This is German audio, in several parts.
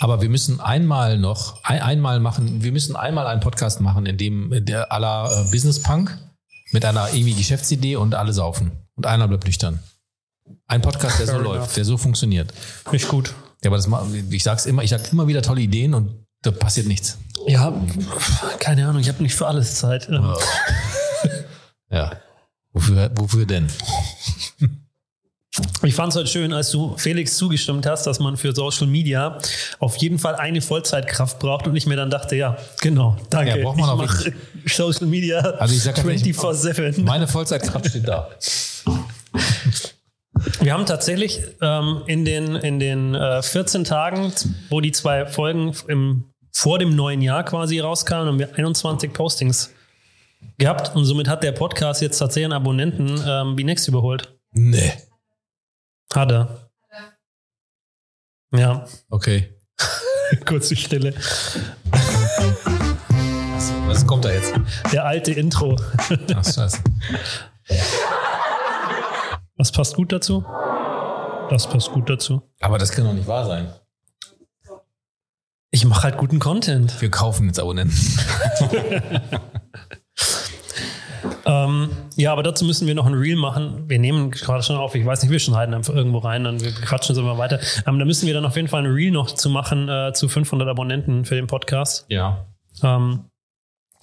Aber wir müssen einmal noch, ein, einmal machen, wir müssen einmal einen Podcast machen, in dem der aller äh, Business Punk mit einer irgendwie Geschäftsidee und alle saufen. Und einer bleibt nüchtern. Ein Podcast, der so Fair läuft, enough. der so funktioniert. Nicht gut. Ja, aber das ich sag's immer, ich sag immer wieder tolle Ideen und da passiert nichts. Ja, keine Ahnung, ich habe nicht für alles Zeit. Ähm, Ja. Wofür, wofür denn? Ich fand es halt schön, als du Felix zugestimmt hast, dass man für Social Media auf jeden Fall eine Vollzeitkraft braucht und ich mir dann dachte, ja, genau, danke. Ja, braucht man ich mache Social Media Also ich sag ganz ehrlich, 24-7. Meine Vollzeitkraft steht da. Wir haben tatsächlich ähm, in den, in den äh, 14 Tagen, wo die zwei Folgen im, vor dem neuen Jahr quasi rauskamen, haben wir 21 Postings gehabt und somit hat der Podcast jetzt tatsächlich einen Abonnenten ähm, wie Next überholt. Nee. Hat er. Ja, Okay. kurze Stille. Was, was kommt da jetzt? Der alte Intro. Ach, scheiße. Was passt gut dazu? Das passt gut dazu. Aber das kann doch nicht wahr sein. Ich mache halt guten Content. Wir kaufen jetzt Abonnenten. Ähm, ja, aber dazu müssen wir noch ein Reel machen. Wir nehmen gerade schon auf, ich weiß nicht, wir schneiden einfach irgendwo rein, dann wir quatschen so immer weiter. Ähm, da müssen wir dann auf jeden Fall ein Reel noch zu machen äh, zu 500 Abonnenten für den Podcast. Ja. Ähm,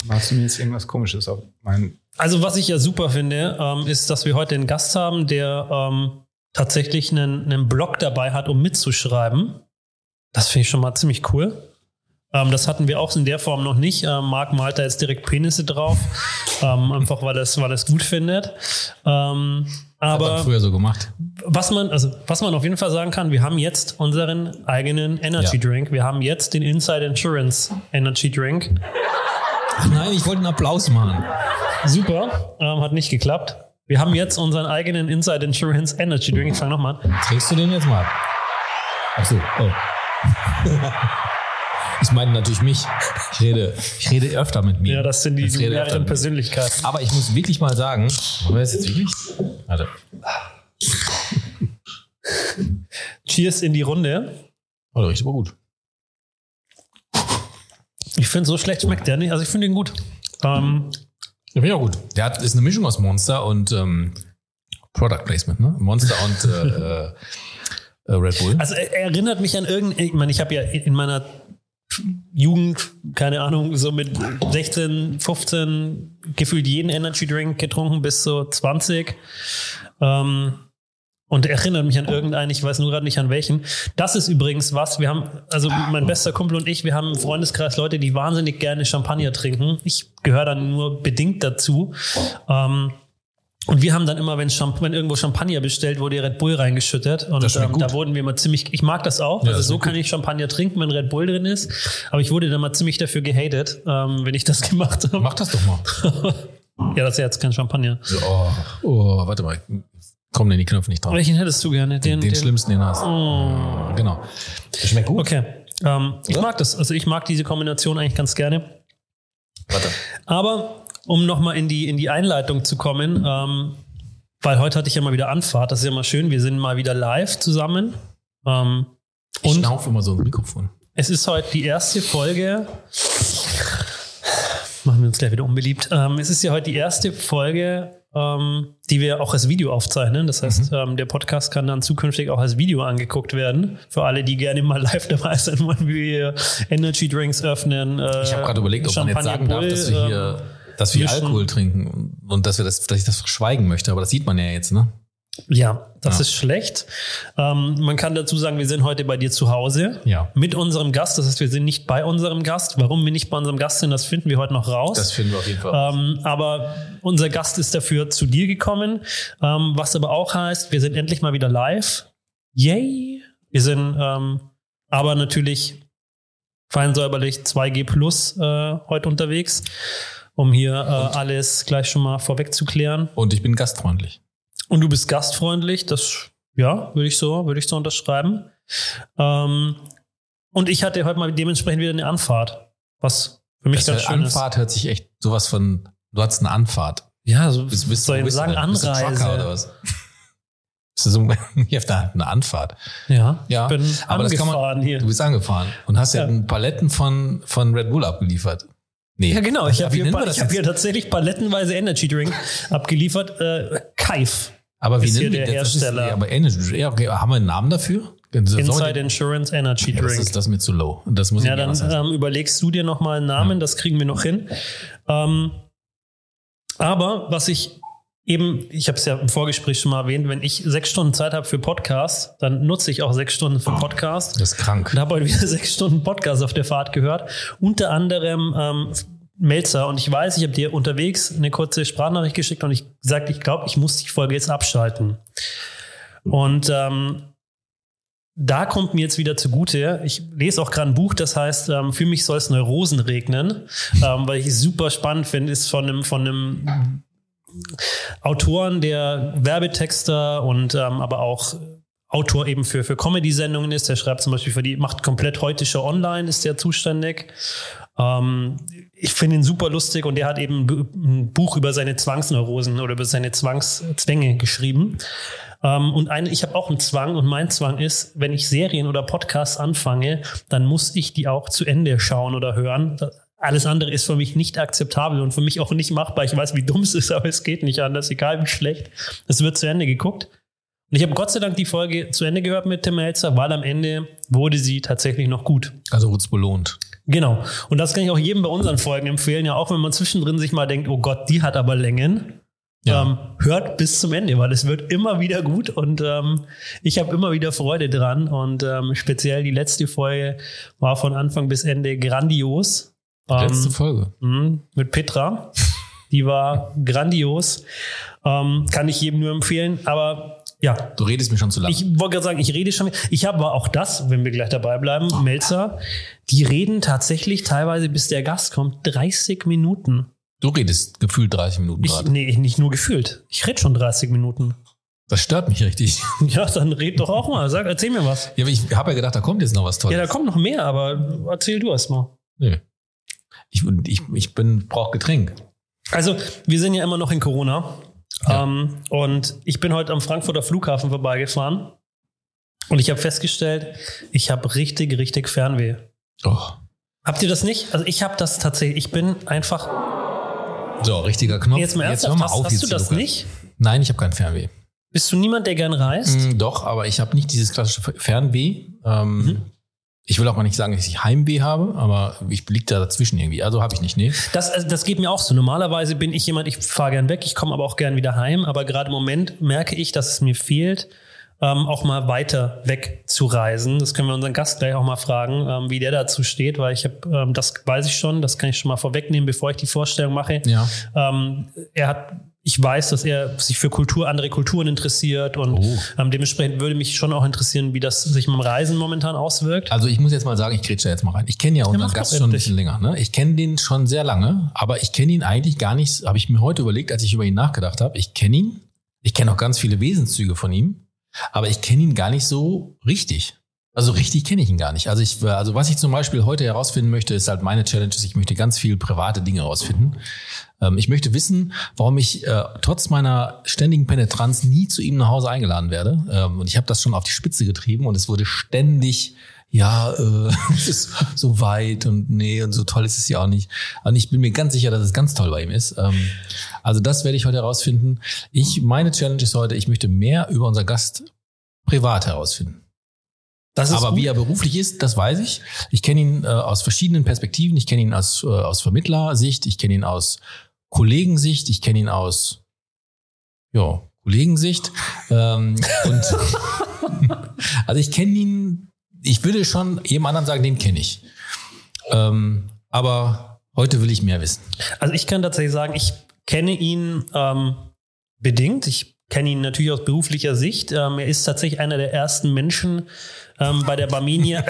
Machst du mir jetzt irgendwas komisches auf mein. also was ich ja super finde, ähm, ist, dass wir heute einen Gast haben, der ähm, tatsächlich einen, einen Blog dabei hat, um mitzuschreiben. Das finde ich schon mal ziemlich cool. Ähm, das hatten wir auch in der Form noch nicht. Ähm, Marc malt da jetzt direkt Penisse drauf, ähm, einfach weil er es weil es gut findet. Ähm, Hat man aber früher so gemacht. was man, also was man auf jeden Fall sagen kann, wir haben jetzt unseren eigenen Energy Ja. Drink. Wir haben jetzt den Inside Insurance Energy Drink. Ach nein, ich wollte einen Applaus machen. Super, ähm, hat nicht geklappt. Wir haben jetzt unseren eigenen Inside Insurance Energy Drink. Ich fange nochmal an. Trinkst du den jetzt mal? Ach so. Oh. Ich meine natürlich mich. Ich rede, ich rede öfter mit mir. Ja, das sind die mehreren. Persönlichkeiten. Aber ich muss wirklich mal sagen, wollen wir das jetzt wirklich? Warte. Cheers in die Runde. Oh, der riecht aber gut. Ich finde, so schlecht schmeckt der nicht. Also ich finde ihn gut. Ähm, Der finde ich auch gut. Der hat, ist eine Mischung aus Monster und ähm, Product Placement, ne? Monster und äh, äh, Red Bull. also er erinnert mich an irgendein, ich meine, ich habe ja in meiner Jugend, keine Ahnung, so mit 16, 15 gefühlt jeden Energy Drink getrunken bis so 20. Ähm, und erinnert mich an irgendeinen, ich weiß nur gerade nicht an welchen. Das ist übrigens was, wir haben, also mein bester Kumpel und ich, wir haben im Freundeskreis Leute, die wahnsinnig gerne Champagner trinken. Ich gehöre dann nur bedingt dazu. Ähm, und wir haben dann immer, wenn, Champ wenn irgendwo Champagner bestellt, wurde Red Bull reingeschüttet. Und Das ähm, da wurden wir mal ziemlich, ich mag das auch. Ja, also das so kann gut. ich Champagner trinken, wenn Red Bull drin ist. Aber ich wurde dann mal ziemlich dafür gehatet, ähm, wenn ich das gemacht habe. Mach das doch mal. Ja, das ist ja jetzt kein Champagner. Oh, oh, warte mal. Kommen denn die Knöpfe nicht drauf? Welchen hättest du gerne? Den, den schlimmsten, den hast. Oh. Genau. Der schmeckt gut. Okay. Ähm, ich mag das. Also ich mag diese Kombination eigentlich ganz gerne. Warte. Aber um nochmal in die, in die Einleitung zu kommen, ähm, weil heute hatte ich ja mal wieder Anfahrt, das ist ja mal schön, wir sind mal wieder live zusammen. Ähm, Ich schnaufe immer so ins Mikrofon. es ist heute die erste Folge. Machen wir uns gleich wieder unbeliebt. Ähm, es ist ja heute die erste Folge, ähm, die wir auch als Video aufzeichnen. Das heißt, ähm, der Podcast kann dann zukünftig auch als Video angeguckt werden. Für alle, die gerne mal live dabei sein wollen, wie wir Energy Drinks öffnen. Äh, Ich habe gerade überlegt, ob man jetzt sagen darf, dass wir hier, dass wir. Alkohol trinken und dass wir das, dass ich das verschweigen möchte. Aber das sieht man ja jetzt, ne? Ja, das Ja. ist schlecht. Ähm, man kann dazu sagen, wir sind heute bei dir zu Hause. Ja. Mit unserem Gast. Das heißt, wir sind nicht bei unserem Gast. Warum wir nicht bei unserem Gast sind, das finden wir heute noch raus. Das finden wir auf jeden Fall. Ähm, aber unser Gast ist dafür zu dir gekommen. Ähm, was aber auch heißt, wir sind endlich mal wieder live. Yay! Wir sind ähm, aber natürlich fein säuberlich 2G Plus äh, heute unterwegs, um hier äh, alles gleich schon mal vorweg zu klären. Und ich bin gastfreundlich. Und du bist gastfreundlich, das ja, würde ich so, würde ich so unterschreiben. Ähm, und ich hatte heute mal dementsprechend wieder eine Anfahrt, was für mich Das ganz schön Anfahrt hört sich echt sowas von, du hattest eine Anfahrt. ist. Ja, so Bist, bist, soll wo ich bist du sagen, denn? Bist du Anreise. Trucker oder was? Das ist so hier auf der- eine Anfahrt. Ja, Ja, ich bin aber das kann angefahren man, hier. Du bist angefahren und hast ja, Ja. Paletten von, von Red Bull abgeliefert. Nee. Ja, genau. Ich habe hier, hab hier tatsächlich palettenweise Energy Drink abgeliefert. Äh, Kaif. Aber wie ist hier nennen wir der das? Hersteller. Ist, ja, aber Energy, ja, okay, haben wir einen Namen dafür? Inside Insurance Energy ja, das, Drink. ist, das mir zu low. Das muss Ja, dann ähm, überlegst du dir nochmal einen Namen, das kriegen wir noch hin. Ähm, aber was ich eben, ich habe es ja im Vorgespräch schon mal erwähnt, wenn ich sechs Stunden Zeit habe für Podcast, dann nutze ich auch sechs Stunden für Podcast. Das ist krank. Und habe heute wieder sechs Stunden Podcast auf der Fahrt gehört. Unter anderem ähm, Melzer. Und ich weiß, ich habe dir unterwegs eine kurze Sprachnachricht geschickt und ich gesagt, ich glaube, ich muss die Folge jetzt abschalten. Und ähm, da kommt mir jetzt wieder zugute. Ich lese auch gerade ein Buch, das heißt, ähm, für mich soll es Neurosen regnen, ähm, weil ich es super spannend finde, ist von einem, von einem Autoren, der Werbetexter und ähm, aber auch Autor eben für, für Comedy-Sendungen ist. Der schreibt zum Beispiel für die, macht komplett heute Show online, ist der zuständig. Ähm, ich finde ihn super lustig und der hat eben ein Bu- ein Buch über seine Zwangsneurosen oder über seine Zwangszwänge geschrieben. Ähm, und eine, ich habe auch einen Zwang und mein Zwang ist, wenn ich Serien oder Podcasts anfange, dann muss ich die auch zu Ende schauen oder hören. Alles andere ist für mich nicht akzeptabel und für mich auch nicht machbar. Ich weiß, wie dumm es ist, aber es geht nicht anders, egal wie schlecht. Es wird zu Ende geguckt. Und ich habe Gott sei Dank die Folge zu Ende gehört mit Tim Melzer, weil am Ende wurde sie tatsächlich noch gut. Also wurde es belohnt. Genau. Und das kann ich auch jedem bei unseren Folgen empfehlen. Ja, auch wenn man zwischendrin sich mal denkt, oh Gott, die hat aber Längen. Ja. Ähm, hört bis zum Ende, weil es wird immer wieder gut und ähm, ich habe immer wieder Freude dran. Und ähm, speziell die letzte Folge war von Anfang bis Ende grandios. Ähm, Letzte Folge. Mhm, mit Petra. Die war grandios. Ähm, kann ich jedem nur empfehlen. Aber ja, Du redest mir schon zu lange. ich wollte gerade sagen, ich rede schon. Ich habe aber auch das, wenn wir gleich dabei bleiben, Melzer, die reden tatsächlich teilweise, bis der Gast kommt, 30 Minuten. du redest gefühlt 30 Minuten Ich, gerade. nee, nicht nur gefühlt. Ich rede schon 30 Minuten. Das stört mich richtig. Ja, dann red doch auch mal. Sag, erzähl mir was. Ja, aber ich habe ja gedacht, da kommt jetzt noch was Tolles. Ja, da kommt noch mehr, aber erzähl du erst mal. Nö. Ich, ich, ich bin, brauche Getränk. Also, wir sind ja immer noch in Corona. Ja. Ähm, und ich bin heute am Frankfurter Flughafen vorbeigefahren. Und ich habe festgestellt, ich habe richtig, richtig Fernweh. Oh. Habt ihr das nicht? Also ich habe das tatsächlich. Ich bin einfach. So, richtiger Knopf. Jetzt mal hör ernsthaft, mal hast, auf hast jetzt du das Lukas. nicht? Nein, ich habe kein Fernweh. Bist du niemand, der gern reist? Mm, doch, aber ich habe nicht dieses klassische Fernweh. Ähm, Mhm. Ich will auch mal nicht sagen, dass ich Heimweh habe, aber ich liege da dazwischen irgendwie. Also habe ich nicht, nee. Das, also das geht mir auch so. Normalerweise bin ich jemand, ich fahre gern weg, ich komme aber auch gern wieder heim. Aber gerade im Moment merke ich, dass es mir fehlt, ähm, auch mal weiter weg zu reisen. Das können wir unseren Gast gleich auch mal fragen, ähm, wie der dazu steht, weil ich habe, ähm, das weiß ich schon, das kann ich schon mal vorwegnehmen, bevor ich die Vorstellung mache. Ja. Ähm, er hat, ich weiß, dass er sich für Kultur, andere Kulturen interessiert und Oh. ähm, dementsprechend würde mich schon auch interessieren, wie das sich mit dem Reisen momentan auswirkt. Also ich muss jetzt mal sagen, ich grätsche da jetzt mal rein. Ich kenne ja unseren Gast schon ein bisschen länger. Ne? Ich kenne den schon sehr lange, aber ich kenne ihn eigentlich gar nicht, habe ich mir heute überlegt, als ich über ihn nachgedacht habe. Ich kenne ihn, ich kenne auch ganz viele Wesenszüge von ihm, aber ich kenne ihn gar nicht so richtig. Also richtig kenne ich ihn gar nicht. Also ich, also was ich zum Beispiel heute herausfinden möchte, ist halt meine Challenge, ist, ich möchte ganz viel private Dinge herausfinden. Ähm, ich möchte wissen, warum ich äh, trotz meiner ständigen Penetranz nie zu ihm nach Hause eingeladen werde. Ähm, und ich habe das schon auf die Spitze getrieben und es wurde ständig, ja, äh, es ist so weit und nee, und so toll ist es ja auch nicht. Und ich bin mir ganz sicher, dass es ganz toll bei ihm ist. Ähm, also das werde ich heute herausfinden. Ich, meine Challenge ist heute, ich möchte mehr über unseren Gast privat herausfinden. Das Aber gut. wie er beruflich ist, das weiß ich. Ich kenne ihn äh, aus verschiedenen Perspektiven. Ich kenne ihn aus, äh, aus Vermittlersicht, ich kenne ihn aus Kollegensicht, ich kenne ihn aus ja, Kollegensicht. Ähm, und also ich kenne ihn, ich würde schon jedem anderen sagen, den kenne ich. Ähm, aber heute will ich mehr wissen. Also ich kann tatsächlich sagen, ich kenne ihn ähm, bedingt. Ich kenne ihn natürlich aus beruflicher Sicht. Ähm, er ist tatsächlich einer der ersten Menschen ähm, bei der Barmenia.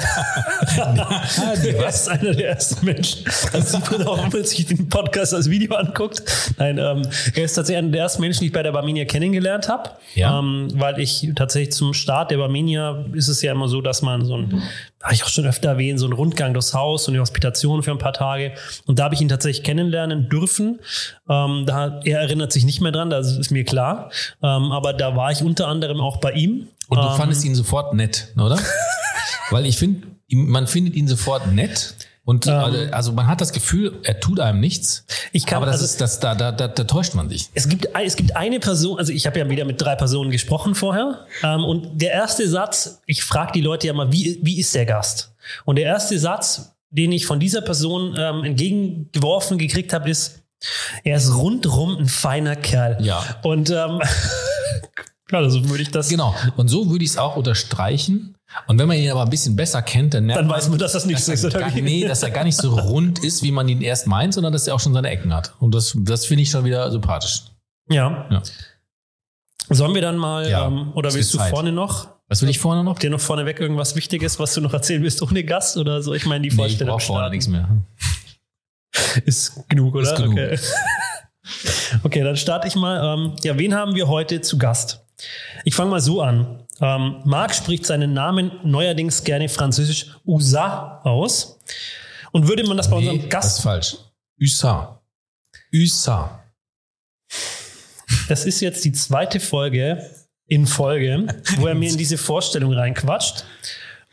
er ist einer der ersten Menschen. Man auch, wenn sich den Podcast als Video anguckt. Nein, ähm, er ist tatsächlich einer der ersten Menschen, die ich bei der Barmenia kennengelernt habe. Ja. Ähm, weil ich tatsächlich zum Start der Barmenia ist es ja immer so, dass man so ein habe ich auch schon öfter erwähnt, so ein Rundgang durchs Haus und die Hospitation für ein paar Tage. Und da habe ich ihn tatsächlich kennenlernen dürfen. Ähm, da, er erinnert sich nicht mehr dran, das ist mir klar. Ähm, aber da war ich unter anderem auch bei ihm. Und du Ähm, fandest ihn sofort nett, oder? Weil ich finde, man findet ihn sofort nett. Und also, also man hat das Gefühl, er tut einem nichts. Ich kann- aber das also- ist, das, da, da, da, da täuscht man sich. Es gibt, es gibt eine Person, also ich habe ja wieder mit drei Personen gesprochen vorher. Ähm, und der erste Satz, ich frage die Leute ja mal, wie, wie ist der Gast? Und der erste Satz, den ich von dieser Person ähm, entgegengeworfen gekriegt habe, ist, er ist rundrum ein feiner Kerl. Ja. Und ähm, ja, also würde ich das. Genau. Und so würde ich es auch unterstreichen. Und wenn man ihn aber ein bisschen besser kennt, dann Dann weiß man, dass das nicht so ist. oder gar, nee, dass er gar nicht so rund ist, wie man ihn erst meint, sondern dass er auch schon seine Ecken hat. Und das, das finde ich schon wieder sympathisch. Ja. Ja. Sollen wir dann mal, Ja, ähm, oder willst du Zeit. vorne noch? Was will ich vorne noch? Ihr noch vorneweg irgendwas Wichtiges, was du noch erzählen willst ohne Gast oder so? Ich meine, die Nee, ich Vorstellung brauche vorne starten. nichts mehr. Ist genug, oder? Ist genug. Okay. okay, dann starte ich mal. Ähm, ja, wen haben wir heute zu Gast? Ich fange mal so an. Ähm, Marc spricht seinen Namen neuerdings gerne französisch USA aus. Und würde man das bei Nee, unserem das ist Gast, falsch. USA. USA. das ist jetzt die zweite Folge in Folge, wo er mir in diese Vorstellung reinquatscht.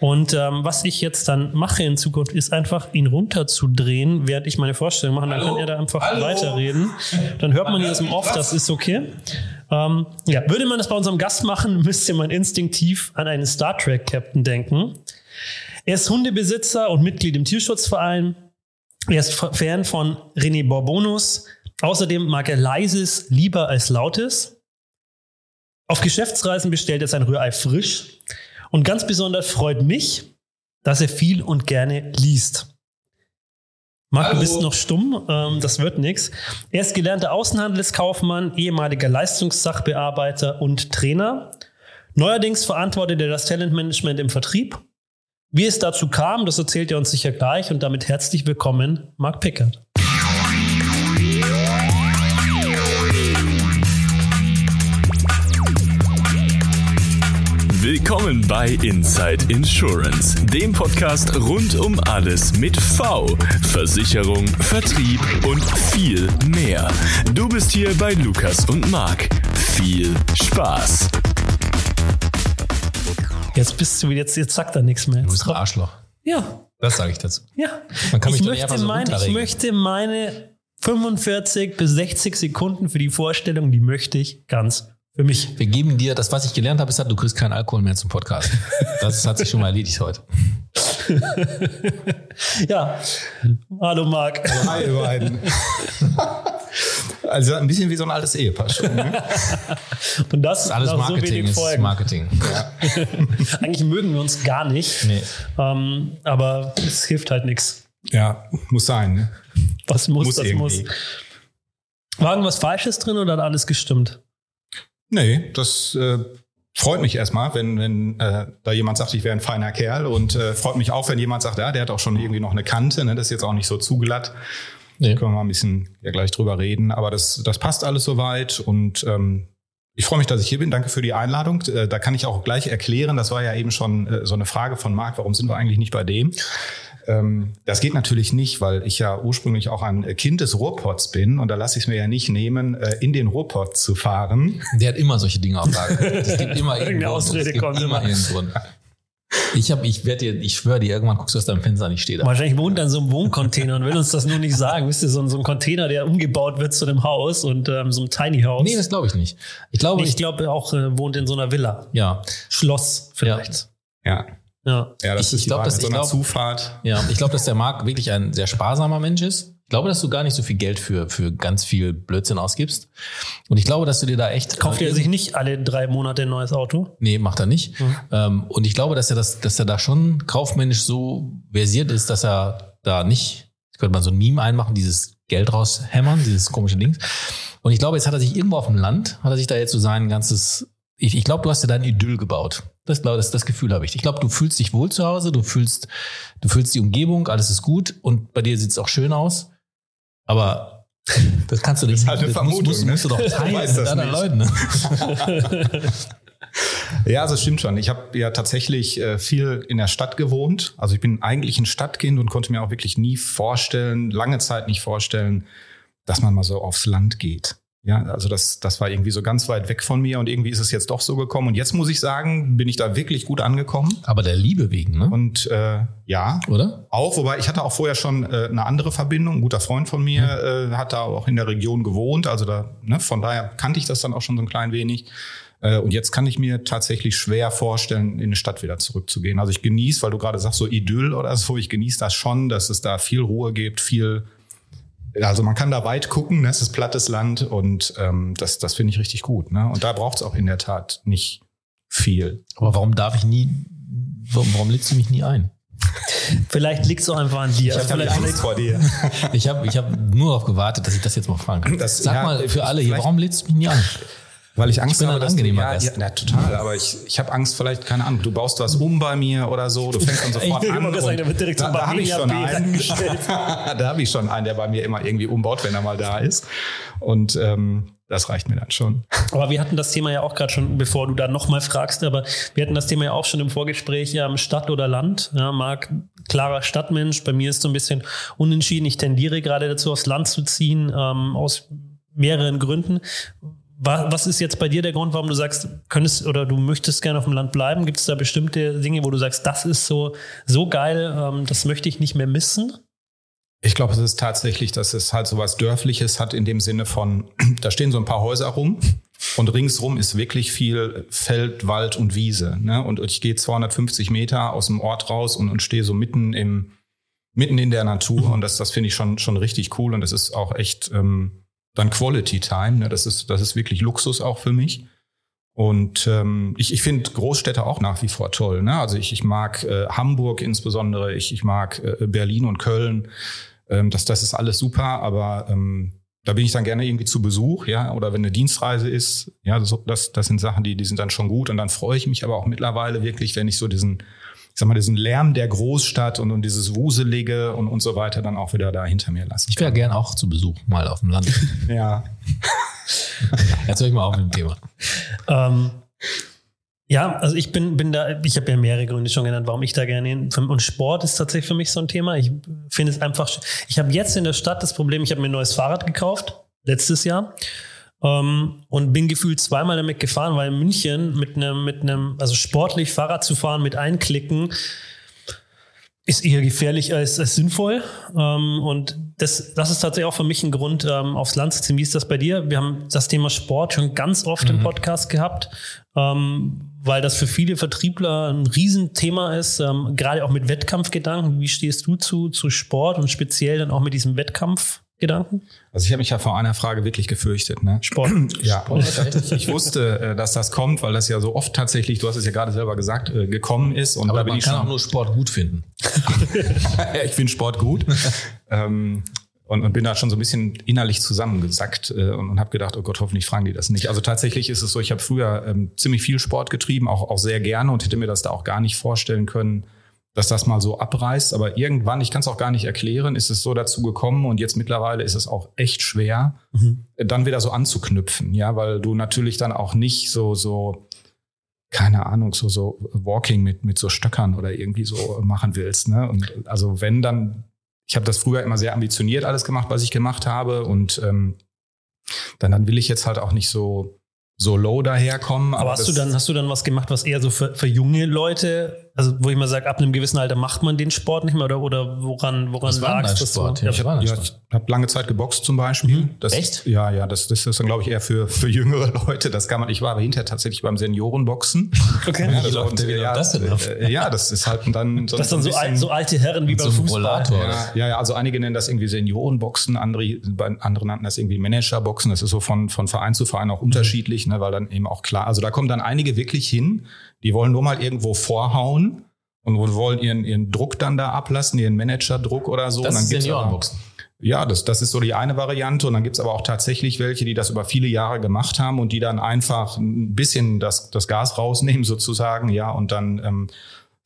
Und ähm, was ich jetzt dann mache in Zukunft, ist einfach ihn runterzudrehen, während ich meine Vorstellung mache. Dann kann er da einfach weiterreden. Dann hört man ihn aus dem Off, das ist okay. Ähm, ja, würde man das bei unserem Gast machen, müsste man instinktiv an einen Star Trek Captain denken. Er ist Hundebesitzer und Mitglied im Tierschutzverein. Er ist Fan von René Borbonus. Außerdem mag er Leises lieber als Lautes. Auf Geschäftsreisen bestellt er sein Rührei frisch. Und ganz besonders freut mich, dass er viel und gerne liest. Marc, du bist noch stumm, ähm, das wird nichts. Er ist gelernter Außenhandelskaufmann, ehemaliger Leistungssachbearbeiter und Trainer. Neuerdings verantwortet er das Talentmanagement im Vertrieb. Wie es dazu kam, das erzählt er uns sicher gleich und damit herzlich willkommen, Marc Pickert. Willkommen bei Inside Insurance, dem Podcast rund um alles mit V, Versicherung, Vertrieb und viel mehr. Du bist hier bei Lukas und Marc. Viel Spaß. Jetzt bist du, jetzt, jetzt sagt er nichts mehr. Du bist ein Arschloch. ja, Das sage ich dazu. ja. Man kann mich ich, nicht möchte so mein, ich möchte meine 45 bis 60 Sekunden für die Vorstellung, die möchte ich ganz für mich. Wir geben dir, das, was ich gelernt habe, ist, du kriegst keinen Alkohol mehr zum Podcast. Das hat sich schon mal erledigt heute. Ja, hallo Marc. Hi, ihr beiden. Also ein bisschen wie so ein altes Ehepaar schon. Ne? Und das, Das ist alles nach so Marketing, wenig ist. Marketing. Eigentlich mögen wir uns gar nicht, Nee. ähm, aber es hilft halt nichts. Ja, muss sein. Ne? Was muss, Muss das irgendwie. muss. War irgendwas Falsches drin oder hat alles gestimmt? Nee, das äh, freut mich erstmal, wenn, wenn äh, da jemand sagt, ich wäre ein feiner Kerl und äh, freut mich auch, wenn jemand sagt, ja, der hat auch schon irgendwie noch eine Kante, ne? das ist jetzt auch nicht so zugelatt. Nee. Können wir mal ein bisschen ja, gleich drüber reden, aber das, das passt alles soweit und ähm, ich freue mich, dass ich hier bin. Danke für die Einladung. Äh, Da kann ich auch gleich erklären, das war ja eben schon äh, so eine Frage von Marc, warum sind wir eigentlich nicht bei dem? Ähm, Das geht natürlich nicht, weil ich ja ursprünglich auch ein Kind des Ruhrpots bin und da lasse ich es mir ja nicht nehmen, äh, in den Ruhrpott zu fahren. Der hat immer solche Dinge auf Lager. Es gibt immer Irgendeine irgendwo. Ausrede kommt immer. Grund. Ich habe, ich werde dir, ich schwöre dir, irgendwann guckst du aus deinem Fenster, und ich stehe da. Wahrscheinlich wohnt er in so einem Wohncontainer und will uns das nur nicht sagen. Wisst ihr, so ein, so ein Container, der umgebaut wird zu einem Haus und ähm, so einem Tiny House. Nee, das glaube ich nicht. Ich glaube, ich ich, glaube auch äh, wohnt in so einer Villa. ja, Schloss vielleicht. Ja, Ja. Ja das Ich- ist ich glaub, dass- so ich glaub- Zufahrt. ja. Ich glaube, dass der Marc wirklich ein sehr sparsamer Mensch ist. Ich glaube, dass du gar nicht so viel Geld für, für ganz viel Blödsinn ausgibst. Und ich glaube, dass du dir da echt. Kauft äh, er sich nicht alle drei Monate ein neues Auto? Nee, macht er nicht. Ähm, und ich glaube, dass er das, dass er da schon kaufmännisch so versiert ist, dass er da nicht, könnte man so ein Meme einmachen, dieses Geld raushämmern, dieses komische Ding. Und ich glaube, jetzt hat er sich irgendwo auf dem Land, hat er sich da jetzt so sein ganzes, ich, ich glaube, du hast dir dein Idyll gebaut. Das, das, das Gefühl habe ich. Ich glaube, du fühlst dich wohl zu Hause, du fühlst, du fühlst die Umgebung, alles ist gut und bei dir sieht es auch schön aus. Aber das kannst du nicht. ist halt eine das musst, Vermutung, musst, ne? musst du doch Du teilen mit das anderen nicht. Leuten. Ne? Ja, also stimmt schon. Ich habe ja tatsächlich äh, viel in der Stadt gewohnt. Also ich bin eigentlich ein Stadtkind und konnte mir auch wirklich nie vorstellen, lange Zeit nicht vorstellen, dass man mal so aufs Land geht. Ja, also das, das war irgendwie so ganz weit weg von mir und irgendwie ist es jetzt doch so gekommen. Und jetzt muss ich sagen, bin ich da wirklich gut angekommen. Aber der Liebe wegen, ne? Und äh, ja, Oder? auch, wobei ich hatte auch vorher schon äh, eine andere Verbindung. Ein guter Freund von mir äh, hat da auch in der Region gewohnt. Also da, ne, von daher kannte ich das dann auch schon so ein klein wenig. Äh, und jetzt kann ich mir tatsächlich schwer vorstellen, in eine Stadt wieder zurückzugehen. Also ich genieße, weil du gerade sagst, so Idyll oder so, ich genieße das schon, dass es da viel Ruhe gibt, viel also man kann da weit gucken, ne? es ist plattes Land und ähm, das, das finde ich richtig gut. Ne? Und da braucht es auch in der Tat nicht viel. Aber warum darf ich nie, warum, warum lädst du mich nie ein? Vielleicht liegt es auch einfach an dir. Ich habe Angst vor dir. Ich habe ich hab nur darauf gewartet, dass ich das jetzt mal fragen kann. Das- Sag ja, mal für alle hier, warum lädst du mich nie ein? Weil ich Angst bin habe, ein dass du- angenehmer ja. Ja, na, total. Aber ich, ich habe Angst, vielleicht, keine Ahnung, du baust was um bei mir oder so, du fängst dann sofort will an. immer und da wird direkt da, da habe ich schon einen. da habe ich schon einen, der bei mir immer irgendwie umbaut, wenn er mal da ist. Und ähm, das reicht mir dann schon. Aber wir hatten das Thema ja auch gerade schon, bevor du da nochmal fragst, aber wir hatten das Thema ja auch schon im Vorgespräch, ähm, Stadt oder Land. Ja, Marc, klarer Stadtmensch. Bei mir ist so ein bisschen unentschieden. Ich tendiere gerade dazu, aufs Land zu ziehen, ähm, aus mehreren Gründen. Wa- Was ist jetzt bei dir der Grund, warum du sagst, könntest oder du möchtest gerne auf dem Land bleiben? Gibt es da bestimmte Dinge, wo du sagst, das ist so, so geil, ähm, das möchte ich nicht mehr missen? Ich glaube, es ist tatsächlich, dass es halt so was Dörfliches hat in dem Sinne von, da stehen so ein paar Häuser rum und ringsrum ist wirklich viel Feld, Wald und Wiese. Ne? Und ich gehe 250 Meter aus dem Ort raus und, und stehe so mitten im, mitten in der Natur und das, das finde ich schon, schon richtig cool und das ist auch echt ähm, dann Quality Time. Ne? Das ist, das ist wirklich Luxus auch für mich. Und ähm, ich, ich finde Großstädte auch nach wie vor toll. Ne? Also ich, ich mag äh, Hamburg insbesondere, ich, ich mag äh, Berlin und Köln. Ähm, das, das ist alles super, aber ähm, da bin ich dann gerne irgendwie zu Besuch, ja, oder wenn eine Dienstreise ist, ja, das, das, sind Sachen, die, die sind dann schon gut. Und dann freue ich mich aber auch mittlerweile wirklich, wenn ich so diesen, ich sag mal, diesen Lärm der Großstadt und, und dieses Wuselige und, und so weiter dann auch wieder da hinter mir lassen. Ich wäre gern auch zu Besuch mal auf dem Land. Ja. Jetzt höre ich mal auf mit dem Thema. Ähm, ja, also ich bin, bin da, ich habe ja mehrere Gründe schon genannt, warum ich da gerne hin. Und Sport ist tatsächlich für mich so ein Thema. Ich finde es einfach, ich habe jetzt in der Stadt das Problem, ich habe mir ein neues Fahrrad gekauft, letztes Jahr. Ähm, und bin gefühlt zweimal damit gefahren, weil in München mit einem, mit einem, also sportlich Fahrrad zu fahren mit einklicken, ist eher gefährlich als, als sinnvoll. Ähm, und das, das ist tatsächlich auch für mich ein Grund, ähm, aufs Land zu ziehen. Wie ist das bei dir? Wir haben das Thema Sport schon ganz oft im Podcast gehabt, weil das für viele Vertriebler ein Riesenthema ist, gerade auch mit Wettkampfgedanken. Wie stehst du zu, zu Sport und speziell dann auch mit diesem Wettkampfgedanken? Also ich habe mich ja vor einer Frage wirklich gefürchtet. Ne? Sport. Ja, ich, ich wusste, äh, dass das kommt, weil das ja so oft tatsächlich, du hast es ja gerade selber gesagt, äh, gekommen ist. Und Aber da bin man ich kann schon, auch nur Sport gut finden. ich finde Sport gut. ähm, und, und bin da schon so ein bisschen innerlich zusammengesackt äh, und, und habe gedacht, oh Gott, hoffentlich fragen die das nicht. Also tatsächlich ist es so, ich habe früher ähm, ziemlich viel Sport getrieben, auch, auch sehr gerne und hätte mir das da auch gar nicht vorstellen können, dass das mal so abreißt. Aber irgendwann, ich kann es auch gar nicht erklären, ist es so dazu gekommen und jetzt mittlerweile ist es auch echt schwer, dann wieder so anzuknüpfen, ja, weil du natürlich dann auch nicht so, so, keine Ahnung, so, so Walking mit, mit so Stöckern oder irgendwie so machen willst. Ne? Und also wenn dann, ich habe das früher immer sehr ambitioniert alles gemacht, was ich gemacht habe. Und ähm, dann, dann will ich jetzt halt auch nicht so, so low daherkommen. Aber hast das- du dann, hast du dann was gemacht, was eher so für, für junge Leute, also wo ich mal sage, ab einem gewissen Alter macht man den Sport nicht mehr oder, oder woran, woran Was war denn lag's dein das Sport? so? Ja, was war Ja, ich habe lange Zeit geboxt zum Beispiel. Das, Echt? Ja, ja, das, das ist dann, glaube ich, eher für, für jüngere Leute. Das kann man, ich war aber hinterher tatsächlich beim Seniorenboxen. Okay. Ja, läuft und, ja, das denn äh, ja, das ist halt dann so, Das sind so al so alte Herren wie beim so Fußball. Ja, ja, ja, also einige nennen das irgendwie Seniorenboxen, andere, andere nannten das irgendwie Managerboxen. Das ist so von, von Verein zu Verein auch unterschiedlich, ne, weil dann eben auch klar, also da kommen dann einige wirklich hin, die wollen nur mal irgendwo vorhauen und wollen ihren, ihren Druck dann da ablassen, ihren Managerdruck oder so. Das und dann ist gibt's Seniorenboxen. ja, das, das ist so die eine Variante. Und dann gibt's aber auch tatsächlich welche, die das über viele Jahre gemacht haben und die dann einfach ein bisschen das, das Gas rausnehmen sozusagen, ja, und dann ähm,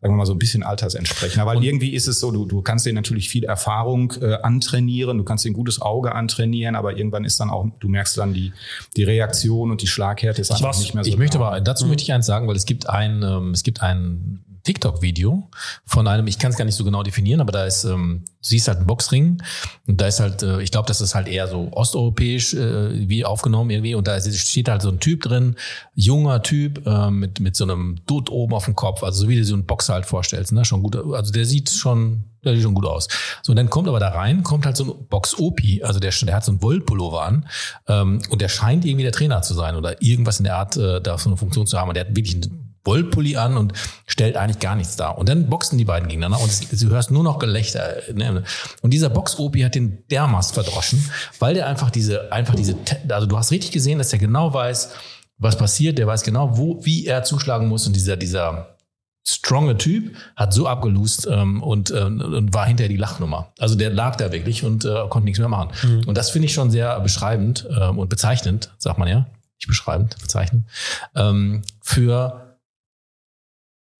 sagen wir mal so ein bisschen altersentsprechender. Weil irgendwie ist es so, du, du kannst dir natürlich viel Erfahrung äh, antrainieren, du kannst dir ein gutes Auge antrainieren, aber irgendwann ist dann auch, du merkst dann die, die Reaktion und die Schlaghärte ist einfach nicht mehr so. ich möchte da. aber, dazu möchte ich eins sagen, weil es gibt ein, ähm, es gibt ein TikTok-Video von einem, ich kann es gar nicht so genau definieren, aber da ist, ähm, du siehst halt einen Boxring und da ist halt, äh, ich glaube, das ist halt eher so osteuropäisch äh, wie aufgenommen irgendwie und da steht halt so ein Typ drin, junger Typ äh, mit mit so einem Dutt oben auf dem Kopf, also so wie du so einen Boxer halt vorstellst, ne, schon gut, also der sieht schon der sieht schon gut aus. So, und dann kommt aber da rein, kommt halt so ein Box-Opi, also der, der hat so einen Wollpullover an ähm, und der scheint irgendwie der Trainer zu sein oder irgendwas in der Art, äh, da so eine Funktion zu haben. Und der hat wirklich einen Wollpulli an und stellt eigentlich gar nichts dar. Und dann boxen die beiden gegeneinander und du hörst nur noch Gelächter. Ne? Und dieser Box-Opi hat den dermaßen verdroschen, weil der einfach diese, einfach diese, also du hast richtig gesehen, dass der genau weiß, was passiert, der weiß genau, wo, wie er zuschlagen muss und dieser, dieser, stronge Typ, hat so abgelust ähm, und, äh, und war hinterher die Lachnummer. Also der lag da wirklich und äh, konnte nichts mehr machen. Mhm. Und das finde ich schon sehr beschreibend ähm, und bezeichnend, sagt man ja. Nicht beschreibend, bezeichnend. Ähm, für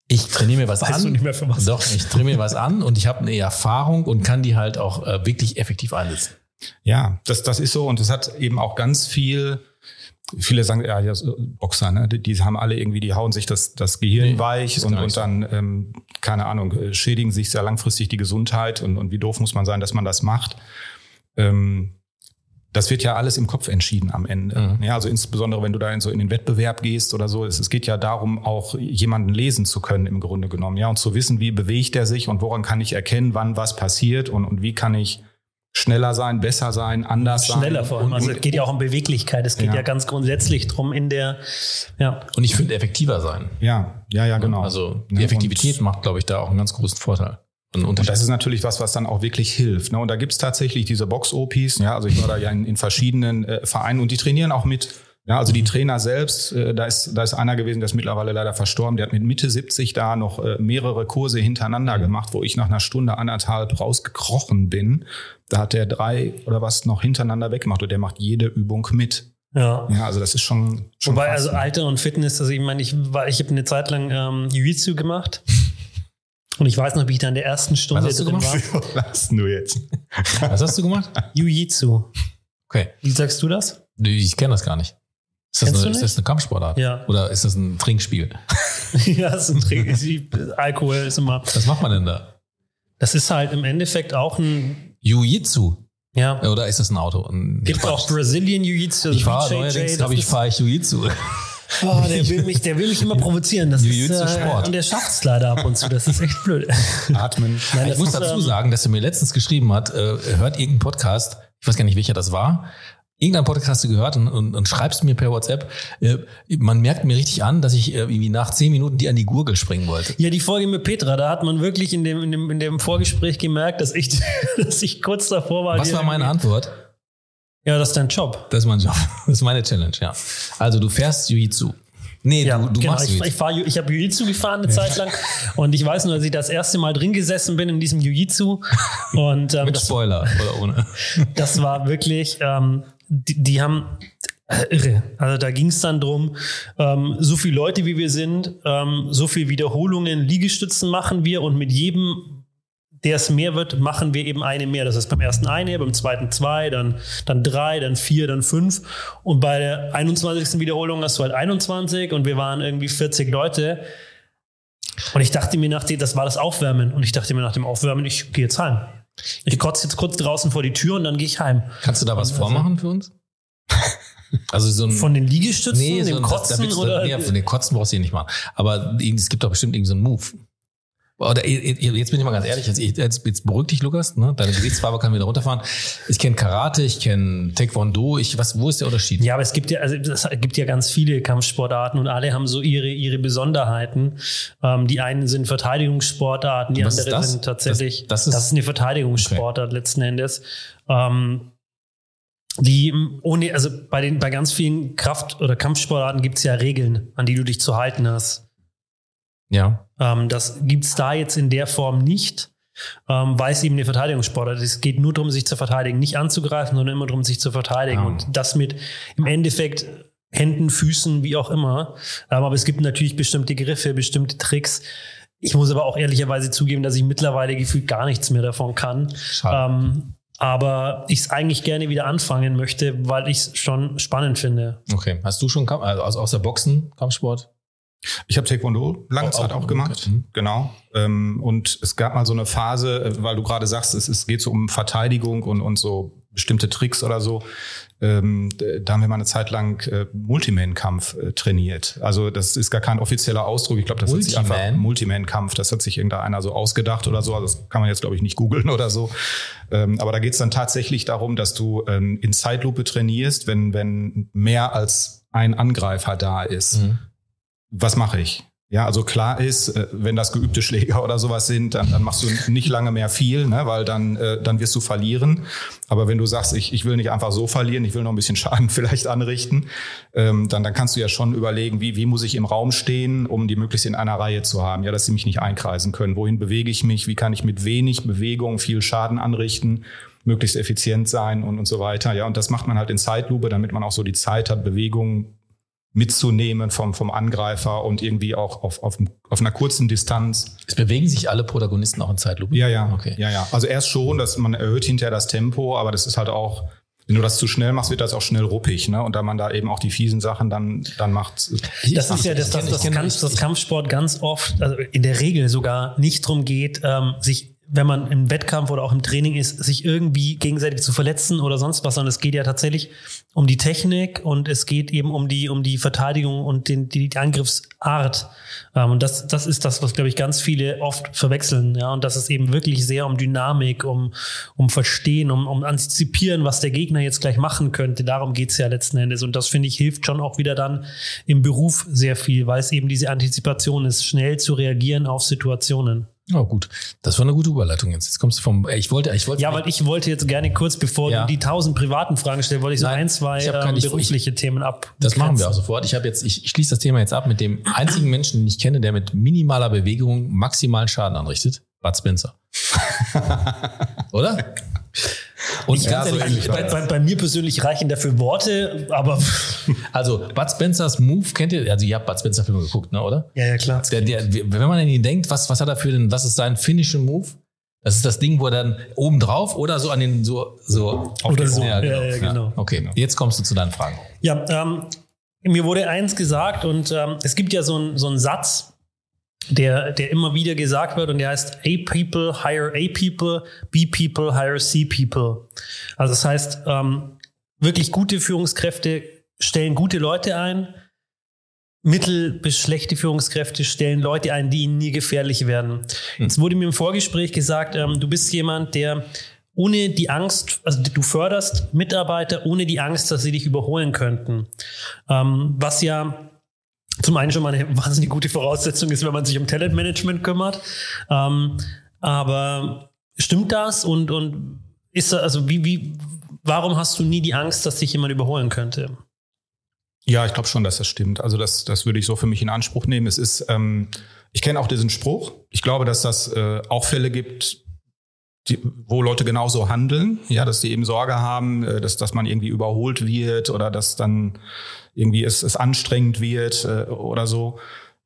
ich trainiere mir was Weißt an. du nicht mehr für was? Doch, ich trainiere mir was an und ich habe eine Erfahrung und kann die halt auch äh, wirklich effektiv einsetzen. Ja, das, das ist so und es hat eben auch ganz viel viele sagen, ja, ja Boxer, ne? die, die haben alle irgendwie, die hauen sich das, das Gehirn Nee, weich und, und so. dann, ähm, keine Ahnung, äh, schädigen sich sehr langfristig die Gesundheit und, und wie doof muss man sein, dass man das macht. Ähm, das wird ja alles im Kopf entschieden am Ende. Mhm. Ja, also insbesondere, wenn du da in so in den Wettbewerb gehst oder so, es, es geht ja darum, auch jemanden lesen zu können im Grunde genommen, ja, und zu wissen, wie bewegt er sich und woran kann ich erkennen, wann was passiert und, und wie kann ich schneller sein, besser sein, anders sein. Schneller vor allem. Und, Also es geht ja auch um Beweglichkeit. Es geht ja, Ja. ganz grundsätzlich drum in der, ja. Und ich finde effektiver sein. ja, ja, ja, genau. Also die Ja, Effektivität und- macht, glaube ich, da auch einen ganz großen Vorteil. Und das ist natürlich was, was dann auch wirklich hilft. Ne? Und da gibt's tatsächlich diese Box-OPs. Ja, also ich war da ja in, in verschiedenen äh, Vereinen und die trainieren auch mit. Ja, also die Trainer selbst, äh, da ist da ist einer gewesen, der ist mittlerweile leider verstorben. Der hat mit Mitte 70 da noch äh, mehrere Kurse hintereinander gemacht, wo ich nach einer Stunde anderthalb rausgekrochen bin. Da hat der drei oder was noch hintereinander weggemacht und der macht jede Übung mit. Ja. Ja, also das ist schon. schon Wobei, krass, also ne? Alter und Fitness, also ich meine, ich war, ich habe eine Zeit lang ähm, Jiu-Jitsu gemacht. Und ich weiß noch, wie ich da in der ersten Stunde hast du drin gemacht? war. Was hast du jetzt? Was hast du gemacht? Jiu-Jitsu. Okay. Wie sagst du das? Ich kenne das gar nicht. Ist das, Kennst eine, du ist das eine Kampfsportart? Ja. Oder ist das ein Trinkspiel? ja, das ist ein Trick. Alkohol ist immer. Was macht man denn da? Das ist halt im Endeffekt auch ein, Jiu-Jitsu. ja. Oder ist das ein Auto? Ein Gibt auch Brazilian Jiu-Jitsu. Ich fahre neuerdings, glaube ich, fahre ich Jiu-Jitsu. Oh, der will mich, der will mich immer provozieren. Das ist, äh, Sport. und der schafft es leider ab und zu. Das ist echt blöd. Atmen. Nein, Ich das muss dazu ähm, sagen, dass er mir letztens geschrieben hat, äh, hört irgendeinen Podcast, ich weiß gar nicht, welcher das war, irgendeinen Podcast hast du gehört und, und, und schreibst mir per WhatsApp, äh, man merkt mir richtig an, dass ich äh, irgendwie nach zehn Minuten dir an die Gurgel springen wollte. Ja, die Folge mit Petra, da hat man wirklich in dem, in dem, in dem Vorgespräch gemerkt, dass ich, dass ich kurz davor war. Was war meine Antwort? Ja, das ist dein Job. Das ist mein Job. Das ist meine Challenge, ja. Also du fährst Jiu-Jitsu. Nee, Ja, du, du genau. machst Ich, Jiu-Jitsu. ich, fahr, ich habe Jiu-Jitsu gefahren eine Zeit lang und ich weiß nur, dass ich das erste Mal drin gesessen bin in diesem Jiu-Jitsu und ähm, Mit das, Spoiler oder ohne. das war wirklich, ähm, die, die haben äh, irre. Also da ging es dann drum, ähm, so viele Leute wie wir sind, ähm, so viel Wiederholungen, Liegestützen machen wir und mit jedem der es mehr wird, machen wir eben eine mehr. Das heißt beim ersten eine, beim zweiten zwei, dann, dann drei, dann vier, dann fünf. Und bei der 21. Wiederholung hast du halt 21 und wir waren irgendwie 40 Leute. Und ich dachte mir nach dem, das war das Aufwärmen. Und ich dachte mir nach dem Aufwärmen, ich gehe jetzt heim. Ich kotze jetzt kurz draußen vor die Tür und dann gehe ich heim. Kannst du da was vormachen für uns? Also so ein Von den Liegestützen, nee, so dem Kotzen da willst du, oder? nee, von den Kotzen brauchst du hier nicht machen. Aber es gibt doch bestimmt irgendeinen so einen Move. Oder jetzt bin ich mal ganz ehrlich, jetzt, jetzt, jetzt beruhig dich, Lukas, ne? Deine Gewichtsfarbe kann wieder runterfahren. Ich kenne Karate, ich kenne Taekwondo, ich, was, wo ist der Unterschied? Ja, aber es gibt ja, also es gibt ja ganz viele Kampfsportarten und alle haben so ihre, ihre Besonderheiten. Ähm, die einen sind Verteidigungssportarten, die Was ist anderen sind tatsächlich, Das- das das ist, ist- eine Verteidigungssportart letzten Endes. Ähm, die ohne, also bei den, bei ganz vielen Kraft- oder Kampfsportarten gibt es ja Regeln, an die du dich zu halten hast. Ja. Ähm, das gibt's da jetzt in der Form nicht, ähm, weil es eben eine Verteidigungssportart ist. Es geht nur darum, sich zu verteidigen, nicht anzugreifen, sondern immer darum, sich zu verteidigen. Ah. Und das mit im Endeffekt Händen, Füßen, wie auch immer. Ähm, aber es gibt natürlich bestimmte Griffe, bestimmte Tricks. Ich muss aber auch ehrlicherweise zugeben, dass ich mittlerweile gefühlt gar nichts mehr davon kann. Ähm, aber ich es eigentlich gerne wieder anfangen möchte, weil ich es schon spannend finde. Okay. Hast du schon also außer Boxen, Kampfsport? Ich habe Taekwondo lange Zeit auch, auch gemacht, okay. genau. Ähm, und es gab mal so eine Phase, äh, weil du gerade sagst, es, es geht so um Verteidigung und, und so bestimmte Tricks oder so. Ähm, da haben wir mal eine Zeit lang äh, Multiman-Kampf äh, trainiert. Also das ist gar kein offizieller Ausdruck. Ich glaube, das Multiman? hat sich einfach Multiman-Kampf. Das hat sich irgendeiner so ausgedacht oder so. Also das kann man jetzt glaube ich nicht googeln oder so. Ähm, aber da geht es dann tatsächlich darum, dass du ähm, in Zeitlupe trainierst, wenn wenn mehr als ein Angreifer da ist. Mhm was mache ich? Ja, also klar ist, äh, wenn das geübte Schläger oder sowas sind, dann, dann machst du nicht lange mehr viel, ne, weil dann, äh, dann wirst du verlieren. Aber wenn du sagst, ich, ich will nicht einfach so verlieren, ich will noch ein bisschen Schaden vielleicht anrichten, ähm, dann, dann kannst du ja schon überlegen, wie, wie muss ich im Raum stehen, um die möglichst in einer Reihe zu haben, ja, dass sie mich nicht einkreisen können. Wohin bewege ich mich? Wie kann ich mit wenig Bewegung viel Schaden anrichten? möglichst effizient sein und, und so weiter. Ja, und das macht man halt in Zeitlupe, damit man auch so die Zeit hat, Bewegung mitzunehmen vom, vom Angreifer und irgendwie auch auf, auf, auf einer kurzen Distanz. Es bewegen sich alle Protagonisten auch in Zeitlupe? Ja, ja. Okay. Ja, ja. Also erst schon, dass man erhöht hinterher das Tempo, aber das ist halt auch, wenn du das zu schnell machst, wird das auch schnell ruppig, ne? Und da man da eben auch die fiesen Sachen dann, dann macht. Das ist ja das, das, das, Kampf, das Kampfsport ganz oft, also in der Regel sogar nicht drum geht, ähm, sich wenn man im Wettkampf oder auch im Training ist, sich irgendwie gegenseitig zu verletzen oder sonst was, sondern es geht ja tatsächlich um die Technik und es geht eben um die, um die Verteidigung und den, die, die Angriffsart. Ähm, und das, das ist das, was, glaube ich, ganz viele oft verwechseln. Ja, und das ist eben wirklich sehr um Dynamik, um, um Verstehen, um, um Antizipieren, was der Gegner jetzt gleich machen könnte. Darum geht's ja letzten Endes. Und das, finde ich, hilft schon auch wieder dann im Beruf sehr viel, weil es eben diese Antizipation ist, schnell zu reagieren auf Situationen. Oh, gut. Das war eine gute Überleitung jetzt. Jetzt kommst du vom, ich wollte, ich wollte. Ja, weil ich wollte jetzt gerne kurz, bevor ja. du die tausend privaten Fragen stellst, wollte ich so Nein, ein, zwei ähm, berufliche ich, Themen ab. Das machen wir auch sofort. Ich habe jetzt, ich, ich schließe das Thema jetzt ab mit dem einzigen Menschen, den ich kenne, der mit minimaler Bewegung maximalen Schaden anrichtet. Bud Spencer. Oder? Und ja, ganz ehrlich, so bei, bei, bei, mir persönlich reichen dafür Worte, aber. Also, Bud Spencers Move kennt ihr? Also, ihr habt Bud Spencer Filme geguckt, ne, oder? Ja, ja, klar. Der, der, wenn man an ihn denkt, was, was hat er für den, was ist sein Finishing Move? Das ist das Ding, wo er dann oben drauf oder so an den, so, so. Oder so. Ja, genau. Ja, genau. Okay, genau. jetzt kommst du zu deinen Fragen. Ja, ähm, mir wurde eins gesagt und ähm, es gibt ja so einen so einen Satz, der, der immer wieder gesagt wird und der heißt A people hire A people, B people hire C people. Also das heißt, ähm, wirklich gute Führungskräfte stellen gute Leute ein, mittel- bis schlechte Führungskräfte stellen Leute ein, die ihnen nie gefährlich werden. Hm. Jetzt wurde mir im Vorgespräch gesagt, ähm, du bist jemand, der ohne die Angst, also du förderst Mitarbeiter ohne die Angst, dass sie dich überholen könnten. Ähm, was ja zum einen schon mal eine wahnsinnig gute Voraussetzung ist, wenn man sich um Talentmanagement kümmert. Ähm, aber stimmt das und, und ist also wie, wie, warum hast du nie die Angst, dass dich jemand überholen könnte? Ja, ich glaube schon, dass das stimmt. Also das, das würde ich so für mich in Anspruch nehmen. Es ist, ähm, ich kenne auch diesen Spruch. Ich glaube, dass das äh, auch Fälle gibt, die, wo Leute genauso handeln, ja, dass sie eben Sorge haben, äh, dass, dass man irgendwie überholt wird oder dass dann irgendwie es, es anstrengend wird äh, oder so.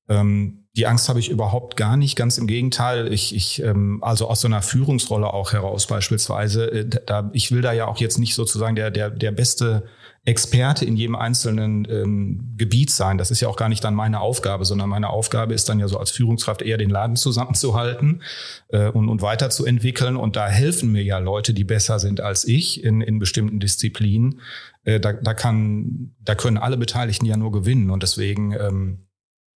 Ähm, die Angst habe ich überhaupt gar nicht, ganz im Gegenteil. Ich, ich ähm, also aus so einer Führungsrolle auch heraus beispielsweise, äh, da, ich will da ja auch jetzt nicht sozusagen der, der, der beste Experte in jedem einzelnen ähm, Gebiet sein. Das ist ja auch gar nicht dann meine Aufgabe, sondern meine Aufgabe ist dann ja so als Führungskraft eher den Laden zusammenzuhalten äh, und, und weiterzuentwickeln. Und da helfen mir ja Leute, die besser sind als ich in, in bestimmten Disziplinen. Äh, da, da, kann, da können alle Beteiligten ja nur gewinnen. Und deswegen ähm,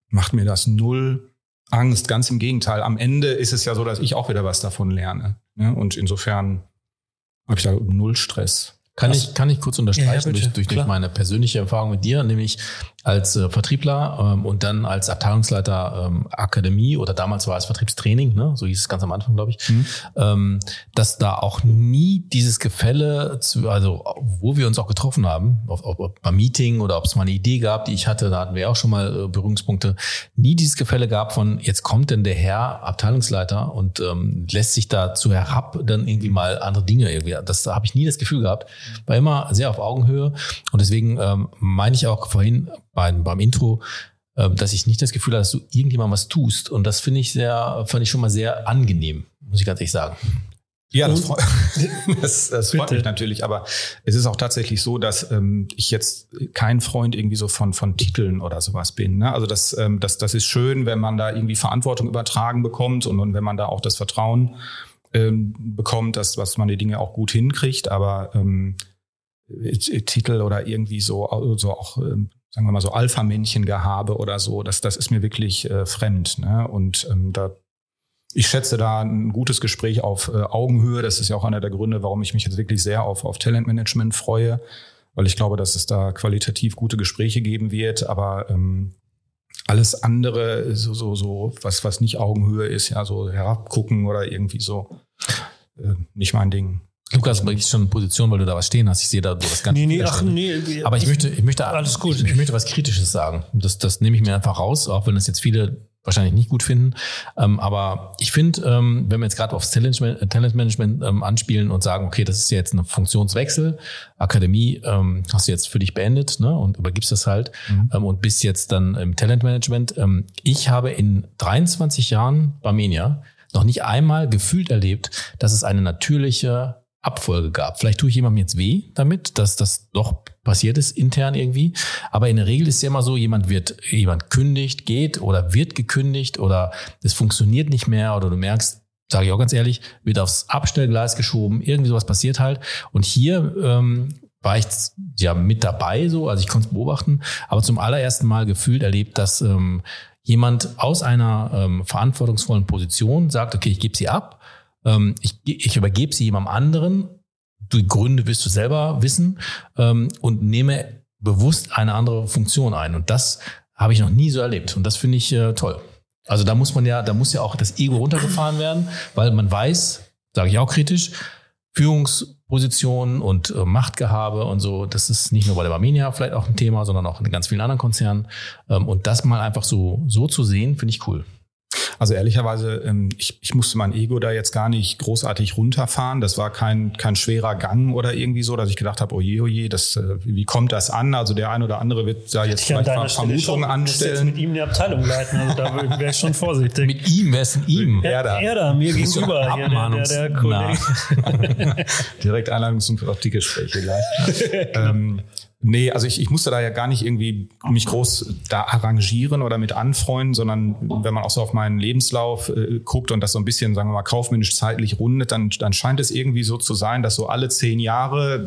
macht mir das null Angst. Ganz im Gegenteil. Am Ende ist es ja so, dass ich auch wieder was davon lerne. Ne? Und insofern habe ich da null Stress. Kann ich, kann ich kurz unterstreichen ja, ja, durch, durch, durch meine persönliche Erfahrung mit dir, nämlich als äh, Vertriebler ähm, und dann als Abteilungsleiter ähm, Akademie oder damals war es Vertriebstraining, ne? so hieß es ganz am Anfang, glaube ich, mhm. ähm, dass da auch nie dieses Gefälle, zu, also wo wir uns auch getroffen haben, ob, ob, ob beim Meeting oder ob es mal eine Idee gab, die ich hatte, da hatten wir auch schon mal äh, Berührungspunkte, nie dieses Gefälle gab von, jetzt kommt denn der Herr Abteilungsleiter und ähm, lässt sich dazu herab, dann irgendwie mal andere Dinge irgendwie, das da habe ich nie das Gefühl gehabt, war immer sehr auf Augenhöhe und deswegen ähm, meine ich auch vorhin beim, beim Intro, ähm, dass ich nicht das Gefühl habe, dass du irgendjemand was tust. Und das finde ich sehr, fand ich schon mal sehr angenehm, muss ich ganz ehrlich sagen. Ja, das, freut, das, das freut mich natürlich, aber es ist auch tatsächlich so, dass ähm, ich jetzt kein Freund irgendwie so von, von Titeln oder sowas bin. Ne? Also das, ähm, das, das ist schön, wenn man da irgendwie Verantwortung übertragen bekommt und, und wenn man da auch das Vertrauen ähm, bekommt, dass was man die Dinge auch gut hinkriegt, aber ähm, Titel oder irgendwie so, so auch, ähm, sagen wir mal so Alpha-Männchen-Gehabe oder so, das, das ist mir wirklich äh, fremd. Ne? Und ähm, da ich schätze da ein gutes Gespräch auf äh, Augenhöhe. Das ist ja auch einer der Gründe, warum ich mich jetzt wirklich sehr auf, auf Talentmanagement freue, weil ich glaube, dass es da qualitativ gute Gespräche geben wird. Aber ähm, alles andere, so, so, so, was, was nicht Augenhöhe ist, ja, so herabgucken oder irgendwie so, äh, nicht mein Ding. Lukas, bist schon in Position, weil du da was stehen hast. Ich sehe da du das ganze. Nee, nee, ach, nee. Aber ich möchte, ich möchte, alles gut. Ich, ich möchte was Kritisches sagen. Das, das nehme ich mir einfach raus, auch wenn das jetzt viele wahrscheinlich nicht gut finden. Ähm, aber ich finde, ähm, wenn wir jetzt gerade aufs Talentmanagement, Talentmanagement ähm, anspielen und sagen, okay, das ist ja jetzt ein Funktionswechsel, Akademie ähm, hast du jetzt für dich beendet ne, und übergibst das halt mhm. ähm, und bist jetzt dann im Talentmanagement. Ähm, ich habe in 23 Jahren Barmenia noch nicht einmal gefühlt erlebt, dass es eine natürliche Abfolge gab. Vielleicht tue ich jemandem jetzt weh damit, dass das doch passiert ist intern irgendwie. Aber in der Regel ist es ja immer so, jemand wird, jemand kündigt, geht oder wird gekündigt oder es funktioniert nicht mehr oder du merkst, sage ich auch ganz ehrlich, wird aufs Abstellgleis geschoben, irgendwie sowas passiert halt. Und hier ähm, war ich ja mit dabei so, also ich konnte es beobachten, aber zum allerersten Mal gefühlt erlebt, dass ähm, jemand aus einer ähm, verantwortungsvollen Position sagt, okay, ich gebe sie ab, ähm, ich, ich übergebe sie jemandem anderen die Gründe wirst du selber wissen ähm, und nehme bewusst eine andere Funktion ein. Und das habe ich noch nie so erlebt. Und das finde ich äh, toll. Also da muss man ja, da muss ja auch das Ego runtergefahren werden, weil man weiß, sage ich auch kritisch, Führungspositionen und äh, Machtgehabe und so, das ist nicht nur bei der Barmenia vielleicht auch ein Thema, sondern auch in ganz vielen anderen Konzernen. Ähm, und das mal einfach so, so zu sehen, finde ich cool. Also ehrlicherweise, ähm, ich, ich musste mein Ego da jetzt gar nicht großartig runterfahren. Das war kein, kein schwerer Gang oder irgendwie so, dass ich gedacht habe, oje, oje, das, äh, wie kommt das an? Also der ein oder andere wird da jetzt ich vielleicht mal Vermutungen anstellen. Jetzt mit ihm eine Abteilung leiten, also da wäre ich schon vorsichtig. mit ihm, wer ist denn ihm? Er, da. Er da, mir gegenüber. Hier, der, der, der Kollege. Direkt Einladung zum Gespräche gleich. ähm, Nee, also ich, ich musste da ja gar nicht irgendwie mich groß da arrangieren oder mit anfreunden, sondern wenn man auch so auf meinen Lebenslauf äh, guckt und das so ein bisschen, sagen wir mal, kaufmännisch zeitlich rundet, dann, dann scheint es irgendwie so zu sein, dass so alle zehn Jahre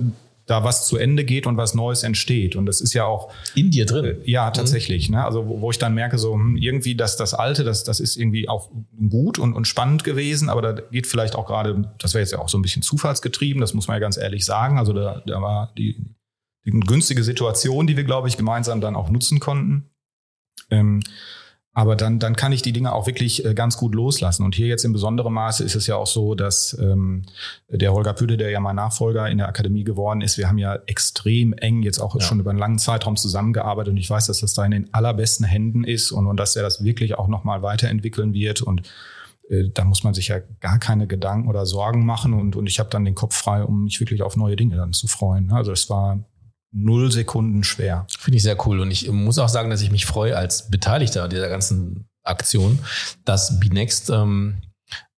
da was zu Ende geht und was Neues entsteht. Und das ist ja auch in dir drin. Äh, ja, tatsächlich. Mhm. Ne? Also wo, wo, ich dann merke, so hm, irgendwie, dass das Alte, das, das ist irgendwie auch gut und, und spannend gewesen, aber da geht vielleicht auch gerade, das wäre jetzt ja auch so ein bisschen zufallsgetrieben, das muss man ja ganz ehrlich sagen. Also da, da war die eine günstige Situation, die wir, glaube ich, gemeinsam dann auch nutzen konnten. Ähm, aber dann, dann kann ich die Dinge auch wirklich äh, ganz gut loslassen. Und hier jetzt in besonderem Maße ist es ja auch so, dass ähm, der Holger Püde, der ja mein Nachfolger in der Akademie geworden ist, wir haben ja extrem eng jetzt auch ja. schon über einen langen Zeitraum zusammengearbeitet. Und ich weiß, dass das da in den allerbesten Händen ist und, und dass er das wirklich auch nochmal weiterentwickeln wird. Und äh, da muss man sich ja gar keine Gedanken oder Sorgen machen. Und, und ich habe dann den Kopf frei, um mich wirklich auf neue Dinge dann zu freuen. Also es war null Sekunden schwer. Finde ich sehr cool. Und ich muss auch sagen, dass ich mich freue als Beteiligter dieser ganzen Aktion, dass BeNext ähm,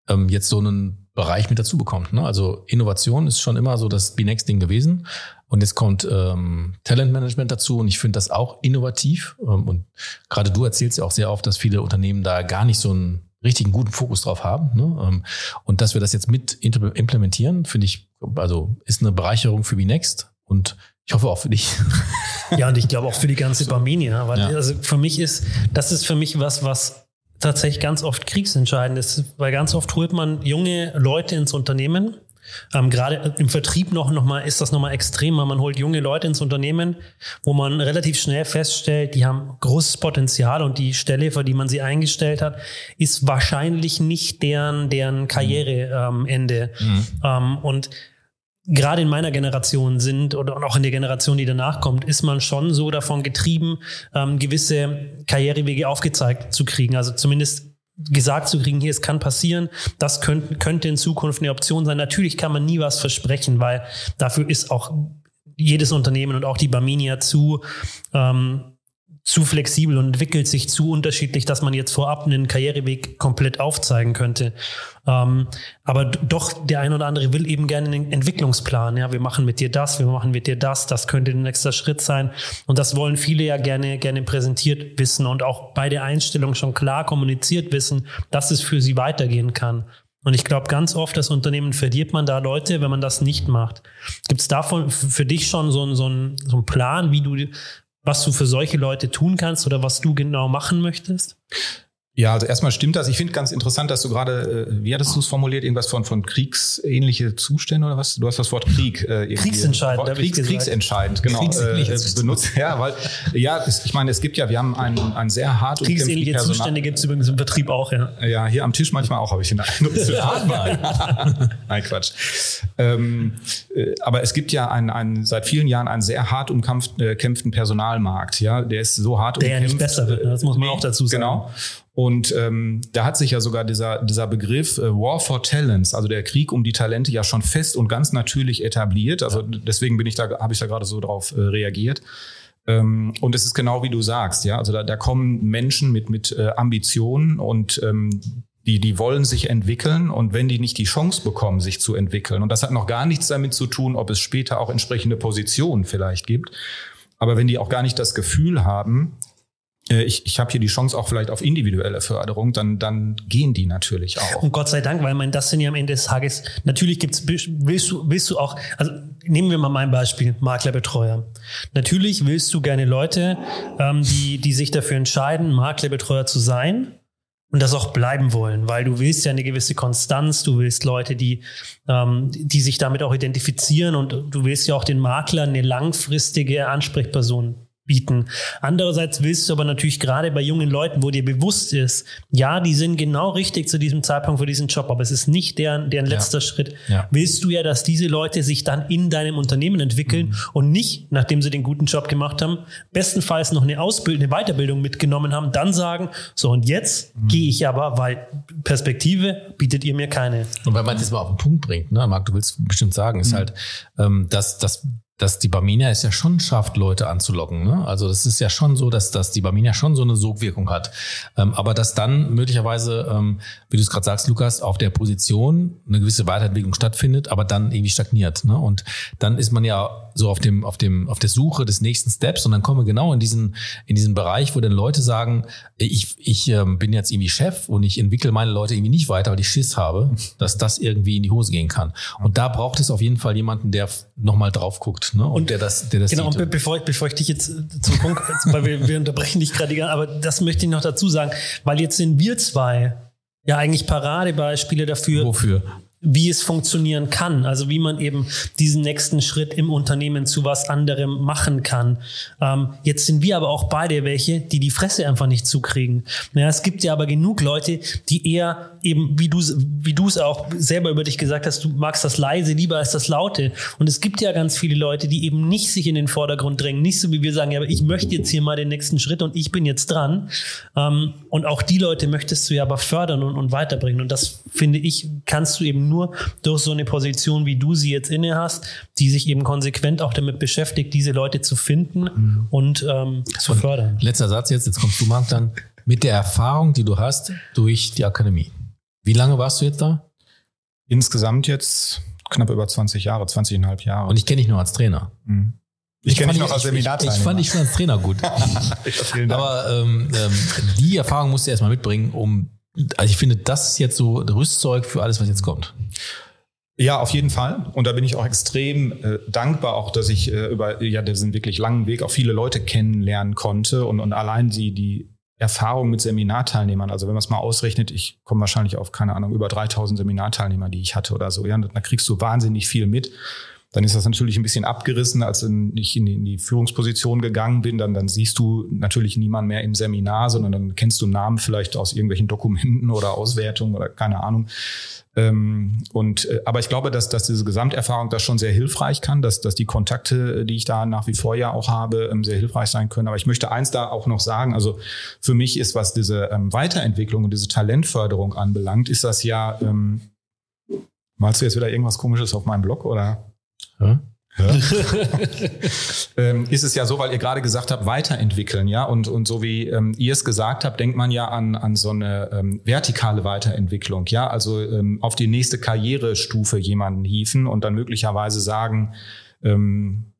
ähm, jetzt so einen Bereich mit dazu bekommt. Ne? Also Innovation ist schon immer so das BeNext-Ding gewesen. Und jetzt kommt ähm, Talentmanagement dazu und ich finde das auch innovativ. Ähm, und gerade du erzählst ja auch sehr oft, dass viele Unternehmen da gar nicht so einen richtigen guten Fokus drauf haben. Ne? Ähm, und dass wir das jetzt mit implementieren, finde ich, also ist eine Bereicherung für BeNext. Und ich hoffe auch für dich. Ja, und ich glaube auch für die ganze Barmenia, weil ja. also für mich ist, das ist für mich was, was tatsächlich ganz oft kriegsentscheidend ist, weil ganz oft holt man junge Leute ins Unternehmen. Ähm, Gerade im Vertrieb noch, noch mal, ist das nochmal extremer. Man holt junge Leute ins Unternehmen, wo man relativ schnell feststellt, die haben großes Potenzial und die Stelle, für die man sie eingestellt hat, ist wahrscheinlich nicht deren, deren Karriereende. Ähm, mhm. ähm, und gerade in meiner Generation sind oder auch in der Generation, die danach kommt, ist man schon so davon getrieben, ähm, gewisse Karrierewege aufgezeigt zu kriegen. Also zumindest gesagt zu kriegen, hier, es kann passieren, das könnte, könnte in Zukunft eine Option sein. Natürlich kann man nie was versprechen, weil dafür ist auch jedes Unternehmen und auch die Barminia zu, ähm, zu flexibel und entwickelt sich zu unterschiedlich, dass man jetzt vorab einen Karriereweg komplett aufzeigen könnte. Ähm, aber doch, der ein oder andere will eben gerne einen Entwicklungsplan. Ja, wir machen mit dir das, wir machen mit dir das, das könnte der nächste Schritt sein. Und das wollen viele ja gerne, gerne präsentiert wissen und auch bei der Einstellung schon klar kommuniziert wissen, dass es für sie weitergehen kann. Und ich glaube, ganz oft das Unternehmen verliert man da Leute, wenn man das nicht macht. Gibt es davon für dich schon so, einen, so, einen, so einen Plan, wie du was du für solche Leute tun kannst oder was du genau machen möchtest? Ja, also erstmal stimmt das. Ich finde ganz interessant, dass du gerade, äh, wie hattest du es formuliert, irgendwas von, von kriegsähnliche Zustände oder was? Du hast das Wort Krieg. Äh, Kriegsentscheidend. Wort, Kriegs, Kriegsentscheidend, genau. Äh, benutzt. Ja, weil, ja, es, ich meine, es gibt ja, wir haben ein, ein sehr hart Kriegsähnliche Zustände gibt es übrigens im Betrieb auch, ja. Ja, hier am Tisch manchmal auch, habe ich den Eindruck. Nein, Quatsch. Ähm, äh, aber es gibt ja einen, einen, seit vielen Jahren einen sehr hart umkämpften äh, Personalmarkt. Ja, der ist so hart der umkämpft. Der ja nicht besser wird, ne? das muss man auch dazu sagen. Genau. Und ähm, da hat sich ja sogar dieser, dieser Begriff äh, War for Talents, also der Krieg um die Talente, ja schon fest und ganz natürlich etabliert. Also deswegen bin ich da, habe ich da gerade so drauf äh, reagiert. Ähm, und es ist genau wie du sagst, ja. Also da, da kommen Menschen mit, mit äh, Ambitionen und ähm, die, die wollen sich entwickeln und wenn die nicht die Chance bekommen, sich zu entwickeln, und das hat noch gar nichts damit zu tun, ob es später auch entsprechende Positionen vielleicht gibt, aber wenn die auch gar nicht das Gefühl haben, ich, ich habe hier die Chance auch vielleicht auf individuelle Förderung, dann, dann gehen die natürlich auch. Und Gott sei Dank, weil man das sind ja am Ende des Tages, natürlich gibt's, willst du, willst du auch, also nehmen wir mal mein Beispiel, Maklerbetreuer. Natürlich willst du gerne Leute, ähm, die, die sich dafür entscheiden, Maklerbetreuer zu sein und das auch bleiben wollen, weil du willst ja eine gewisse Konstanz, du willst Leute, die, ähm, die sich damit auch identifizieren und du willst ja auch den Makler eine langfristige Ansprechperson bieten. Andererseits willst du aber natürlich gerade bei jungen Leuten, wo dir bewusst ist, ja, die sind genau richtig zu diesem Zeitpunkt für diesen Job, aber es ist nicht deren, deren letzter ja. Schritt, ja. willst du ja, dass diese Leute sich dann in deinem Unternehmen entwickeln mhm. und nicht, nachdem sie den guten Job gemacht haben, bestenfalls noch eine Ausbildung, eine Weiterbildung mitgenommen haben, dann sagen, so und jetzt mhm. gehe ich aber, weil Perspektive bietet ihr mir keine. Und wenn man das mal auf den Punkt bringt, ne, Marc, du willst bestimmt sagen, ist mhm. halt, ähm, dass, dass dass die Barmenia es ja schon schafft, Leute anzulocken. Ne? Also das ist ja schon so, dass, dass die Barmenia schon so eine Sogwirkung hat. Ähm, aber dass dann möglicherweise, ähm, wie du es gerade sagst, Lukas, auf der Position eine gewisse Weiterentwicklung stattfindet, aber dann irgendwie stagniert. Ne? Und dann ist man ja so auf dem, auf dem, auf der Suche des nächsten Steps und dann kommen wir genau in diesen, in diesen Bereich, wo dann Leute sagen, ich, ich ähm, bin jetzt irgendwie Chef und ich entwickle meine Leute irgendwie nicht weiter, weil ich Schiss habe, dass das irgendwie in die Hose gehen kann. Und da braucht es auf jeden Fall jemanden, der nochmal drauf guckt, ne? Und, und der das, der das Genau, sieht. und bevor ich, bevor ich dich jetzt zum Punkt, weil wir, wir unterbrechen dich gerade, aber das möchte ich noch dazu sagen, weil jetzt sind wir zwei ja eigentlich Paradebeispiele dafür. Wofür? Wie es funktionieren kann, also wie man eben diesen nächsten Schritt im Unternehmen zu was anderem machen kann. Ähm, jetzt sind wir aber auch beide welche, die die Fresse einfach nicht zukriegen. Ja, es gibt ja aber genug Leute, die eher eben, wie du wie du es auch selber über dich gesagt hast, du magst das leise lieber als das laute. Und es gibt ja ganz viele Leute, die eben nicht sich in den Vordergrund drängen, nicht so wie wir sagen, ja, aber ich möchte jetzt hier mal den nächsten Schritt und ich bin jetzt dran. Ähm, und auch die Leute möchtest du ja aber fördern und, und weiterbringen. Und das finde ich, kannst du eben nur durch so eine Position, wie du sie jetzt inne hast, die sich eben konsequent auch damit beschäftigt, diese Leute zu finden mhm. und ähm, zu und fördern. Letzter Satz jetzt, jetzt kommst du, Marc, dann mit der Erfahrung, die du hast durch die Akademie. Wie lange warst du jetzt da? Insgesamt jetzt knapp über 20 Jahre, 20,5 Jahre. Und ich kenne dich nur als Trainer. Mhm. Ich, ich kenne dich noch als Seminarteilnehmer. Ich, ich, fand dich schon als Trainer gut. Aber ähm, ähm, die Erfahrung musst du erstmal mitbringen, um also ich finde, das ist jetzt so Rüstzeug für alles, was jetzt kommt. Ja, auf jeden Fall. Und da bin ich auch extrem äh, dankbar, auch dass ich äh, über ja diesen wirklich langen Weg auch viele Leute kennenlernen konnte und, und allein die, die Erfahrung mit Seminarteilnehmern, also wenn man es mal ausrechnet, ich komme wahrscheinlich auf, keine Ahnung, über 3000 Seminarteilnehmer, die ich hatte oder so, ja, da kriegst du wahnsinnig viel mit dann ist das natürlich ein bisschen abgerissen, als ich in die, in die Führungsposition gegangen bin. Dann, dann siehst du natürlich niemand mehr im Seminar, sondern dann kennst du Namen vielleicht aus irgendwelchen Dokumenten oder Auswertungen oder keine Ahnung. Ähm, und äh, aber ich glaube, dass, dass diese Gesamterfahrung das schon sehr hilfreich kann, dass, dass die Kontakte, die ich da nach wie vor ja auch habe, ähm, sehr hilfreich sein können. Aber ich möchte eins da auch noch sagen. Also für mich ist, was diese ähm, Weiterentwicklung und diese Talentförderung anbelangt, ist das ja. Ähm, malst du jetzt wieder irgendwas Komisches auf meinem Blog oder? Ja? ähm, ist es ja so, weil ihr gerade gesagt habt, weiterentwickeln, ja. Und, und so wie ähm, ihr es gesagt habt, denkt man ja an, an so eine ähm, vertikale Weiterentwicklung, ja. Also ähm, auf die nächste Karrierestufe jemanden hieven und dann möglicherweise sagen, ähm,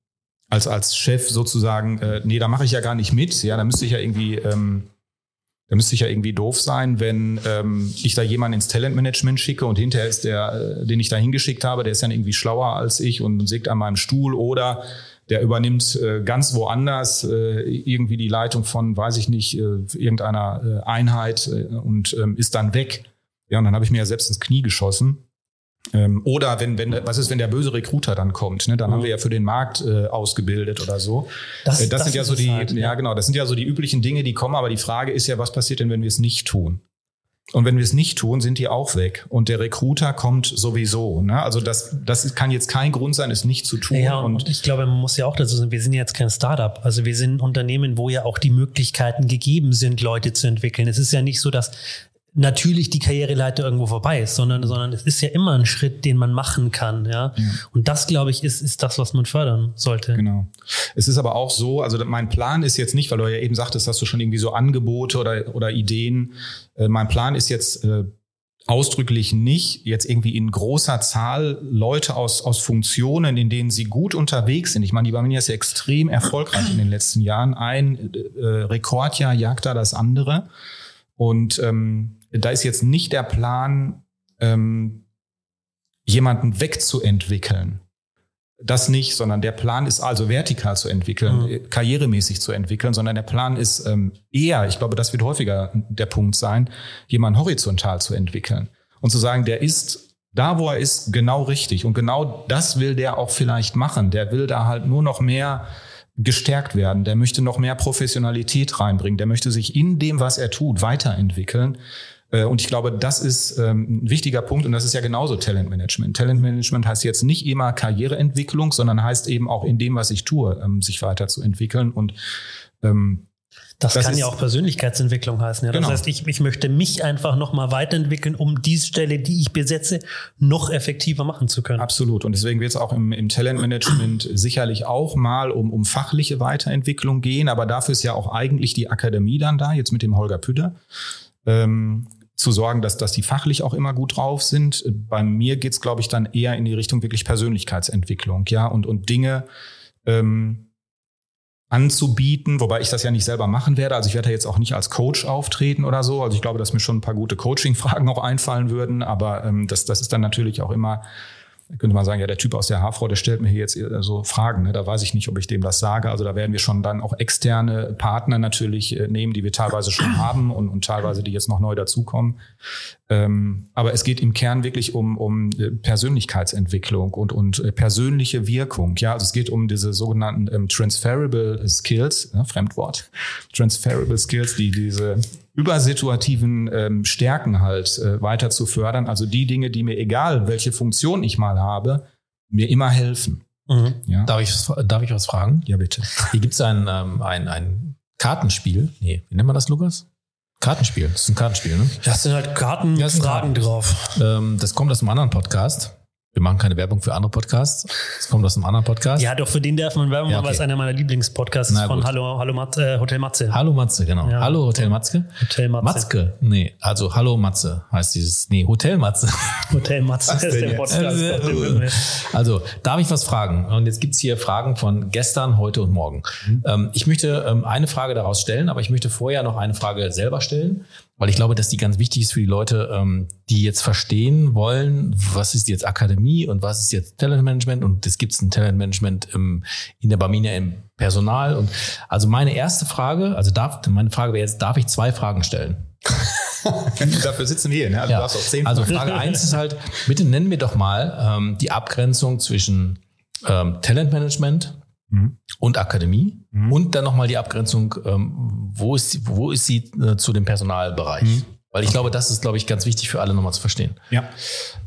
als, als Chef sozusagen, äh, nee, da mache ich ja gar nicht mit, ja, da müsste ich ja irgendwie, ähm, da müsste ich ja irgendwie doof sein, wenn ähm, ich da jemanden ins Talentmanagement schicke und hinterher ist der, äh, den ich da hingeschickt habe, der ist dann irgendwie schlauer als ich und sägt an meinem Stuhl oder der übernimmt äh, ganz woanders äh, irgendwie die Leitung von, weiß ich nicht, äh, irgendeiner äh, Einheit äh, und ähm, ist dann weg. Ja, und dann habe ich mir ja selbst ins Knie geschossen. Ähm, oder wenn, wenn, was ist, wenn der böse Recruiter dann kommt? Ne? Dann mhm. haben wir ja für den Markt äh, ausgebildet oder so. Das, äh, das, das sind ja so die, halt, ja. ja genau, das sind ja so die üblichen Dinge, die kommen. Aber die Frage ist ja, was passiert denn, wenn wir es nicht tun? Und wenn wir es nicht tun, sind die auch weg. Und der Recruiter kommt sowieso. Ne? Also das, das kann jetzt kein Grund sein, es nicht zu tun. Ja, und, und ich glaube, man muss ja auch dazu sagen, wir sind jetzt kein Startup. Also wir sind ein Unternehmen, wo ja auch die Möglichkeiten gegeben sind, Leute zu entwickeln. Es ist ja nicht so, dass natürlich die Karriereleiter irgendwo vorbei ist, sondern, sondern es ist ja immer ein Schritt, den man machen kann, ja. ja. Und das, glaube ich, ist, ist das, was man fördern sollte. Genau. Es ist aber auch so, also mein Plan ist jetzt nicht, weil du ja eben sagtest, hast du schon irgendwie so Angebote oder, oder Ideen. Äh, mein Plan ist jetzt äh, ausdrücklich nicht, jetzt irgendwie in großer Zahl Leute aus, aus Funktionen, in denen sie gut unterwegs sind. Ich meine, die Barminia ist ja extrem erfolgreich in den letzten Jahren. Ein äh, Rekordjahr jagt da das andere. Und ähm, da ist jetzt nicht der Plan, ähm, jemanden wegzuentwickeln. Das nicht, sondern der Plan ist also vertikal zu entwickeln, mhm. karrieremäßig zu entwickeln, sondern der Plan ist ähm, eher, ich glaube, das wird häufiger der Punkt sein, jemanden horizontal zu entwickeln und zu sagen, der ist da, wo er ist, genau richtig. Und genau das will der auch vielleicht machen. Der will da halt nur noch mehr gestärkt werden, der möchte noch mehr Professionalität reinbringen, der möchte sich in dem, was er tut, weiterentwickeln. Äh, und ich glaube, das ist ähm, ein wichtiger Punkt und das ist ja genauso Talentmanagement. Talentmanagement heißt jetzt nicht immer Karriereentwicklung, sondern heißt eben auch in dem, was ich tue, ähm, sich weiterzuentwickeln und ähm, das, das kann ja auch Persönlichkeitsentwicklung heißen. Ja? Das genau. heißt, ich, ich möchte mich einfach nochmal weiterentwickeln, um diese Stelle, die ich besetze, noch effektiver machen zu können. Absolut. Und deswegen wird es auch im, im Talentmanagement sicherlich auch mal um, um fachliche Weiterentwicklung gehen. Aber dafür ist ja auch eigentlich die Akademie dann da, jetzt mit dem Holger Pütter. Ähm, zu sorgen, dass, dass die fachlich auch immer gut drauf sind. Bei mir geht's es, glaube ich, dann eher in die Richtung wirklich Persönlichkeitsentwicklung, ja, und, und Dinge, ähm, anzubieten, wobei ich das ja nicht selber machen werde. Also ich werde ja jetzt auch nicht als Coach auftreten oder so. Also ich glaube, dass mir schon ein paar gute Coaching-Fragen auch einfallen würden, aber ähm, das, das ist dann natürlich auch immer könnte man sagen, ja, der Typ aus der Haarfrau, der stellt mir hier jetzt so Fragen. Ne? Da weiß ich nicht, ob ich dem das sage. Also da werden wir schon dann auch externe Partner natürlich äh, nehmen, die wir teilweise schon haben und, und teilweise, die jetzt noch neu dazukommen. Ähm, aber es geht im Kern wirklich um, um äh, Persönlichkeitsentwicklung und, und äh, persönliche Wirkung. Ja, also es geht um diese sogenannten ähm, transferable Skills, ne? Fremdwort, transferable Skills, die diese übersituativen ähm, Stärken halt äh, weiter zu fördern. Also die Dinge, die mir egal, welche Funktion ich mal habe, mir immer helfen. Mhm. Ja? Darf, ich, darf ich was fragen? Ja, bitte. Hier gibt es ein, ähm, ein, ein Kartenspiel. Nee, wie nennt man das, Lukas? Kartenspiel. Das ist ein Kartenspiel, ne? Das sind halt Karten mit Fragen drauf. Ähm, das kommt aus einem anderen Podcast. Wir machen keine Werbung für andere Podcasts. Das kommt aus einem anderen Podcast. Ja, doch, für den darf man Werbung ja, okay. weil es einer meiner Lieblingspodcasts ist von Hallo, Hallo Matze, äh, Hotel Matze. Hallo Matze, genau. Ja. Hallo Hotel Matze. Hotel Matze. Matzke. Nee, also Hallo Matze heißt dieses. Nee, Hotel Matze. Hotel Matze ist der Podcast. also, darf ich was fragen? Und jetzt gibt's hier Fragen von gestern, heute und morgen. Mhm. Ähm, ich möchte ähm, eine Frage daraus stellen, aber ich möchte vorher noch eine Frage selber stellen weil ich glaube, dass die ganz wichtig ist für die Leute, ähm, die jetzt verstehen wollen, was ist jetzt Akademie und was ist jetzt Talentmanagement und es gibt ein Talentmanagement im, in der Barminia im Personal und also meine erste Frage, also darf, meine Frage wäre jetzt, darf ich zwei Fragen stellen? Dafür sitzen wir hier, ne? Also, ja. auch zehn also Frage eins ist halt, bitte nennen wir doch mal ähm, die Abgrenzung zwischen ähm, Talentmanagement mhm. und Akademie mhm. und dann nochmal die Abgrenzung, ähm, wo, ist, wo ist sie äh, zu dem Personalbereich? Mhm. Weil ich okay. glaube, das ist, glaube ich, ganz wichtig für alle nochmal zu verstehen. Ja,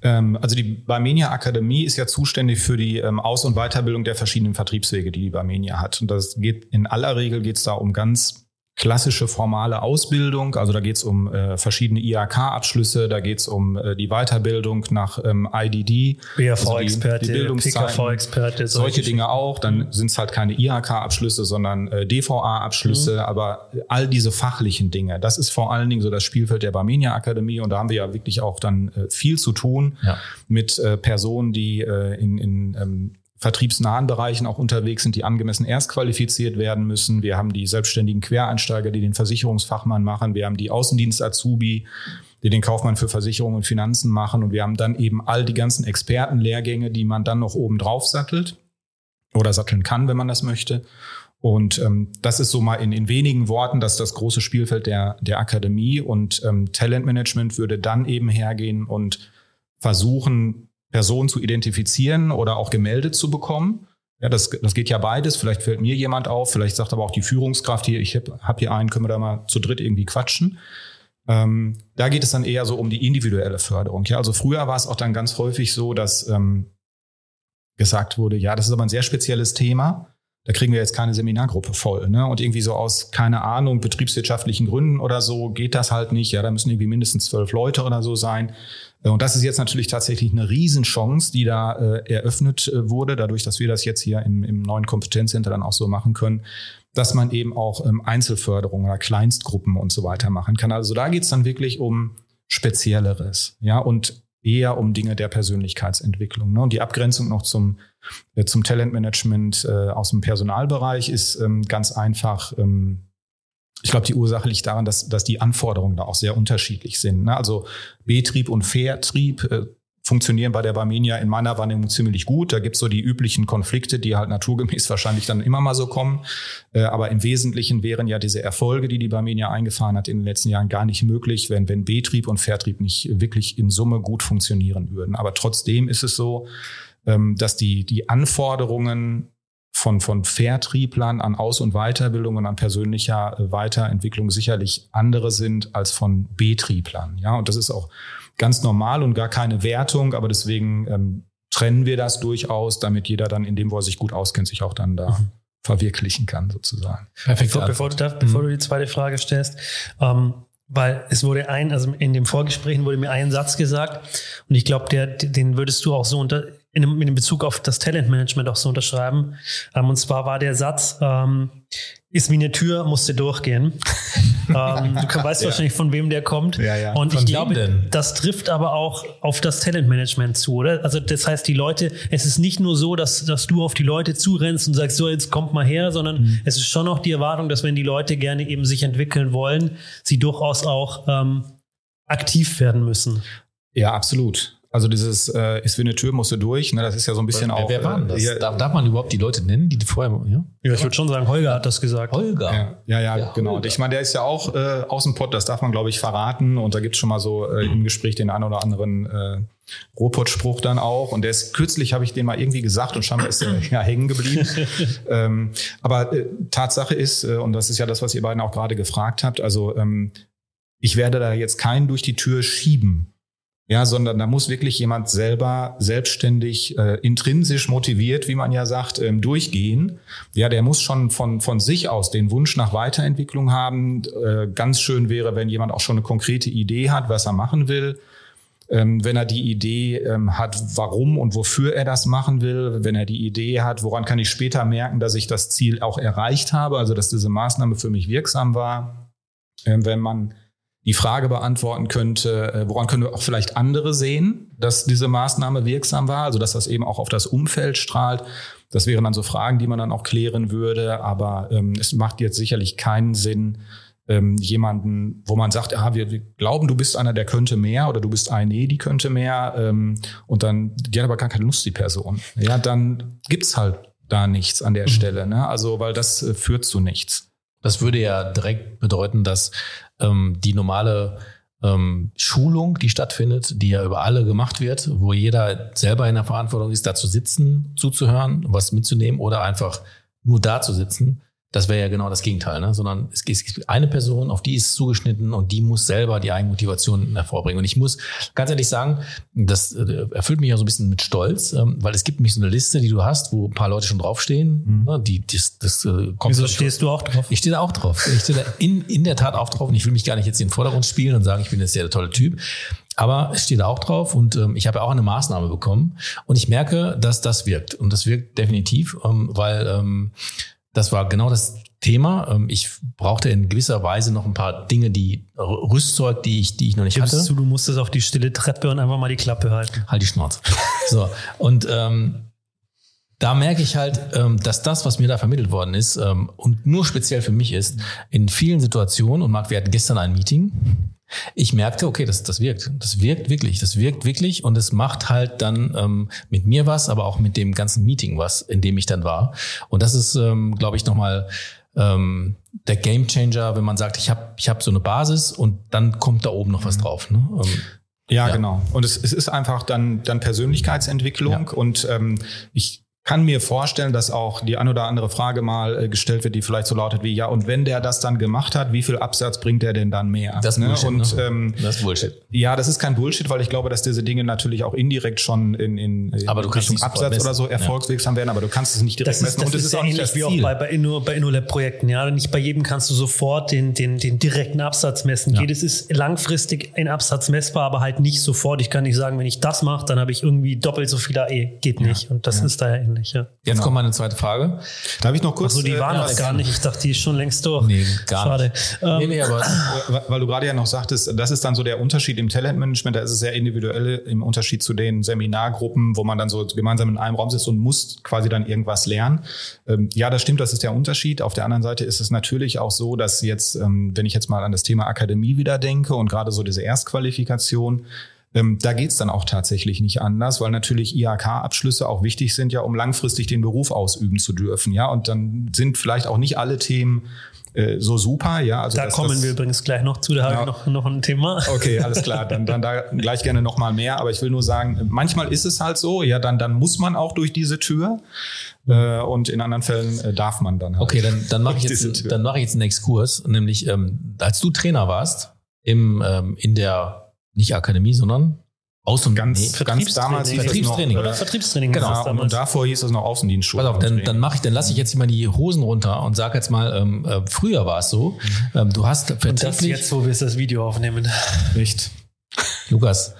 ähm, also die Barmenia Akademie ist ja zuständig für die ähm, Aus- und Weiterbildung der verschiedenen Vertriebswege, die die Barmenia hat. Und das geht in aller Regel geht es da um ganz klassische formale Ausbildung. Also da geht es um äh, verschiedene IHK-Abschlüsse, da geht es um äh, die Weiterbildung nach ähm, IDD. BAV-Experte, also PKV-Experte. Solche Dinge auch. Dann mhm. sind es halt keine IHK-Abschlüsse, sondern äh, DVA-Abschlüsse. Mhm. Aber all diese fachlichen Dinge, das ist vor allen Dingen so das Spielfeld der Barmenia Akademie. Und da haben wir ja wirklich auch dann äh, viel zu tun ja. mit äh, Personen, die äh, in, in ähm, vertriebsnahen Bereichen auch unterwegs sind, die angemessen erst qualifiziert werden müssen. Wir haben die selbstständigen Quereinsteiger, die den Versicherungsfachmann machen. Wir haben die Außendienst-Azubi, die den Kaufmann für Versicherung und Finanzen machen. Und wir haben dann eben all die ganzen Expertenlehrgänge, die man dann noch oben drauf sattelt oder satteln kann, wenn man das möchte. Und ähm, das ist so mal in, in wenigen Worten das, das große Spielfeld der, der Akademie. Und ähm, Talentmanagement würde dann eben hergehen und versuchen, Person zu identifizieren oder auch gemeldet zu bekommen. Ja, das, das geht ja beides. Vielleicht fällt mir jemand auf, vielleicht sagt aber auch die Führungskraft hier, ich habe hab hier einen, können wir da mal zu dritt irgendwie quatschen. Ähm, da geht es dann eher so um die individuelle Förderung. Ja, also früher war es auch dann ganz häufig so, dass ähm, gesagt wurde, ja, das ist aber ein sehr spezielles Thema. Da kriegen wir jetzt keine Seminargruppe voll. Ne? Und irgendwie so aus, keine Ahnung, betriebswirtschaftlichen Gründen oder so geht das halt nicht. Ja, da müssen irgendwie mindestens zwölf Leute oder so sein. Äh, und das ist jetzt natürlich tatsächlich eine Riesenchance, die da äh, eröffnet äh, wurde, dadurch, dass wir das jetzt hier im, im neuen Kompetenzcenter dann auch so machen können, dass man eben auch ähm, Einzelförderung oder Kleinstgruppen und so weiter machen kann. Also da geht's dann wirklich um Spezielleres, ja, und eher um Dinge der Persönlichkeitsentwicklung. Ne? Und die Abgrenzung noch zum, äh, zum Talentmanagement äh, aus dem Personalbereich ist ähm, ganz einfach. Ähm, ich glaube, die Ursache liegt daran, dass, dass die Anforderungen da auch sehr unterschiedlich sind. Ne? Also Betrieb und Vertrieb äh, funktionieren bei der Barmenia in meiner Wahrnehmung ziemlich gut. Da gibt's so die üblichen Konflikte, die halt naturgemäß wahrscheinlich dann immer mal so kommen. Äh, aber im Wesentlichen wären ja diese Erfolge, die die Barmenia eingefahren hat in den letzten Jahren, gar nicht möglich, wenn, wenn Betrieb und Vertrieb nicht wirklich in Summe gut funktionieren würden. Aber trotzdem ist es so, ähm, dass die, die Anforderungen von, von Vertrieblern an Aus- und Weiterbildung und an persönlicher äh, Weiterentwicklung sicherlich andere sind als von Betrieblern. Ja, und das ist auch ganz normal und gar keine Wertung, aber deswegen ähm, trennen wir das durchaus, damit jeder dann in dem, wo er sich gut auskennt, sich auch dann da mhm. verwirklichen kann, sozusagen. Perfekt. Bevor, bevor du, darf, bevor mhm. du die zweite Frage stellst, ähm, weil es wurde ein, also in dem Vorgesprächen wurde mir ein Satz gesagt und ich glaube, der, den würdest du auch so unter, in, in Bezug auf das Talentmanagement auch so unterschreiben. Ähm, und zwar war der Satz, ähm, ist wie eine Tür, musste durchgehen. ähm, du weißt ja. wahrscheinlich, von wem der kommt. Ja, ja. Und von ich glaube, denn? das trifft aber auch auf das Talentmanagement zu, oder? Also das heißt, die Leute, es ist nicht nur so, dass, dass du auf die Leute zurennst und sagst, so, jetzt kommt mal her, sondern mhm. es ist schon auch die Erwartung, dass wenn die Leute gerne eben sich entwickeln wollen, sie durchaus auch ähm, aktiv werden müssen. Ja, absolut. Also dieses äh, ist wie eine Tür, musst du durch. Ne? Das ist ja so ein bisschen wer, auch. Wer war denn das? Äh, darf, darf, man überhaupt die Leute nennen, die vorher. Ja, ja ich würde schon sagen, Holger hat das gesagt. Holger. Ja, ja, ja, ja genau. Und ich meine, der ist ja auch äh, aus dem Pott, das darf man, glaube ich, verraten. Und da gibt's schon mal so äh, im Gespräch den einen oder anderen äh, Robot-Spruch dann auch. Und der ist kürzlich, habe ich den mal irgendwie gesagt und scheinbar ist der ja hängen geblieben. ähm, aber äh, Tatsache ist, äh, und das ist ja das, was ihr beiden auch gerade gefragt habt, also ähm, ich werde da jetzt keinen durch die Tür schieben. Ja, sondern da muss wirklich jemand selber selbstständig, äh, intrinsisch motiviert, wie man ja sagt, ähm, durchgehen. Ja, der muss schon von, von sich aus den Wunsch nach Weiterentwicklung haben. Äh, ganz schön wäre, wenn jemand auch schon eine konkrete Idee hat, was er machen will. Ähm, wenn er die Idee ähm, hat, warum und wofür er das machen will, wenn er die Idee hat, woran kann ich später merken, dass ich das Ziel auch erreicht habe, also dass diese Maßnahme für mich wirksam war. Ähm, wenn man die Frage beantworten könnte, äh, woran können wir auch vielleicht andere sehen, dass diese Maßnahme wirksam war, also dass das eben auch auf das Umfeld strahlt. Das wären dann so Fragen, die man dann auch klären würde. Aber ähm, es macht jetzt sicherlich keinen Sinn, ähm, jemanden, wo man sagt, ah, wir, wir glauben, du bist einer, der könnte mehr oder du bist eine, die könnte mehr ähm, und dann, die hat aber gar keine Lust, die Person. Ja, dann gibt's halt da nichts an der mhm. Stelle. Ne? Also, weil das äh, führt zu nichts. Das würde ja direkt bedeuten, dass ähm, die normale ähm, Schulung, die stattfindet, die ja über alle gemacht wird, wo jeder selber in der Verantwortung ist, da zu sitzen, zuzuhören, was mitzunehmen oder einfach nur da zu sitzen, Das wäre ja genau das Gegenteil, ne? sondern es gibt eine Person, auf die ist es zugeschnitten und die muss selber die Eigenmotivation hervorbringen. Und ich muss ganz ehrlich sagen, das äh, erfüllt mich ja so ein bisschen mit Stolz, ähm, weil es gibt nämlich so eine Liste, die du hast, wo ein paar Leute schon draufstehen. Mhm. Ne? Die, das, das äh, kommt Wieso stehst du auch drauf? Ich stehe da auch drauf. Ich stehe da in, in der Tat auch drauf und ich will mich gar nicht jetzt in den Vordergrund spielen und sagen, ich bin jetzt der tolle Typ. Aber es steht da auch drauf und ähm, ich habe ja auch eine Maßnahme bekommen und ich merke, dass das wirkt und das wirkt definitiv, ähm, weil ähm, das war genau das Thema. Ähm, ich brauchte in gewisser Weise noch ein paar Dinge, die Rüstzeug, die ich, die ich noch nicht Gibst hatte. Du, du musstest auf die stille Treppe und einfach mal die Klappe halten. Halt die Schnauze. so und ähm, da merke ich halt, ähm, dass das, was mir da vermittelt worden ist ähm, und nur speziell für mich ist, in vielen Situationen und Marc, wir hatten gestern ein Meeting ich merkte, okay, das, das wirkt. Das wirkt wirklich. Das wirkt wirklich und es macht halt dann ähm, mit mir was, aber auch mit dem ganzen Meeting was, in dem ich dann war. Und das ist, ähm, glaube ich, nochmal ähm, der Game Changer, wenn man sagt, ich habe ich hab so eine Basis und dann kommt da oben noch was mhm. drauf. Ne? Ähm, ja, ja, genau. Und es, es ist einfach dann, dann Persönlichkeitsentwicklung. Ja. Und ähm, ich kann mir vorstellen, dass auch die ein oder andere Frage mal äh, gestellt wird, die vielleicht so lautet wie, ja, und wenn der das dann gemacht hat, wie viel Absatz bringt er denn dann mehr? Das ist ne? Bullshit. Und, ne? ähm, das ist Bullshit. Ja, das ist kein Bullshit, weil ich glaube, dass diese Dinge natürlich auch indirekt schon in, in, aber du kannst Absatz oder so erfolgswirksam ja. werden, aber du kannst es nicht direkt das ist, messen. Das und das ist, ist auch nicht das wie auch bei, bei, Inno, bei InnoLab-Projekten. Ja, nicht bei jedem kannst du sofort den, den, den direkten Absatz messen. Ja. Jedes ist langfristig ein Absatz messbar, aber halt nicht sofort. Ich kann nicht sagen, wenn ich das mache, dann habe ich irgendwie doppelt so viel AE. Geht nicht. Und das ist daher ähnlich. Ja. Jetzt genau kommt meine zweite Frage. Darf ich noch kurz? Achso, die waren äh, gar nicht. Ich dachte, die ist schon längst durch. Nee, gar Schade. nicht. Ähm, nee, nee, aber weil du gerade ja noch sagtest, das ist dann so der Unterschied im Talentmanagement. Da ist es sehr individuell im Unterschied zu den Seminargruppen, wo man dann so gemeinsam in einem Raum sitzt und muss quasi dann irgendwas lernen. Ähm, ja, das stimmt, das ist der Unterschied. Auf der anderen Seite ist es natürlich auch so, dass jetzt, ähm, wenn ich jetzt mal an das Thema Akademie wieder denke und gerade so diese Erstqualifikation, ähm, da geht's dann auch tatsächlich nicht anders, weil natürlich IHK-Abschlüsse auch wichtig sind, ja, um langfristig den Beruf ausüben zu dürfen. Ja, und dann sind vielleicht auch nicht alle Themen äh, so super, ja. Also da das, kommen das, wir übrigens gleich noch zu, da ja, habe ich noch, noch ein Thema. Okay, alles klar, dann, dann da gleich gerne noch mal mehr, aber ich will nur sagen, manchmal ist es halt so, ja, dann, dann muss man auch durch diese Tür äh, und in anderen Fällen äh, darf man dann halt. Okay, dann, dann mache ich, jetzt, dann mach ich jetzt einen Exkurs, nämlich ähm, als du Trainer warst im, ähm, in der nicht Akademie, sondern Außen und ganz, nee, ganz damals Vertriebstraining. Oder Vertriebstraining. Genau. Und, und davor hieß es noch Außendienstschule. Pass auf, dann, dann mache ich, dann lasse ich jetzt mal die Hosen runter und sag jetzt mal, ähm, äh, früher war es so, ähm, du hast vertrieblich. Und das jetzt, wo wir das Video aufnehmen. Nicht. Lukas.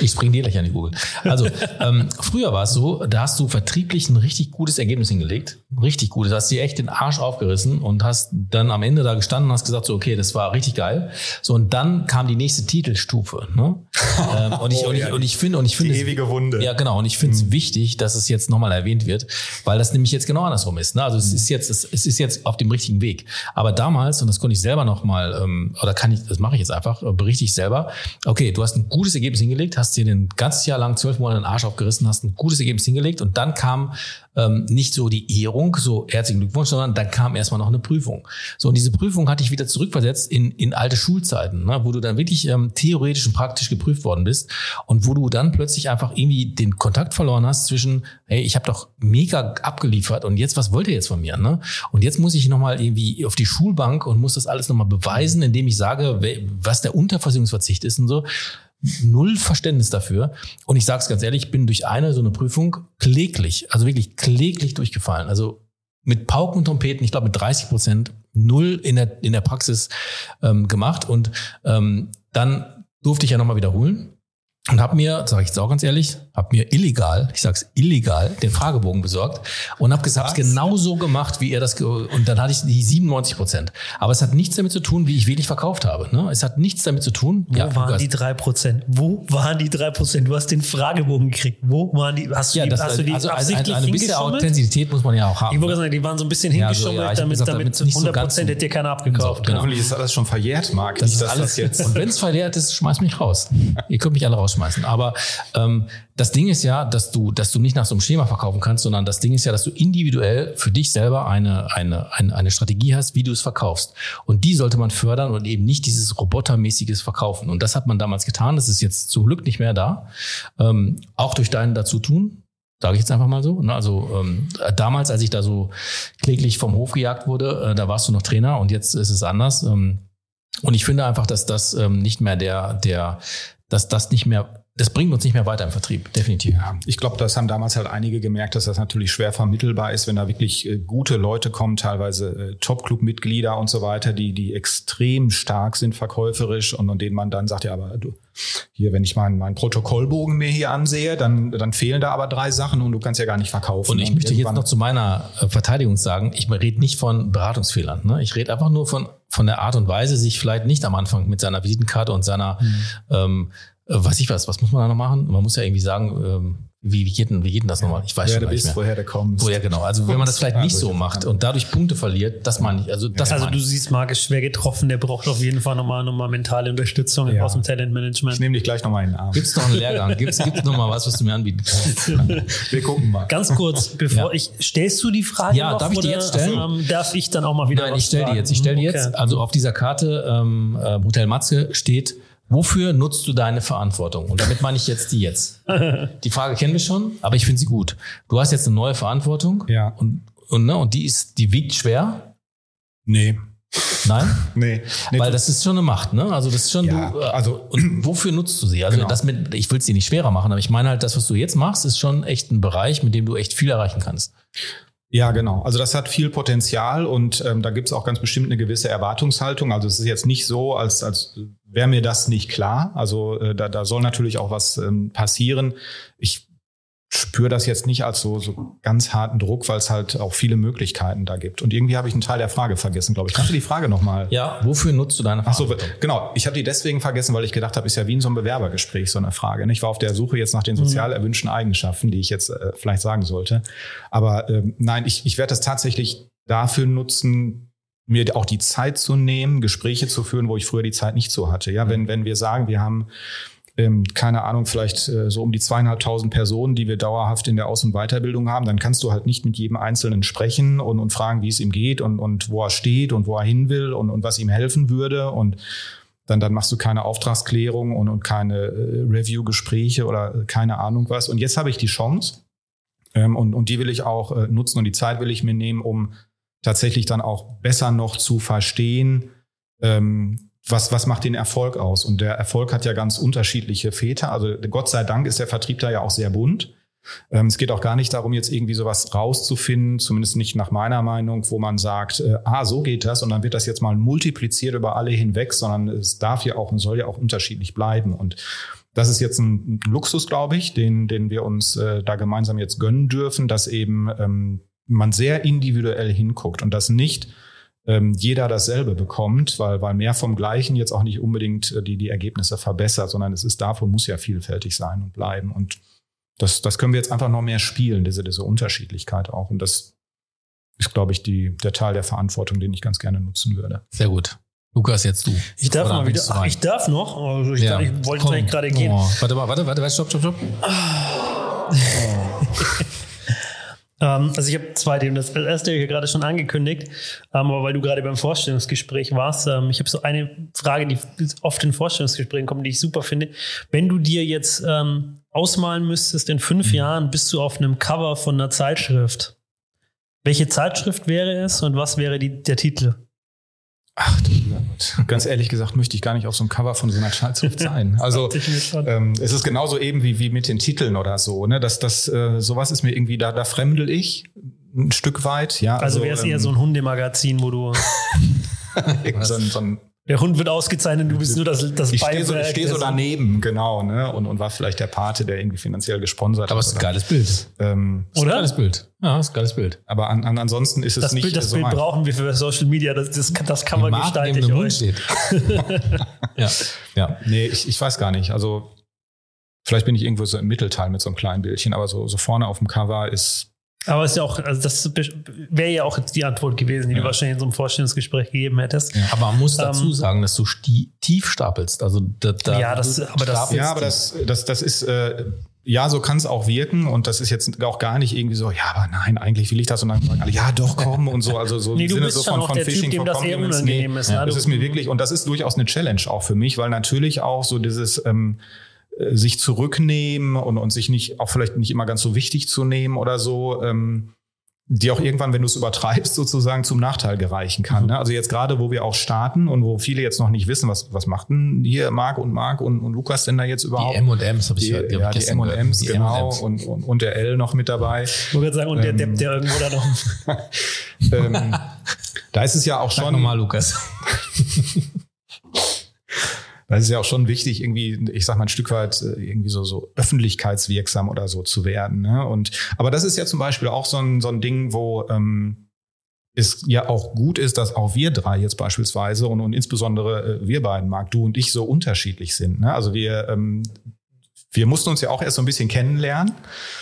Ich spring dir gleich an die Google. Also, ähm, früher war es so, da hast du vertrieblich ein richtig gutes Ergebnis hingelegt. Richtig gut. Du hast dir echt den Arsch aufgerissen und hast dann am Ende da gestanden und hast gesagt, so, okay, das war richtig geil. So, und dann kam die nächste Titelstufe. Ne? ähm, und, ich, oh, und, ich, und ich finde, und ich finde. Die ewige Wunde. Ja, genau. Und ich finde es mhm. wichtig, dass es jetzt nochmal erwähnt wird, weil das nämlich jetzt genau andersrum ist. Ne? Also, es ist jetzt, es, es ist jetzt auf dem richtigen Weg. Aber damals, und das konnte ich selber nochmal, ähm, oder kann ich, das mache ich jetzt einfach, berichte ich selber. Okay, du hast ein gutes Ergebnis hingelegt, hast dir ein ganzes Jahr lang, zwölf Monate den Arsch aufgerissen, hast ein gutes Ergebnis hingelegt und dann kam ähm, nicht so die Ehrung, so herzlichen Glückwunsch, sondern dann kam erstmal noch eine Prüfung. So, und diese Prüfung hatte ich wieder zurückversetzt in, in alte Schulzeiten, ne, wo du dann wirklich ähm, theoretisch und praktisch geprüft worden bist und wo du dann plötzlich einfach irgendwie den Kontakt verloren hast zwischen, hey, ich habe doch mega abgeliefert und jetzt, was wollt ihr jetzt von mir? Ne? Und jetzt muss ich nochmal irgendwie auf die Schulbank und muss das alles nochmal beweisen, indem ich sage, was der Unterversicherungsverzicht ist und so null Verständnis dafür. Und ich sage es ganz ehrlich, ich bin durch eine so eine Prüfung kläglich, also wirklich kläglich durchgefallen. Also mit Pauken und Trompeten, ich glaube mit 30 Prozent, null in der, in der Praxis ähm, gemacht. Und ähm, dann durfte ich ja nochmal wiederholen und habe mir, sage ich jetzt auch ganz ehrlich, habe mir illegal, ich sag's illegal, den Fragebogen besorgt und habe gesagt, genau so gemacht, wie er das und dann hatte ich die 97 Prozent. Aber es hat nichts damit zu tun, wie ich wenig verkauft habe. Ne? Es hat nichts damit zu tun. Wo ja, waren die drei Prozent? Wo waren die drei Prozent? Du hast den Fragebogen gekriegt. Wo waren die? Hast du ja, die, das, hast du die also absichtlich eine, eine bisschen Authentizität muss man ja auch haben. Ich wollte sagen, die waren so ein bisschen hingeschummelt, ja, so, ja, damit, gesagt, damit, damit 100 Prozent so hätte dir keiner abgekauft. Genau. Hoffentlich ist alles schon verjährt, Marc. Das ist alles jetzt. Und wenn es verjährt ist, schmeiß mich raus. Ihr könnt mich alle rausschmeißen. Aber ähm, das Ding ist ja, dass du, dass du nicht nach so einem Schema verkaufen kannst, sondern das Ding ist ja, dass du individuell für dich selber eine, eine, eine, eine Strategie hast, wie du es verkaufst. Und die sollte man fördern und eben nicht dieses robotermäßiges Verkaufen. Und das hat man damals getan. Das ist jetzt zum Glück nicht mehr da. Ähm, auch durch deinen Dazutun. Sage ich jetzt einfach mal so. Ne? Also ähm, damals, als ich da so kläglich vom Hof gejagt wurde, äh, da warst du noch Trainer und jetzt ist es anders. Ähm, und ich finde einfach, dass das ähm, nicht mehr der, der, dass das nicht mehr das bringt uns nicht mehr weiter im Vertrieb, definitiv. Ja, ich glaube, das haben damals halt einige gemerkt, dass das natürlich schwer vermittelbar ist, wenn da wirklich äh, gute Leute kommen, teilweise äh, Top-Club-Mitglieder und so weiter, die, die extrem stark sind verkäuferisch und, und denen man dann sagt, ja, aber du, hier, wenn ich meinen mein Protokollbogen mir hier ansehe, dann, dann fehlen da aber drei Sachen und du kannst ja gar nicht verkaufen. Und ich möchte jetzt noch zu meiner äh, Verteidigung sagen, ich rede nicht von Beratungsfehlern. Ne? Ich rede einfach nur von, von der Art und Weise, sich vielleicht nicht am Anfang mit seiner Visitenkarte und seiner mhm. ähm, äh, weiß ich was, was muss man da noch machen? Man muss ja irgendwie sagen, ähm, wie, wie, geht denn, wie geht denn das nochmal? Ich weiß wer schon du bist, mehr. woher du kommst. Woher genau. Also wenn man das vielleicht nicht so macht und dadurch Punkte verliert, das meine ich. Also, das also meine du siehst, Marc ist schwer getroffen, der braucht auf jeden Fall nochmal nochmal mentale Unterstützung Ja. aus dem Talentmanagement. Ich nehme dich gleich nochmal in den Arm. Gibt es noch einen Lehrgang? Gibt es noch mal was, was du mir anbieten kannst? Wir gucken mal. Ganz kurz, bevor Ja. ich stellst du die Frage Ja, noch, darf ich die jetzt stellen? Ähm, darf ich dann auch mal wieder Nein, was ich stelle die jetzt. Ich stelle die Okay. jetzt. Also auf dieser Karte ähm, äh, Hotel Matze steht, wofür nutzt du deine Verantwortung? Und damit meine ich jetzt die jetzt. Die Frage kennen wir schon, aber ich finde sie gut. Du hast jetzt eine neue Verantwortung Ja. und, und, ne, und die ist, die wiegt schwer. Nee. Nein? Nee. nee Weil das ist schon eine Macht, ne? Also das ist schon Ja, du, äh, also- und wofür nutzt du sie? Also Genau. das mit, ich will es dir nicht schwerer machen, aber ich meine halt, das, was du jetzt machst, ist schon echt ein Bereich, mit dem du echt viel erreichen kannst. Ja, genau. Also das hat viel Potenzial und ähm, da gibt es auch ganz bestimmt eine gewisse Erwartungshaltung. Also es ist jetzt nicht so, als, als wäre mir das nicht klar. Also äh, da, da soll natürlich auch was ähm, passieren. Ich spüre das jetzt nicht als so, so ganz harten Druck, weil es halt auch viele Möglichkeiten da gibt. Und irgendwie habe ich einen Teil der Frage vergessen, glaube ich. Kannst du die Frage nochmal? Ja, wofür nutzt du deine Ach so, genau. Ich habe die deswegen vergessen, weil ich gedacht habe, ist ja wie in so einem Bewerbergespräch so eine Frage. Ich war auf der Suche jetzt nach den sozial erwünschten Eigenschaften, die ich jetzt äh, vielleicht sagen sollte. Aber ähm, nein, ich, ich werde das tatsächlich dafür nutzen, mir auch die Zeit zu nehmen, Gespräche zu führen, wo ich früher die Zeit nicht so hatte. Ja, wenn, wenn wir sagen, wir haben ähm, keine Ahnung, vielleicht äh, so um die zweieinhalbtausend Personen, die wir dauerhaft in der Aus- und Weiterbildung haben, dann kannst du halt nicht mit jedem Einzelnen sprechen und, und fragen, wie es ihm geht und, und wo er steht und wo er hin will und, und was ihm helfen würde. Und dann, dann machst du keine Auftragsklärung und, und keine äh, Review-Gespräche oder äh, keine Ahnung was. Und jetzt habe ich die Chance ähm, und, und die will ich auch äh, nutzen und die Zeit will ich mir nehmen, um tatsächlich dann auch besser noch zu verstehen, ähm, was, was macht den Erfolg aus? Und der Erfolg hat ja ganz unterschiedliche Väter. Also Gott sei Dank ist der Vertrieb da ja auch sehr bunt. Ähm, es geht auch gar nicht darum, jetzt irgendwie sowas rauszufinden, zumindest nicht nach meiner Meinung, wo man sagt, äh, ah, so geht das und dann wird das jetzt mal multipliziert über alle hinweg, sondern es darf ja auch und soll ja auch unterschiedlich bleiben. Und das ist jetzt ein, Luxus, glaube ich, den, den wir uns äh, da gemeinsam jetzt gönnen dürfen, dass eben ähm, man sehr individuell hinguckt und das nicht ähm, jeder dasselbe bekommt, weil, weil mehr vom Gleichen jetzt auch nicht unbedingt äh, die, die Ergebnisse verbessert, sondern es ist davon muss ja vielfältig sein und bleiben. Und das, das können wir jetzt einfach noch mehr spielen, diese, diese Unterschiedlichkeit auch. Und das ist, glaube ich, die, der Teil der Verantwortung, den ich ganz gerne nutzen würde. Sehr gut. Lukas, jetzt du. Ich darf Oder mal wieder. Ach, ich darf noch. Also ich, Ja. ich wollte Komm. eigentlich gerade gehen. Oh, warte mal, warte, warte, warte, stopp, stopp, stopp. Ähm, also ich habe zwei Themen. Das erste habe ich ja gerade schon angekündigt, ähm, aber weil du gerade beim Vorstellungsgespräch warst, ähm, ich habe so eine Frage, die oft in Vorstellungsgesprächen kommt, die ich super finde. Wenn du dir jetzt ähm, ausmalen müsstest, in fünf Jahren bist du auf einem Cover von einer Zeitschrift. Welche Zeitschrift wäre es und was wäre die, der Titel? Ach du lieber Gott. Ganz ehrlich gesagt möchte ich gar nicht auf so einem Cover von so einer Zeitschrift sein. Also ähm, es ist genauso eben wie, wie mit den Titeln oder so. Ne? Das, das, äh, sowas ist mir irgendwie, da, da fremdel ich ein Stück weit. Ja, Also, wäre es eher ähm, so ein Hundemagazin, wo du so ein, so ein der Hund wird ausgezeichnet, du bist nur das, das ich stehe so, ich steh so daneben, genau, ne? Und, und war vielleicht der Pate, der irgendwie finanziell gesponsert Aber es ist ein geiles Bild. Das ist Ähm, ein Oder? geiles Bild. Ja, das ist ein geiles Bild. aber an, an, ansonsten ist es Das nicht Bild, das so Bild mein- brauchen wir für Social Media. Das, das, das kann man Markt, gestalten. dem Mund euch. steht. ja, ja. Nee, ich, ich weiß gar nicht. Also vielleicht bin ich irgendwo so im Mittelteil mit so einem kleinen Bildchen, aber so, so vorne auf dem Cover ist Aber ist ja auch, also das wäre ja auch jetzt die Antwort gewesen, die du wahrscheinlich in so einem Vorstellungsgespräch gegeben hättest. Ja, Aber man muss dazu Ähm, sagen, dass du tief stapelst. Also da, da Ja, das- aber das- stapelst Ja, aber das, das, das ist, äh, ja, so kann es auch wirken und das ist jetzt auch gar nicht irgendwie so, ja, aber nein, eigentlich will ich das und dann sagen alle, ja, doch, komm und so, also so Nee, im du Sinne bist so von, von der Typ, Compliments. unangenehm ist, ne? Das ist mir wirklich, und das ist durchaus eine Challenge auch für mich, weil natürlich auch so dieses, ähm, äh, sich zurücknehmen und, und sich nicht auch vielleicht nicht immer ganz so wichtig zu nehmen oder so. Ähm, die auch irgendwann, wenn du es übertreibst, sozusagen zum Nachteil gereichen kann. Ne? Also jetzt gerade, wo wir auch starten und wo viele jetzt noch nicht wissen, was, was macht denn hier Marc und Marc und, und Lukas denn da jetzt überhaupt? Die M&M's habe ich die, gehört. ja, die. M&M's, Die genau. M&Ms. Und, und, und der L noch mit dabei. Ich wollte gerade sagen, und der Ähm, Depp, der irgendwo da noch. ähm, da ist es ja auch Sag schon, nochmal, Lukas. da ist es ja auch schon wichtig, irgendwie, ich sag mal, ein Stück weit äh, irgendwie so, so öffentlichkeitswirksam oder so zu werden. Ne? Und, aber das ist ja zum Beispiel auch so ein, so ein Ding, wo ähm, es ja auch gut ist, dass auch wir drei jetzt beispielsweise und, und insbesondere äh, wir beiden, Marc, du und ich, so unterschiedlich sind. Ne? Also wir, ähm, wir mussten uns ja auch erst so ein bisschen kennenlernen.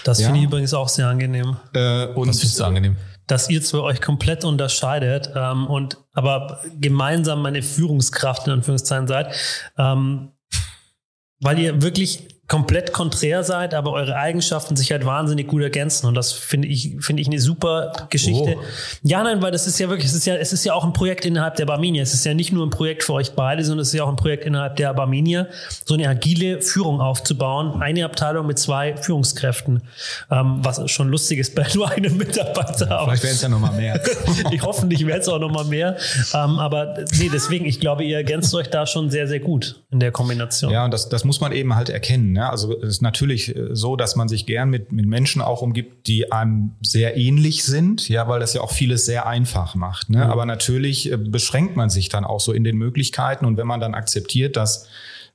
Das Ja. finde ich übrigens auch sehr angenehm, Äh, und Was findest du angenehm? Dass ihr zwei euch komplett unterscheidet ähm, und aber gemeinsam meine Führungskraft in Anführungszeichen seid, ähm, weil ihr wirklich komplett konträr seid, aber eure Eigenschaften sich halt wahnsinnig gut ergänzen und das finde ich finde ich eine super Geschichte. Oh. Ja, nein, weil das ist ja wirklich, es ist ja, es ist ja auch ein Projekt innerhalb der Barminia. Es ist ja nicht nur ein Projekt für euch beide, sondern es ist ja auch ein Projekt innerhalb der Barminia, so eine agile Führung aufzubauen. Eine Abteilung mit zwei Führungskräften, ähm, was schon lustig ist bei nur einem Mitarbeiter. Aber vielleicht werden es ja noch mal mehr. ich hoffentlich werde es auch noch mal mehr. Ähm, aber nee, deswegen, ich glaube, ihr ergänzt euch da schon sehr, sehr gut in der Kombination. Ja, und das, das muss man eben halt erkennen. Ne? Also es ist natürlich äh, so, dass man sich gern mit, mit Menschen auch umgibt, die einem sehr ähnlich sind, ja, weil das ja auch vieles sehr einfach macht. Ne? Aber natürlich äh, beschränkt man sich dann auch so in den Möglichkeiten und wenn man dann akzeptiert, dass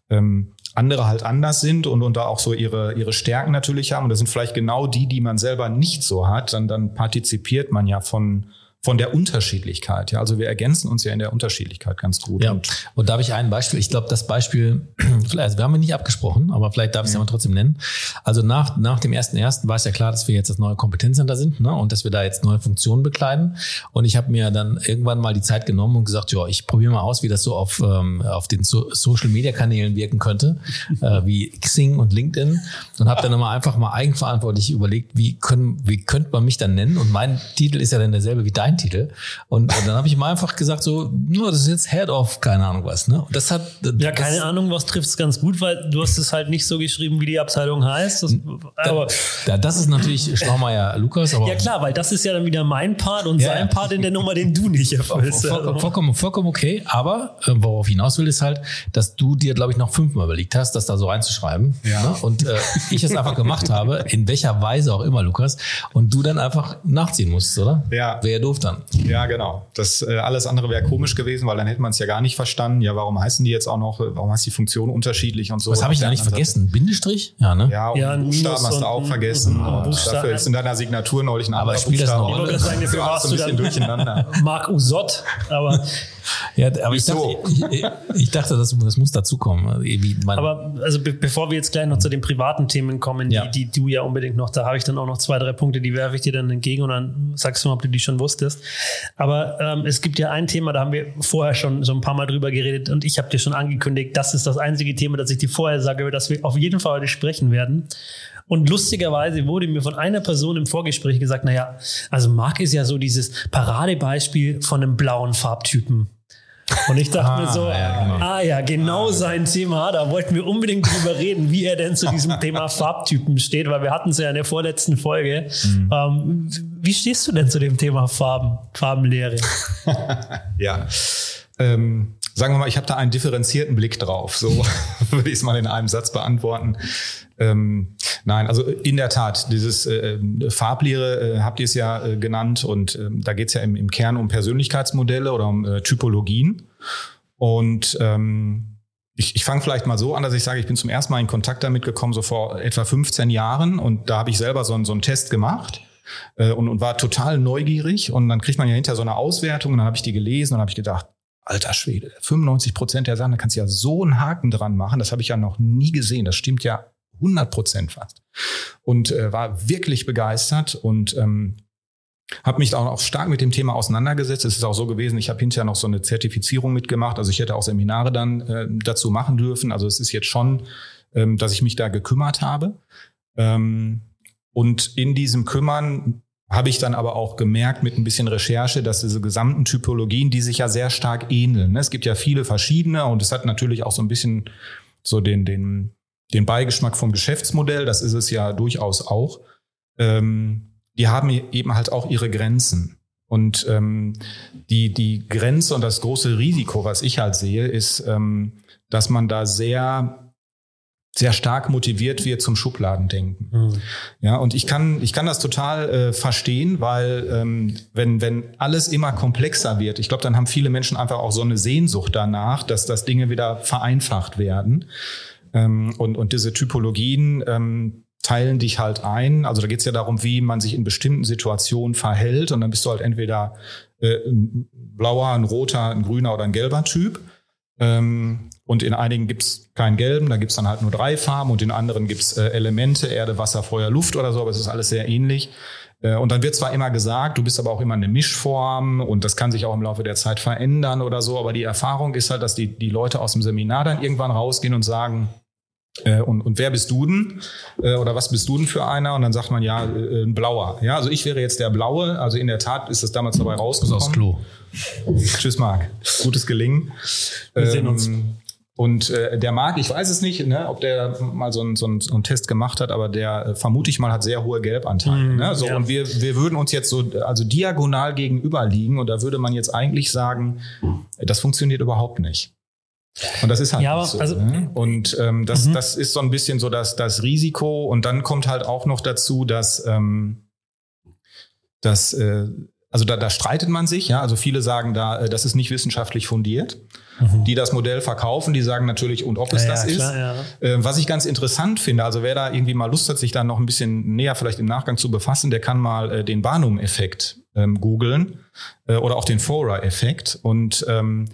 ähm, andere halt anders sind und, und da auch so ihre, ihre Stärken natürlich haben. Und das sind vielleicht genau die, die man selber nicht so hat, dann, dann partizipiert man ja von, von der Unterschiedlichkeit. Ja, also wir ergänzen uns ja in der Unterschiedlichkeit ganz gut. Ja, Und und da habe ich ein Beispiel. Ich glaube, das Beispiel, vielleicht, also wir haben ihn nicht abgesprochen, aber vielleicht darf ich es ja mal trotzdem nennen. Also nach, nach dem ersten ersten war es ja klar, dass wir jetzt das neue Kompetenzcenter sind ne? und dass wir da jetzt neue Funktionen bekleiden. Und ich habe mir dann irgendwann mal die Zeit genommen und gesagt, ja, ich probiere mal aus, wie das so auf, ähm, auf den so Social Media Kanälen wirken könnte, äh, wie Xing und LinkedIn. Und habe dann nochmal einfach mal eigenverantwortlich überlegt, wie können, wie könnte man mich dann nennen? Und mein Titel ist ja dann derselbe wie dein Titel. Und, und dann habe ich mal einfach gesagt, so, nur das ist jetzt Head of, keine Ahnung was. Ne? Und das hat Ja, das- keine Ahnung, was trifft es ganz gut, weil du hast es halt nicht so geschrieben, wie die Abteilung heißt. Das, aber Ja, das ist natürlich Schlaumeier Lukas, aber ja klar, weil das ist ja dann wieder mein Part und Ja, sein. Part in der Nummer, den du nicht erfüllst. Voll, vollkommen, vollkommen okay. Aber äh, worauf ich hinaus will, ist halt, dass du dir, glaube ich, noch fünfmal überlegt hast, das da so reinzuschreiben. Ja. Ne? Und äh, ich es einfach gemacht habe, in welcher Weise auch immer, Lukas, und du dann einfach nachziehen musst, oder? Ja. Wäre ja doof dann. Ja, genau. Das äh, alles andere wäre komisch gewesen, weil dann hätte man es ja gar nicht verstanden. Ja, warum heißen die jetzt auch noch, warum heißt die Funktion unterschiedlich und so. Was habe ich da nicht vergessen? Bindestrich? Ja, ne? Ja, und Ja, Buchstaben hast du auch vergessen. ein Und Buchstaben. dafür ist in deiner Signatur neulich ein Aber anderer spielt das eine Buchstabe. Rolle? Ich wollte gerade sagen, dafür warst so du ein bisschen dann- durcheinander. Marc Usott, aber, Ja, aber ich dachte, ich, ich, dachte das, das muss dazukommen. Aber also be bevor wir jetzt gleich noch zu den privaten Themen kommen, Ja. die, die du ja unbedingt noch, da habe ich dann auch noch zwei, drei Punkte, die werfe ich dir dann entgegen und dann sagst du mal, ob du die schon wusstest. Aber ähm, es gibt ja ein Thema, da haben wir vorher schon so ein paar Mal drüber geredet und ich habe dir schon angekündigt, das ist das einzige Thema, das ich dir vorher sage, über das wir auf jeden Fall heute sprechen werden. Und lustigerweise wurde mir von einer Person im Vorgespräch gesagt, naja, also Marc ist ja so dieses Paradebeispiel von einem blauen Farbtypen. Und ich dachte mir so, ja, genau. ah ja, genau sein Thema. Da wollten wir unbedingt drüber reden, wie er denn zu diesem Thema Farbtypen steht, weil wir hatten es ja in der vorletzten Folge. Ähm, wie stehst du denn zu dem Thema Farben, Farbenlehre? Ja. Ähm, sagen wir mal, ich habe da einen differenzierten Blick drauf. So würde ich es mal in einem Satz beantworten. Ähm, nein, also in der Tat, dieses äh, Farblehre äh, habt ihr es ja äh, genannt und ähm, da geht es ja im, im Kern um Persönlichkeitsmodelle oder um äh, Typologien. Und ähm, ich, ich fange vielleicht mal so an, dass ich sage, ich bin zum ersten Mal in Kontakt damit gekommen, so vor etwa 15 Jahren. Und da habe ich selber so, einen- so einen Test gemacht äh, und, und war total neugierig. Und dann kriegt man ja hinter so eine Auswertung und dann habe ich die gelesen und habe ich gedacht, alter Schwede, 95 Prozent der Sachen, da kannst du ja so einen Haken dran machen. Das habe ich ja noch nie gesehen. Das stimmt ja 100 Prozent fast. Und äh, war wirklich begeistert und ähm, habe mich auch, stark mit dem Thema auseinandergesetzt. Es ist auch so gewesen, ich habe hinterher noch so eine Zertifizierung mitgemacht. Also ich hätte auch Seminare dann äh, dazu machen dürfen. Also es ist jetzt schon, ähm, dass ich mich da gekümmert habe. Ähm, und in diesem Kümmern habe ich dann aber auch gemerkt mit ein bisschen Recherche, dass diese gesamten Typologien, die sich ja sehr stark ähneln. ne? Es gibt ja viele verschiedene und es hat natürlich auch so ein bisschen so den, den den Beigeschmack vom Geschäftsmodell, das ist es ja durchaus auch, ähm, die haben eben halt auch ihre Grenzen. Und ähm, die, die Grenze und das große Risiko, was ich halt sehe, ist, ähm, dass man da sehr sehr stark motiviert wird zum Schubladendenken. Mhm. Ja, und ich kann, ich kann das total äh, verstehen, weil ähm, wenn, wenn alles immer komplexer wird, ich glaube, dann haben viele Menschen einfach auch so eine Sehnsucht danach, dass, dass Dinge wieder vereinfacht werden. Ähm, und, und diese Typologien ähm, teilen dich halt ein. Also da geht es ja darum, wie man sich in bestimmten Situationen verhält. Und dann bist du halt entweder äh, ein blauer, ein roter, ein grüner oder ein gelber Typ. Ähm, und in einigen gibt's keinen gelben, da gibt's dann halt nur drei Farben und in anderen gibt's äh, Elemente, Erde, Wasser, Feuer, Luft oder so, aber es ist alles sehr ähnlich. Äh, und dann wird zwar immer gesagt, du bist aber auch immer eine Mischform und das kann sich auch im Laufe der Zeit verändern oder so, aber die Erfahrung ist halt, dass die, die Leute aus dem Seminar dann irgendwann rausgehen und sagen, äh, und, und wer bist du denn? Äh, oder was bist du denn für einer? Und dann sagt man ja, äh, ein Blauer. Ja, also ich wäre jetzt der Blaue. Also in der Tat ist es damals dabei rausgekommen. Aus Klo. Tschüss, Marc. Gutes Gelingen. Wir sehen uns. Ähm, und äh, der Marc, ich weiß es nicht, ne, ob der mal so einen so einen, so einen Test gemacht hat, aber der äh, vermute ich mal hat sehr hohe Gelbanteile. Mm, ne? so, ja. Und wir, wir würden uns jetzt so also diagonal gegenüber liegen und da würde man jetzt eigentlich sagen, das funktioniert überhaupt nicht. Und das ist halt Ja, nicht so. also- ne? Und ähm, das, Mhm. das ist so ein bisschen so das, das Risiko. Und dann kommt halt auch noch dazu, dass, ähm, dass äh, also da, da streitet man sich, ja. Also viele sagen da, äh, das ist nicht wissenschaftlich fundiert. Die das Modell verkaufen, die sagen natürlich, und ob es Ja, das ja, ist. klar, ja. Äh, was ich ganz interessant finde, also wer da irgendwie mal Lust hat, sich da noch ein bisschen näher vielleicht im Nachgang zu befassen, der kann mal äh, den Barnum-Effekt ähm, googeln äh, oder auch den Forer-Effekt. Und ähm,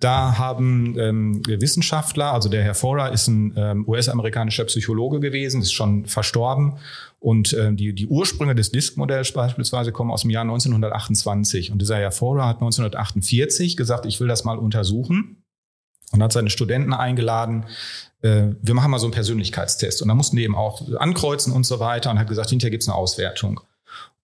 da haben ähm, Wissenschaftler, also der Herr Forer ist ein ähm, US-amerikanischer Psychologe gewesen, ist schon verstorben. Und ähm, die, die Ursprünge des Disk-Modells beispielsweise kommen aus dem Jahr 1928. Und dieser Herr Forer hat 1948 gesagt, ich will das mal untersuchen und hat seine Studenten eingeladen, äh, wir machen mal so einen Persönlichkeitstest. Und da mussten die eben auch ankreuzen und so weiter und hat gesagt, hinterher gibt's eine Auswertung.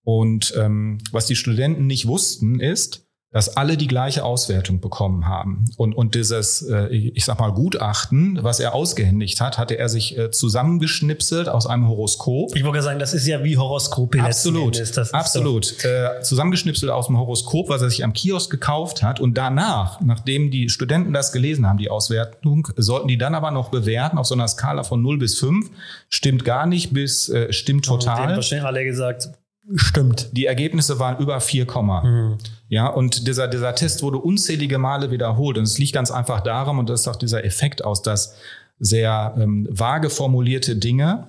Und ähm, was die Studenten nicht wussten, ist, dass alle die gleiche Auswertung bekommen haben. Und, und dieses, äh, ich sag mal, Gutachten, was er ausgehändigt hat, hatte er sich äh, zusammengeschnipselt aus einem Horoskop. Ich wollte gerade sagen, das ist ja wie Horoskope Absolut, absolut. Äh, zusammengeschnipselt aus dem Horoskop, was er sich am Kiosk gekauft hat. Und danach, nachdem die Studenten das gelesen haben, die Auswertung, sollten die dann aber noch bewerten auf so einer Skala von 0 bis 5. Stimmt gar nicht bis äh, stimmt Doch, die haben total. wahrscheinlich alle gesagt, stimmt. Die Ergebnisse waren über 4, Mhm. ja, und dieser, dieser Test wurde unzählige Male wiederholt. Und es liegt ganz einfach daran, und das ist auch dieser Effekt aus, dass sehr ähm, vage formulierte Dinge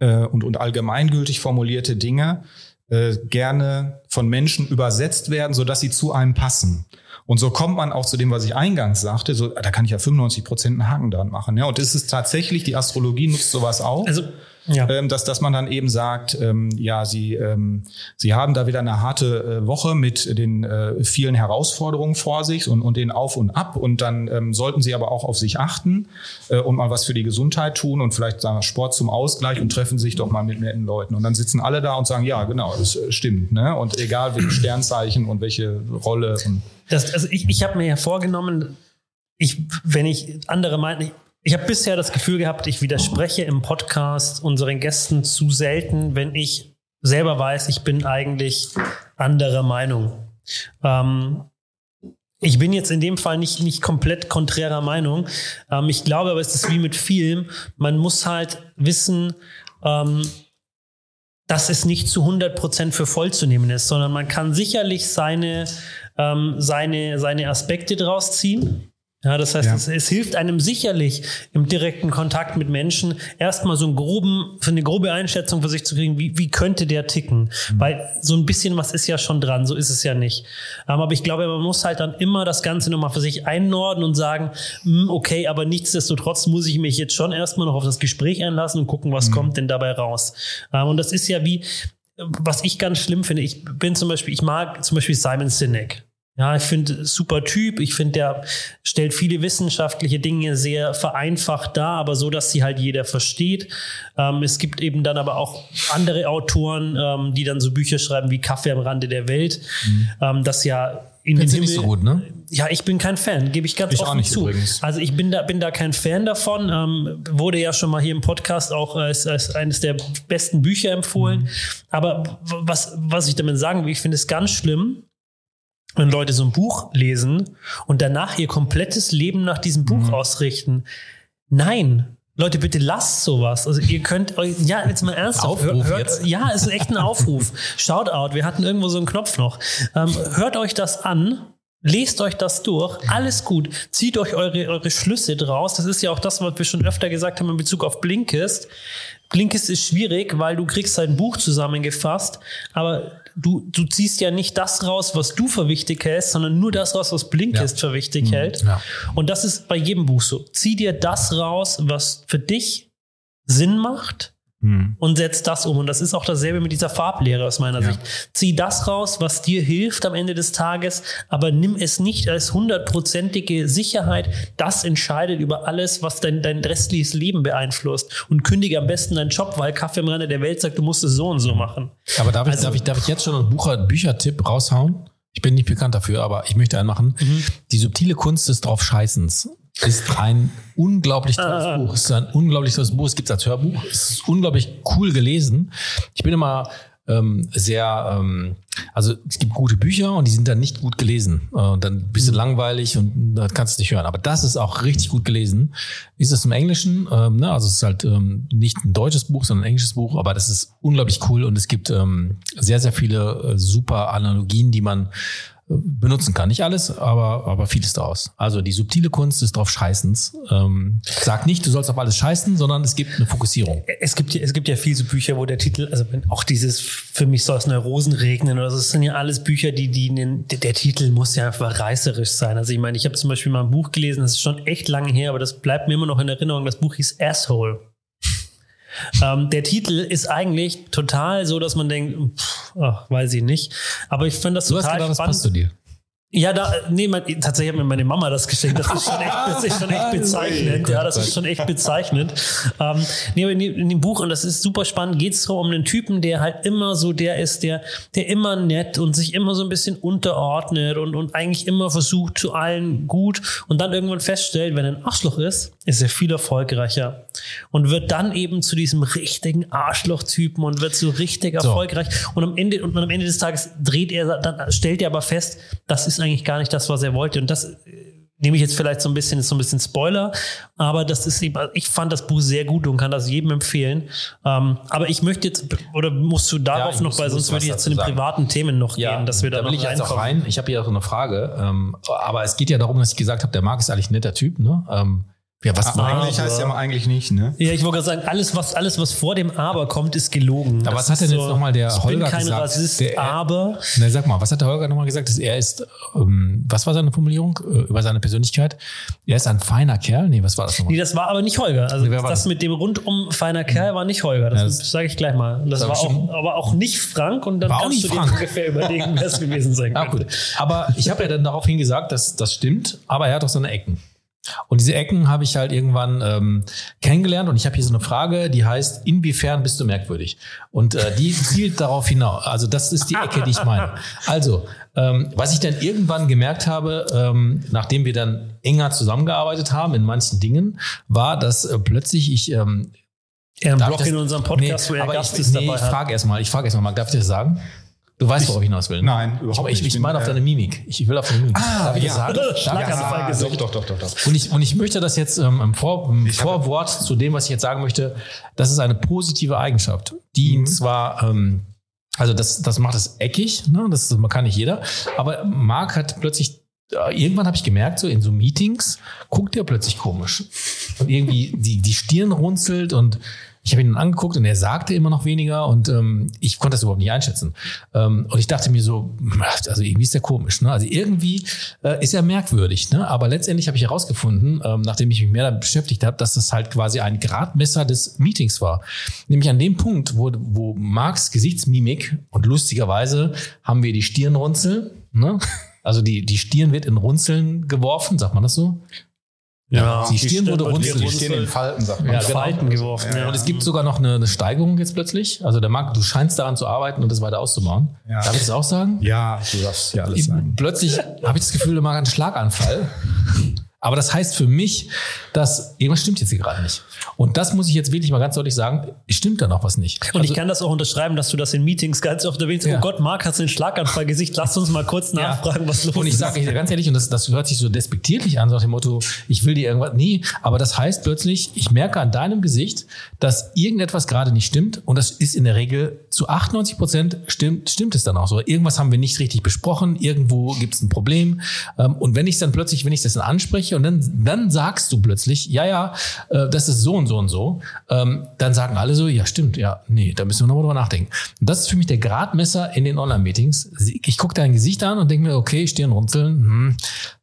äh, und, und allgemeingültig formulierte Dinge äh, gerne von Menschen übersetzt werden, sodass sie zu einem passen. Und so kommt man auch zu dem, was ich eingangs sagte, so, da kann ich ja 95 Prozent einen Haken dran machen. Ja, und es ist tatsächlich, die Astrologie nutzt sowas auch Also, ja. ähm, dass, dass man dann eben sagt, ähm, ja, sie, ähm, sie haben da wieder eine harte äh, Woche mit den äh, vielen Herausforderungen vor sich und, und den Auf und Ab. Und dann ähm, sollten sie aber auch auf sich achten äh, und mal was für die Gesundheit tun und vielleicht sagen wir, Sport zum Ausgleich und treffen sich doch mal mit netten Leuten. Und dann sitzen alle da und sagen, ja, genau, das äh, stimmt. Ne? Und egal welche Sternzeichen und welche Rolle. Und Das, also ich, ich habe mir ja vorgenommen, ich, wenn ich andere meinen, ich, habe bisher das Gefühl gehabt, ich widerspreche im Podcast unseren Gästen zu selten, wenn ich selber weiß, ich bin eigentlich anderer Meinung. Ähm, ich bin jetzt in dem Fall nicht, nicht komplett konträrer Meinung. Ähm, ich glaube aber, es ist wie mit vielem. Man muss halt wissen, ähm, dass es nicht zu 100% für voll zu nehmen ist, sondern man kann sicherlich seine, ähm, seine, seine Aspekte draus ziehen. Ja, das heißt, Ja. es, es hilft einem sicherlich im direkten Kontakt mit Menschen erstmal so einen groben, für eine grobe Einschätzung für sich zu kriegen, wie, wie könnte der ticken? Weil so ein bisschen was ist ja schon dran, so ist es ja nicht. Ähm, aber ich glaube, man muss halt dann immer das Ganze nochmal für sich einnorden und sagen, hm, okay, aber nichtsdestotrotz muss ich mich jetzt schon erstmal noch auf das Gespräch einlassen und gucken, was kommt denn dabei raus. Ähm, und das ist ja wie, was ich ganz schlimm finde, ich bin zum Beispiel, ich mag zum Beispiel Simon Sinek. Ja, ich finde super Typ. Ich finde, der stellt viele wissenschaftliche Dinge sehr vereinfacht dar, aber so, dass sie halt jeder versteht. Ähm, es gibt eben dann aber auch andere Autoren, ähm, die dann so Bücher schreiben wie Kaffee am Rande der Welt, mhm. ähm, das ja in den Himmel, nicht so gut, ne? Ja, ich bin kein Fan, gebe ich ganz ich offen auch nicht zu. Übrigens. Also ich bin da, bin da kein Fan davon. Ähm, wurde ja schon mal hier im Podcast auch als, als eines der besten Bücher empfohlen. Mhm. Aber was, was ich damit sagen will, ich finde es ganz schlimm, wenn Leute so ein Buch lesen und danach ihr komplettes Leben nach diesem Buch mhm. ausrichten. Nein, Leute, bitte lasst sowas. Also ihr könnt euch, ja, jetzt mal ernsthaft. Aufruf hört, jetzt. Ja, es ist echt ein Aufruf. Shoutout, wir hatten irgendwo so einen Knopf noch. Ähm, hört euch das an. Lest euch das durch, alles gut. Zieht euch eure, eure Schlüsse draus. Das ist ja auch das, was wir schon öfter gesagt haben in Bezug auf Blinkist. Blinkist ist schwierig, weil du kriegst halt ein Buch zusammengefasst, aber du, du ziehst ja nicht das raus, was du für wichtig hältst, sondern nur das raus, was Blinkist ja. für wichtig mhm. hält. Ja. Und das ist bei jedem Buch so. Zieh dir das raus, was für dich Sinn macht hm. und setzt das um. Und das ist auch dasselbe mit dieser Farblehre aus meiner ja. Sicht. Zieh das raus, was dir hilft am Ende des Tages, aber nimm es nicht als hundertprozentige Sicherheit. Das entscheidet über alles, was dein, dein restliches Leben beeinflusst. Und kündige am besten deinen Job, weil Kaffee im Rande der Welt sagt, du musst es so und so machen. Aber darf ich, also, darf ich, darf ich jetzt schon einen Bucher, Büchertipp raushauen? Ich bin nicht bekannt dafür, aber ich möchte einen machen. Mhm. Die subtile Kunst des Draufscheißens ist ein unglaublich tolles ah. Buch. Es ist ein unglaublich tolles Buch. Es gibt es als Hörbuch. Es ist unglaublich cool gelesen. Ich bin immer ähm, sehr, ähm, also es gibt gute Bücher und die sind dann nicht gut gelesen. Äh, und dann bist du mhm. langweilig und das kannst du nicht hören. Aber das ist auch richtig gut gelesen. Ist es im Englischen, ähm, ne? also es ist halt ähm, nicht ein deutsches Buch, sondern ein englisches Buch, aber das ist unglaublich cool und es gibt ähm, sehr, sehr viele äh, super Analogien, die man benutzen kann. Nicht alles, aber, aber vieles daraus. Also die subtile Kunst ist drauf Scheißens. Ähm, sagt nicht, du sollst auf alles scheißen, sondern es gibt eine Fokussierung. Es gibt, es gibt ja viele so Bücher, wo der Titel, also auch dieses, für mich soll es Neurosen regnen oder so, das sind ja alles Bücher, die, die, der, der Titel muss ja einfach reißerisch sein. Also ich meine, ich habe zum Beispiel mal ein Buch gelesen, das ist schon echt lange her, aber das bleibt mir immer noch in Erinnerung. Das Buch hieß Asshole. Ähm, der Titel ist eigentlich total so, dass man denkt, pff, ach, weiß ich nicht. Aber ich finde das du total hast gedacht, das passt zu dir. Ja, da, nee, mein, tatsächlich hat mir meine Mama das geschenkt. Das ist schon echt, das ist schon echt bezeichnend. Ja, das ist schon echt bezeichnend. Ähm, nee, in, in dem Buch, und das ist super spannend, geht es so um einen Typen, der halt immer so der ist, der, der immer nett und sich immer so ein bisschen unterordnet und, und eigentlich immer versucht zu allen gut und dann irgendwann feststellt, wenn er ein Arschloch ist, ist er viel erfolgreicher und wird dann eben zu diesem richtigen Arschloch-Typen und wird so richtig so. erfolgreich. Und am Ende, und am Ende des Tages dreht er, dann stellt er aber fest, das ist eigentlich gar nicht das, was er wollte. Und das äh, nehme ich jetzt vielleicht so ein bisschen, ist so ein bisschen Spoiler, aber das ist eben, ich fand das Buch sehr gut und kann das jedem empfehlen. Ähm, aber ich möchte jetzt, oder musst du darauf ja, noch, weil sonst würde ich jetzt zu den sagen. privaten Themen noch ja, gehen, dass wir da, da will ich jetzt auch rein. Ich habe hier auch eine Frage, ähm, aber es geht ja darum, dass ich gesagt habe, der Marc ist eigentlich ein netter Typ, ne? Ähm, ja, was aber eigentlich heißt ja mal eigentlich nicht, ne? Ja, ich wollte gerade sagen, alles was, alles, was vor dem Aber kommt, ist gelogen. Aber das was hat denn so, jetzt nochmal der Holger gesagt? Ich bin kein gesagt? Rassist, der, aber... Ne, sag mal, was hat der Holger nochmal gesagt? Dass er ist, ähm, was war seine Formulierung äh, über seine Persönlichkeit? Er ist ein feiner Kerl? Nee, was war das nochmal? Nee, das war aber nicht Holger. Also nee, das, das mit dem rundum feiner Kerl war nicht Holger. Das, ja, das sage ich gleich mal. Das, das war auch, aber auch nicht Frank und dann war kannst du dir ungefähr überlegen, wer es gewesen sein könnte. Ah, gut. Aber ich habe ja dann daraufhin gesagt, dass das stimmt, aber er hat auch seine Ecken. Und diese Ecken habe ich halt irgendwann ähm, kennengelernt und ich habe hier so eine Frage, die heißt, inwiefern bist du merkwürdig? Und äh, die zielt darauf hinaus. Also das ist die Ecke, die ich meine. Also, ähm, was ich dann irgendwann gemerkt habe, ähm, nachdem wir dann enger zusammengearbeitet haben in manchen Dingen, war, dass äh, plötzlich ich ähm, er Blog das, in unserem Podcast, nee, wo er Gast ich, ist nee, dabei ich frage erstmal, ich frage erstmal, darf ich das sagen? Du weißt, worauf ich hinaus will. Nein, überhaupt ich, nicht. Ich, ich meine auf deine Mimik. Ich will auf deine Mimik. Ah, Darf ich ja. sagen? Ja, doch, doch, doch, doch, doch. Und ich, und ich möchte das jetzt ähm, im, Vor, im Vorwort zu dem, was ich jetzt sagen möchte, das ist eine positive Eigenschaft, die mhm. zwar, ähm, also das, das macht es eckig, ne? das man kann nicht jeder, aber Marc hat plötzlich äh, irgendwann habe ich gemerkt, so in so Meetings guckt er plötzlich komisch. Und irgendwie die, die Stirn runzelt und ich habe ihn dann angeguckt und er sagte immer noch weniger und ähm, ich konnte das überhaupt nicht einschätzen. Ähm, und ich dachte mir so, also irgendwie ist der komisch. Ne? Also irgendwie äh, ist er merkwürdig. Ne? Aber letztendlich habe ich herausgefunden, ähm, nachdem ich mich mehr damit beschäftigt habe, dass das halt quasi ein Gradmesser des Meetings war. Nämlich an dem Punkt, wo, wo Marks Gesichtsmimik und lustigerweise haben wir die Stirnrunzel, ne? Also die, die Stirn wird in Runzeln geworfen, sagt man das so? Ja, die Stirn wurde wird runzelig. Die stehen in Falten, sagt man. Ja, in genau. Falten geworfen. Ja, Und es gibt sogar noch eine, eine Steigerung jetzt plötzlich. Also der Markt, du scheinst daran zu arbeiten und das weiter auszubauen. Ja. Darf ich das auch sagen? Ja, du darfst ja alles sagen. Plötzlich habe ich das Gefühl, der Markt hat einen Schlaganfall. Aber das heißt für mich, dass irgendwas stimmt jetzt hier gerade nicht. Und das muss ich jetzt wirklich mal ganz deutlich sagen, stimmt da noch was nicht. Und Also- ich kann das auch unterschreiben, dass du das in Meetings ganz oft erwähnst. Ja. Oh Gott, Marc, hast du einen Schlaganfallgesicht? Lass uns mal kurz Ja. nachfragen, was los Und ich ist. sage dir ganz ehrlich, und das, das hört sich so despektierlich an, so nach dem Motto, ich will dir irgendwas. Nee, aber das heißt plötzlich, ich merke an deinem Gesicht, dass irgendetwas gerade nicht stimmt. Und das ist in der Regel zu 98 Prozent stimmt, stimmt es dann auch so. Irgendwas haben wir nicht richtig besprochen, irgendwo gibt es ein Problem. Ähm, Und wenn ich dann plötzlich, wenn ich das dann anspreche und dann, dann sagst du plötzlich, ja, ja, äh, das ist so und so und so, ähm, dann sagen alle so, ja, stimmt, ja, nee, da müssen wir nochmal drüber nachdenken. Und das ist für mich der Gradmesser in den Online-Meetings. Ich gucke dein Gesicht an und denke mir, okay, Stirnrunzeln, hm,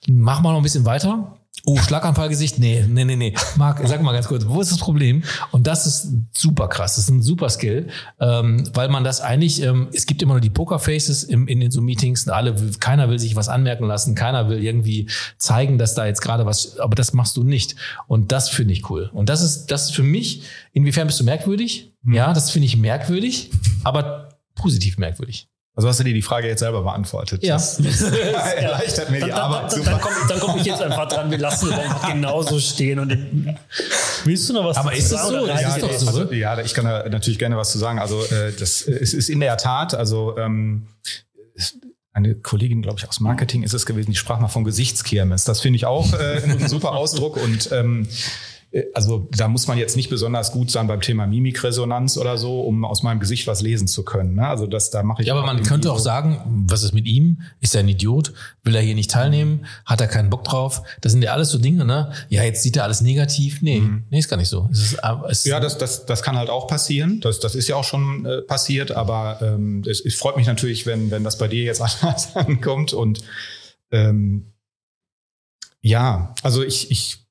mach mal noch ein bisschen weiter. Oh, Schlaganfallgesicht? Nee, nee, nee, nee. Marc, sag mal ganz kurz, wo ist das Problem? Und das ist super krass, das ist ein super Skill, ähm, weil man das eigentlich, ähm, es gibt immer nur die Pokerfaces im, in den so Meetings, alle, keiner will sich was anmerken lassen, keiner will irgendwie zeigen, dass da jetzt gerade was, aber das machst du nicht. Und das finde ich cool. Und das ist, das ist für mich, inwiefern bist du merkwürdig? Ja, das finde ich merkwürdig, aber positiv merkwürdig. Also hast du dir die Frage jetzt selber beantwortet. Ja. Das, das erleichtert mir Dann, die dann, Arbeit dann, dann komme dann komm ich jetzt einfach dran. Wir lassen es einfach genauso stehen. Und willst du noch was Aber ist sagen, so? Ja, ist doch das? so. Also, ja, ich kann da natürlich gerne was zu sagen. Also äh, das es ist in der Tat, also ähm, eine Kollegin, glaube ich, aus Marketing ist es gewesen, die sprach mal von Gesichtskirmes. Das finde ich auch äh, ein super Ausdruck und ähm, äh, also da muss man jetzt nicht besonders gut sein beim Thema Mimikresonanz oder so, um aus meinem Gesicht was lesen zu können. Ne? Also das, da mache ich Ja, aber man könnte auch sagen, was ist mit ihm? Ist er ein Idiot? Will er hier nicht teilnehmen? Hat er keinen Bock drauf? Das sind ja alles so Dinge, ne? Ja, jetzt sieht er alles negativ. Nee, nee, ist gar nicht so. Es ist, äh, es Ja, das, das, das kann halt auch passieren. Das, das ist ja auch schon äh, passiert, aber ähm, es, es freut mich natürlich, wenn, wenn das bei dir jetzt anders ankommt. Und ähm, ja, also ich, ich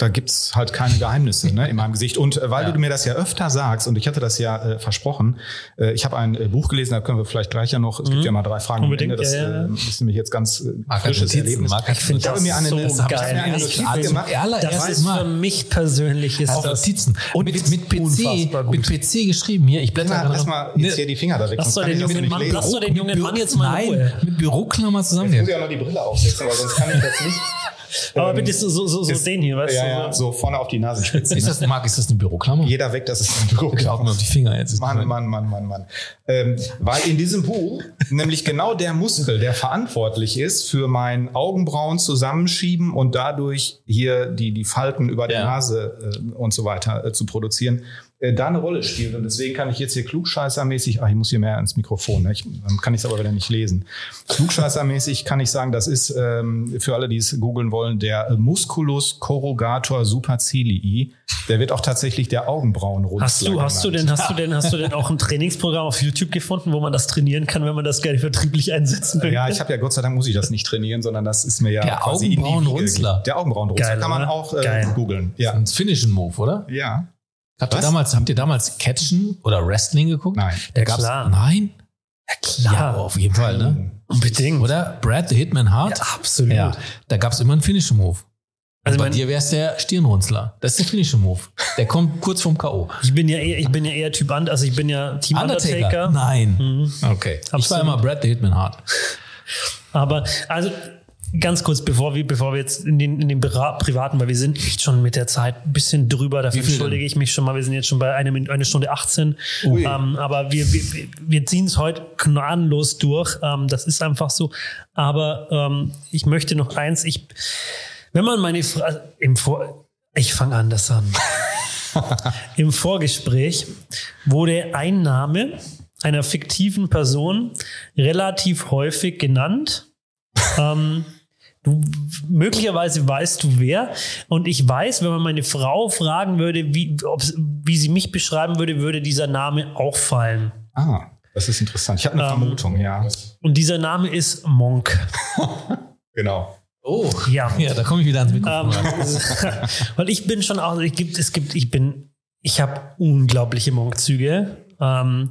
da gibt's halt keine Geheimnisse ne, in meinem Gesicht. Und äh, weil Ja. du mir das ja öfter sagst, und ich hatte das ja äh, versprochen, äh, ich habe ein äh, Buch gelesen, da können wir vielleicht gleich ja noch, es gibt Mhm. ja mal drei Fragen Unbedingt, am Ende, das ja, ja. äh, ist nämlich jetzt ganz äh, frisches Notizen. Erlebnis. Marc hat Ich finde Ich habe das mir eine- so das geil. mir eine Ich Notiz gemacht. Allererst das ist Mal. für mich persönlich ist das Notizen. Und mit, mit PC, mit PC geschrieben hier. Ich blätter Lass gerade mal noch- jetzt hier die Finger da weg. Lass doch den jungen Mann- lass doch den jungen Mann jetzt mal in Nein, mit Büroklammer Jetzt zusammen. muss ich auch noch die Brille aufsetzen, weil sonst kann ich das nicht. Aber Ähm, bitte so, so, so, so ist- den hier, weißt ja, du? ja, so vorne auf die Nasenspitze. Ist ne? das, Marc, ist das eine Büroklammer? Jeder weg, das ist ein Büro. Ich auch mir auf die Finger jetzt. Mann, Mann, Mann, Mann, Mann. Ähm, weil in diesem Buch nämlich genau der Muskel, der verantwortlich ist für mein Augenbrauen zusammenschieben und dadurch hier die, die Falten über der Ja. Nase äh, und so weiter äh, zu produzieren, äh, da eine Rolle spielt. Und deswegen kann ich jetzt hier klugscheißermäßig, ach, ich muss hier mehr ins Mikrofon, ne? ich, dann kann ich es aber wieder nicht lesen. Klugscheißermäßig kann ich sagen, das ist ähm, für alle, die es googeln wollen, der Musculus corrugator supercilii. Der wird auch tatsächlich der Augenbrauenrunzler Hast du, hast du denn, hast du denn, hast du denn auch ein Trainingsprogramm auf YouTube gefunden, wo man das trainieren kann, wenn man das gerne vertrieblich einsetzen will? Ja, ich habe ja Gott sei Dank muss ich das nicht trainieren, sondern das ist mir ja Der quasi in die Wiege Augenbrauenrunzler. Der Augenbrauenrunzler Geil, kann man oder? auch äh, googeln. Ja. Ein Finishing Move, oder? Ja. Habt ihr, damals, habt ihr damals Catchen oder Wrestling geguckt? Nein. Da gab's, klar. Nein? Ja, klar. Ja, auf jeden Fall, ne? Unbedingt. Oder? Brad the Hitman Hart? Ja, absolut. Ja, da gab es immer einen Finishing Move. Also bei mein- dir wär's der Stirnrunzler. Das ist der Finishing Move. Der kommt kurz vorm K.O. Ich bin ja eher, ich bin ja eher Typ Under, also ich bin ja Team Undertaker. Nein. Mhm. Okay. Ich war Absolut. immer Brad the Hitman Hart. Aber also ganz kurz, bevor wir, bevor wir jetzt in den, in den privaten, weil wir sind echt schon mit der Zeit ein bisschen drüber, dafür entschuldige ich mich schon mal. Wir sind jetzt schon bei einer, eine Stunde 18. Ui. Ähm, aber wir, wir, wir ziehen es heute gnadenlos durch. Ähm, das ist einfach so. Aber ähm, ich möchte noch eins, ich, wenn man meine Frage im Vor, ich fange anders an. Im Vorgespräch wurde ein Name einer fiktiven Person relativ häufig genannt. ähm, du, möglicherweise weißt du wer. Und ich weiß, wenn man meine Frau fragen würde, wie, wie sie mich beschreiben würde, würde dieser Name auch fallen. Ah, das ist interessant. Ich habe eine Ähm, Vermutung, ja. Und dieser Name ist Monk. Genau. Oh. Ja. Ja, da komme ich wieder ans Ähm, Mikrofon. ran. weil ich bin schon auch, es gibt, es gibt, ich bin, ich habe unglaubliche Monk-Züge. Ähm,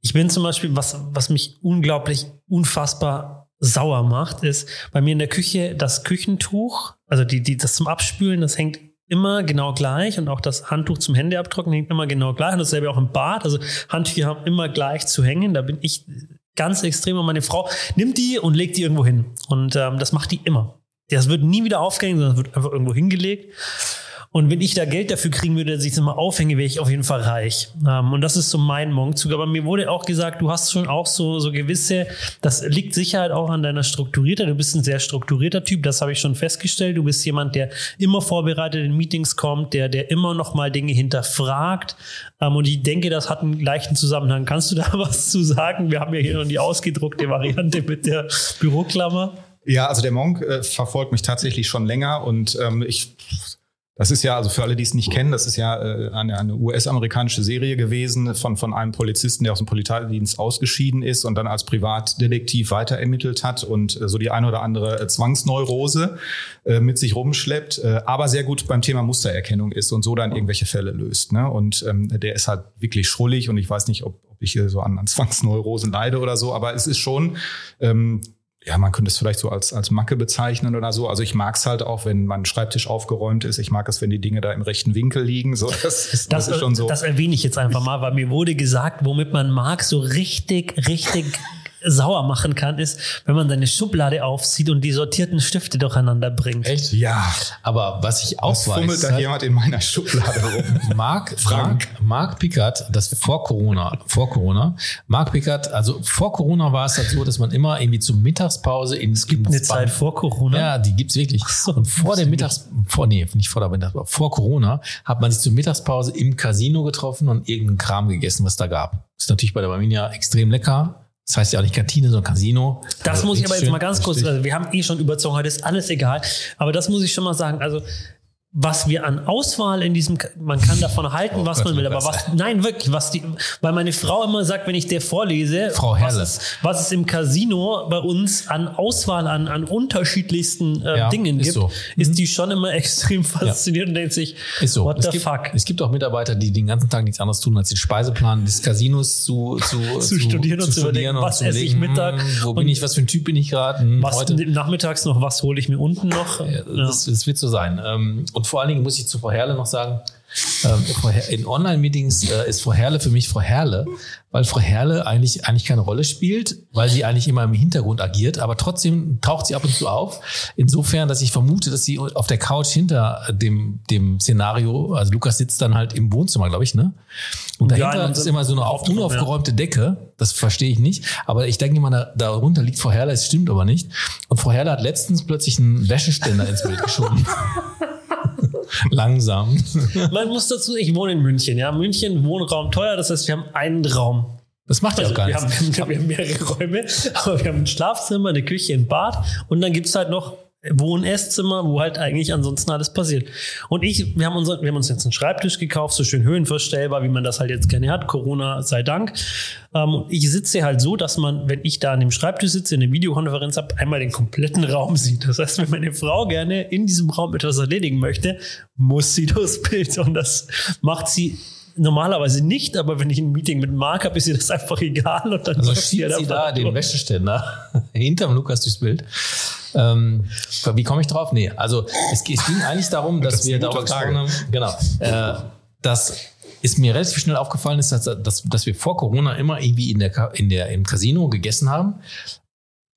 ich bin zum Beispiel, was, was mich unglaublich, unfassbar sauer macht, ist bei mir in der Küche das Küchentuch, also die, die, das zum Abspülen, das hängt immer genau gleich und auch das Handtuch zum Händeabtrocknen hängt immer genau gleich und dasselbe auch im Bad. Also Handtücher haben immer gleich zu hängen. Da bin ich ganz extrem und meine Frau nimmt die und legt die irgendwo hin. Und ähm, das macht die immer. Das wird nie wieder aufgehängt, sondern wird einfach irgendwo hingelegt. Und wenn ich da Geld dafür kriegen würde, dass ich es immer aufhänge, wäre ich auf jeden Fall reich. Ähm, und das ist so mein Monk-Zug. Aber mir wurde auch gesagt, du hast schon auch so, so gewisse, das liegt sicher halt auch an deiner Strukturierter. Du bist ein sehr strukturierter Typ, das habe ich schon festgestellt. Du bist jemand, der immer vorbereitet in Meetings kommt, der, der immer noch mal Dinge hinterfragt. Ähm, und ich denke, das hat einen leichten Zusammenhang. Kannst du da was zu sagen? Wir haben ja hier noch die ausgedruckte Variante mit der Büroklammer. Ja, also der Monk äh, verfolgt mich tatsächlich schon länger und ähm, ich das ist ja, also für alle, die es nicht kennen, das ist ja äh, eine, eine US-amerikanische Serie gewesen von, von einem Polizisten, der aus dem Polizeidienst ausgeschieden ist und dann als Privatdetektiv weiter ermittelt hat und äh, so die eine oder andere äh, Zwangsneurose mit sich rumschleppt, aber sehr gut beim Thema Mustererkennung ist und so dann irgendwelche Fälle löst. Ne? Und ähm, der ist halt wirklich schrullig und ich weiß nicht, ob, ob ich hier so an, an Zwangsneurosen leide oder so, aber es ist schon ähm, ja, man könnte es vielleicht so als, als Macke bezeichnen oder so. Also ich mag es halt auch, wenn mein Schreibtisch aufgeräumt ist. Ich mag es, wenn die Dinge da im rechten Winkel liegen. So, das, ist, das, das ist schon so. Das erwähne ich jetzt einfach mal, weil mir wurde gesagt, womit man mag, so richtig, richtig sauer machen kann, ist, wenn man seine Schublade aufzieht und die sortierten Stifte durcheinander bringt. Echt? Ja. Aber was ich auch was weiß. fummelt da jemand in meiner Schublade rum? Mark, Frank. Mark, Mark Pickard, das vor Corona, vor Corona, Mark Pickard, also vor Corona war es halt so, dass man immer irgendwie zur Mittagspause in Es gibt eine Zeit vor Corona. Ja, die gibt's wirklich. So, und vor der Mittags, vor, nee, nicht vor der Mittagspause, vor Corona hat man sich zur Mittagspause im Casino getroffen und irgendeinen Kram gegessen, was da gab. ist natürlich bei der Barminia extrem lecker das heißt ja auch nicht Kantine, sondern Casino. Das also muss ich aber jetzt mal ganz kurz, also wir haben eh schon überzogen, heute ist alles egal. Aber das muss ich schon mal sagen. Also was wir an Auswahl in diesem, man kann davon halten, oh was Gott, man will, aber was, nein, wirklich, was die, weil meine Frau immer sagt, wenn ich der vorlese, Frau was, ist, was es im Casino bei uns an Auswahl an, an unterschiedlichsten äh, ja, Dingen ist gibt, so. ist mhm. die schon immer extrem fasziniert ja. und denkt sich, ist so. what es the gibt, fuck. Es gibt auch Mitarbeiter, die den ganzen Tag nichts anderes tun, als den Speiseplan des Casinos zu, zu, zu, studieren und zu, überlegen, was esse ich Mittag. Hm, wo bin ich, was für ein Typ bin ich gerade? Hm, was heute. nachmittags noch, was hole ich mir unten noch? Ja, das, das, wird so sein. Ähm, und und vor allen Dingen muss ich zu Frau Herle noch sagen, ähm, in Online-Meetings äh, ist Frau Herle für mich Frau Herle, weil Frau Herle eigentlich, eigentlich keine Rolle spielt, weil sie eigentlich immer im Hintergrund agiert, aber trotzdem taucht sie ab und zu auf. Insofern, dass ich vermute, dass sie auf der Couch hinter dem, dem Szenario, also Lukas sitzt dann halt im Wohnzimmer, glaube ich, ne? Und dahinter ja, ist immer so eine unaufgeräumte Decke. Das verstehe ich nicht. Aber ich denke immer, da, darunter liegt Frau Herle, es stimmt aber nicht. Und Frau Herle hat letztens plötzlich einen Wäscheständer ins Bild geschoben. Langsam. Man muss dazu, ich wohne in München, ja. München, Wohnraum teuer, das heißt, wir haben einen Raum. Das macht ja also, auch gar nichts. Wir haben, wir haben mehrere Räume, aber wir haben ein Schlafzimmer, eine Küche, ein Bad und dann gibt's halt noch Wohn-, Esszimmer, wo halt eigentlich ansonsten alles passiert. Und ich, wir haben, unser, wir haben uns jetzt einen Schreibtisch gekauft, so schön höhenverstellbar, wie man das halt jetzt gerne hat, Corona sei Dank. Ähm, ich sitze halt so, dass man, wenn ich da an dem Schreibtisch sitze, in der Videokonferenz habe, einmal den kompletten Raum sieht. Das heißt, wenn meine Frau gerne in diesem Raum etwas erledigen möchte, muss sie durchs Bild. Und das macht sie normalerweise nicht, aber wenn ich ein Meeting mit Marc habe, ist ihr das einfach egal. Und dann also schiebt sie da den Wäscheständer hinterm Lukas durchs Bild. Ähm, wie komme ich drauf? Nee, also es, es ging eigentlich darum, dass das wir darüber gesprochen haben, genau, äh, dass ist mir relativ schnell aufgefallen ist, dass, dass, dass wir vor Corona immer irgendwie in der, in der, im Casino gegessen haben.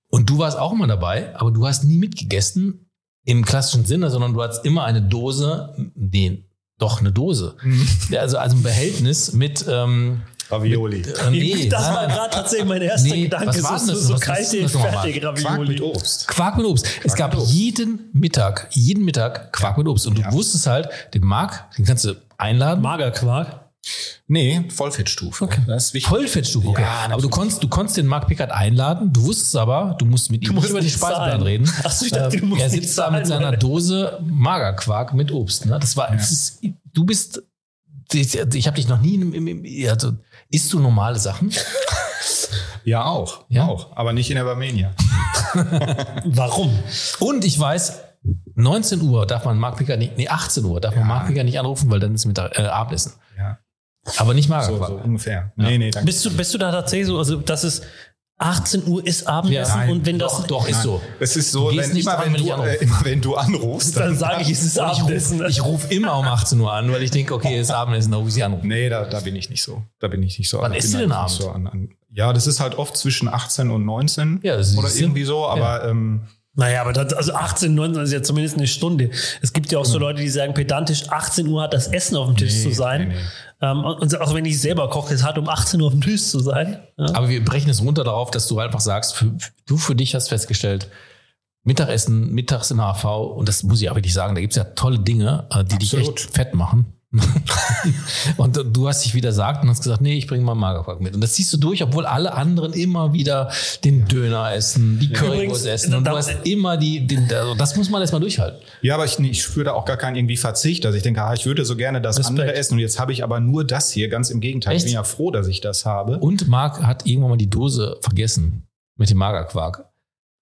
Und du warst auch immer dabei, aber du hast nie mitgegessen im klassischen Sinne, sondern du hattest immer eine Dose, nee, doch eine Dose. Mhm. Also, also ein Behältnis mit, ähm, Ravioli. Mit, äh, nee, das war gerade tatsächlich mein erster nee, Gedanke. Was war so, das? so was kalte, fertig Ravioli. Quark mit Obst. Quark mit Obst. Quark es gab Obst. jeden Mittag, jeden Mittag Quark mit Obst. Und du ja. wusstest halt, den Marc, den kannst du einladen. Magerquark. Nee, Vollfettstufe. Okay. Das ist wichtig. Vollfettstufe, okay. Ja, aber du konntest, du konntest den Marc Pickard einladen. Du wusstest aber, du musst mit ihm nicht über den Speiseplan reden. Ach so, ich dachte, du musst er sitzt da mit seiner Dose Magerquark mit Obst. Ne? Das war, ja. das ist, du bist, ich, ich habe dich noch nie, im, im, also Isst du normale Sachen? Ja, auch. Ja? Auch. Aber nicht in der Barmenia. Warum? Und ich weiß, 19 Uhr darf man Mark Picker nicht, nee, 18 Uhr darf ja. man Mark Picker nicht anrufen, weil dann ist Mittag, äh, Abendessen. Ja. Aber nicht Magerquark. So, so ungefähr. Ja. Nee, nee, danke. Bist du, bist du da tatsächlich so, also das ist, 18 Uhr ist Abendessen Nein, und wenn das doch, doch, ist so. Es ist so, wenn, nicht immer, dran, wenn wenn du, anrufe. äh, immer wenn du anrufst, dann sage ich, es ist Abendessen. Ich rufe immer um 18 Uhr an, weil ich denke, okay, ist Abendessen, da rufe ich sie an. Nee, da, da bin ich nicht so. Da bin ich nicht so. Wann isst bin du denn Abend? So an, an, ja, das ist halt oft zwischen 18 und 19 Ja, das ist oder Sinn. irgendwie so, aber ähm, Naja, aber das, also 18, 19 ist ja zumindest eine Stunde. Es gibt ja auch so Leute, die sagen, pedantisch, 18 Uhr hat das Essen auf dem Tisch Nee, zu sein. nee, nee. Ähm, und auch wenn ich selber koche, es hat um 18 Uhr auf dem Tisch zu sein. Ja. Aber wir brechen es runter darauf, dass du einfach sagst, für, du für dich hast festgestellt, Mittagessen, mittags in HV, und das muss ich auch wirklich sagen, da gibt es ja tolle Dinge, äh, die dich Absolut. echt fett machen. Und du hast dich wieder gesagt und hast gesagt, nee, ich bringe mal Magerquark mit. Und das ziehst du durch, obwohl alle anderen immer wieder den Döner essen, die Currywurst essen. Und du hast immer die, den, also das muss man erstmal durchhalten. ja, aber ich, ich spüre da auch gar keinen irgendwie Verzicht. Also ich denke, ah, ich würde so gerne das Respekt. andere essen und jetzt habe ich aber nur das hier. Ganz im Gegenteil. Echt? Ich bin ja froh, dass ich das habe. Und Marc hat irgendwann mal die Dose vergessen mit dem Magerquark.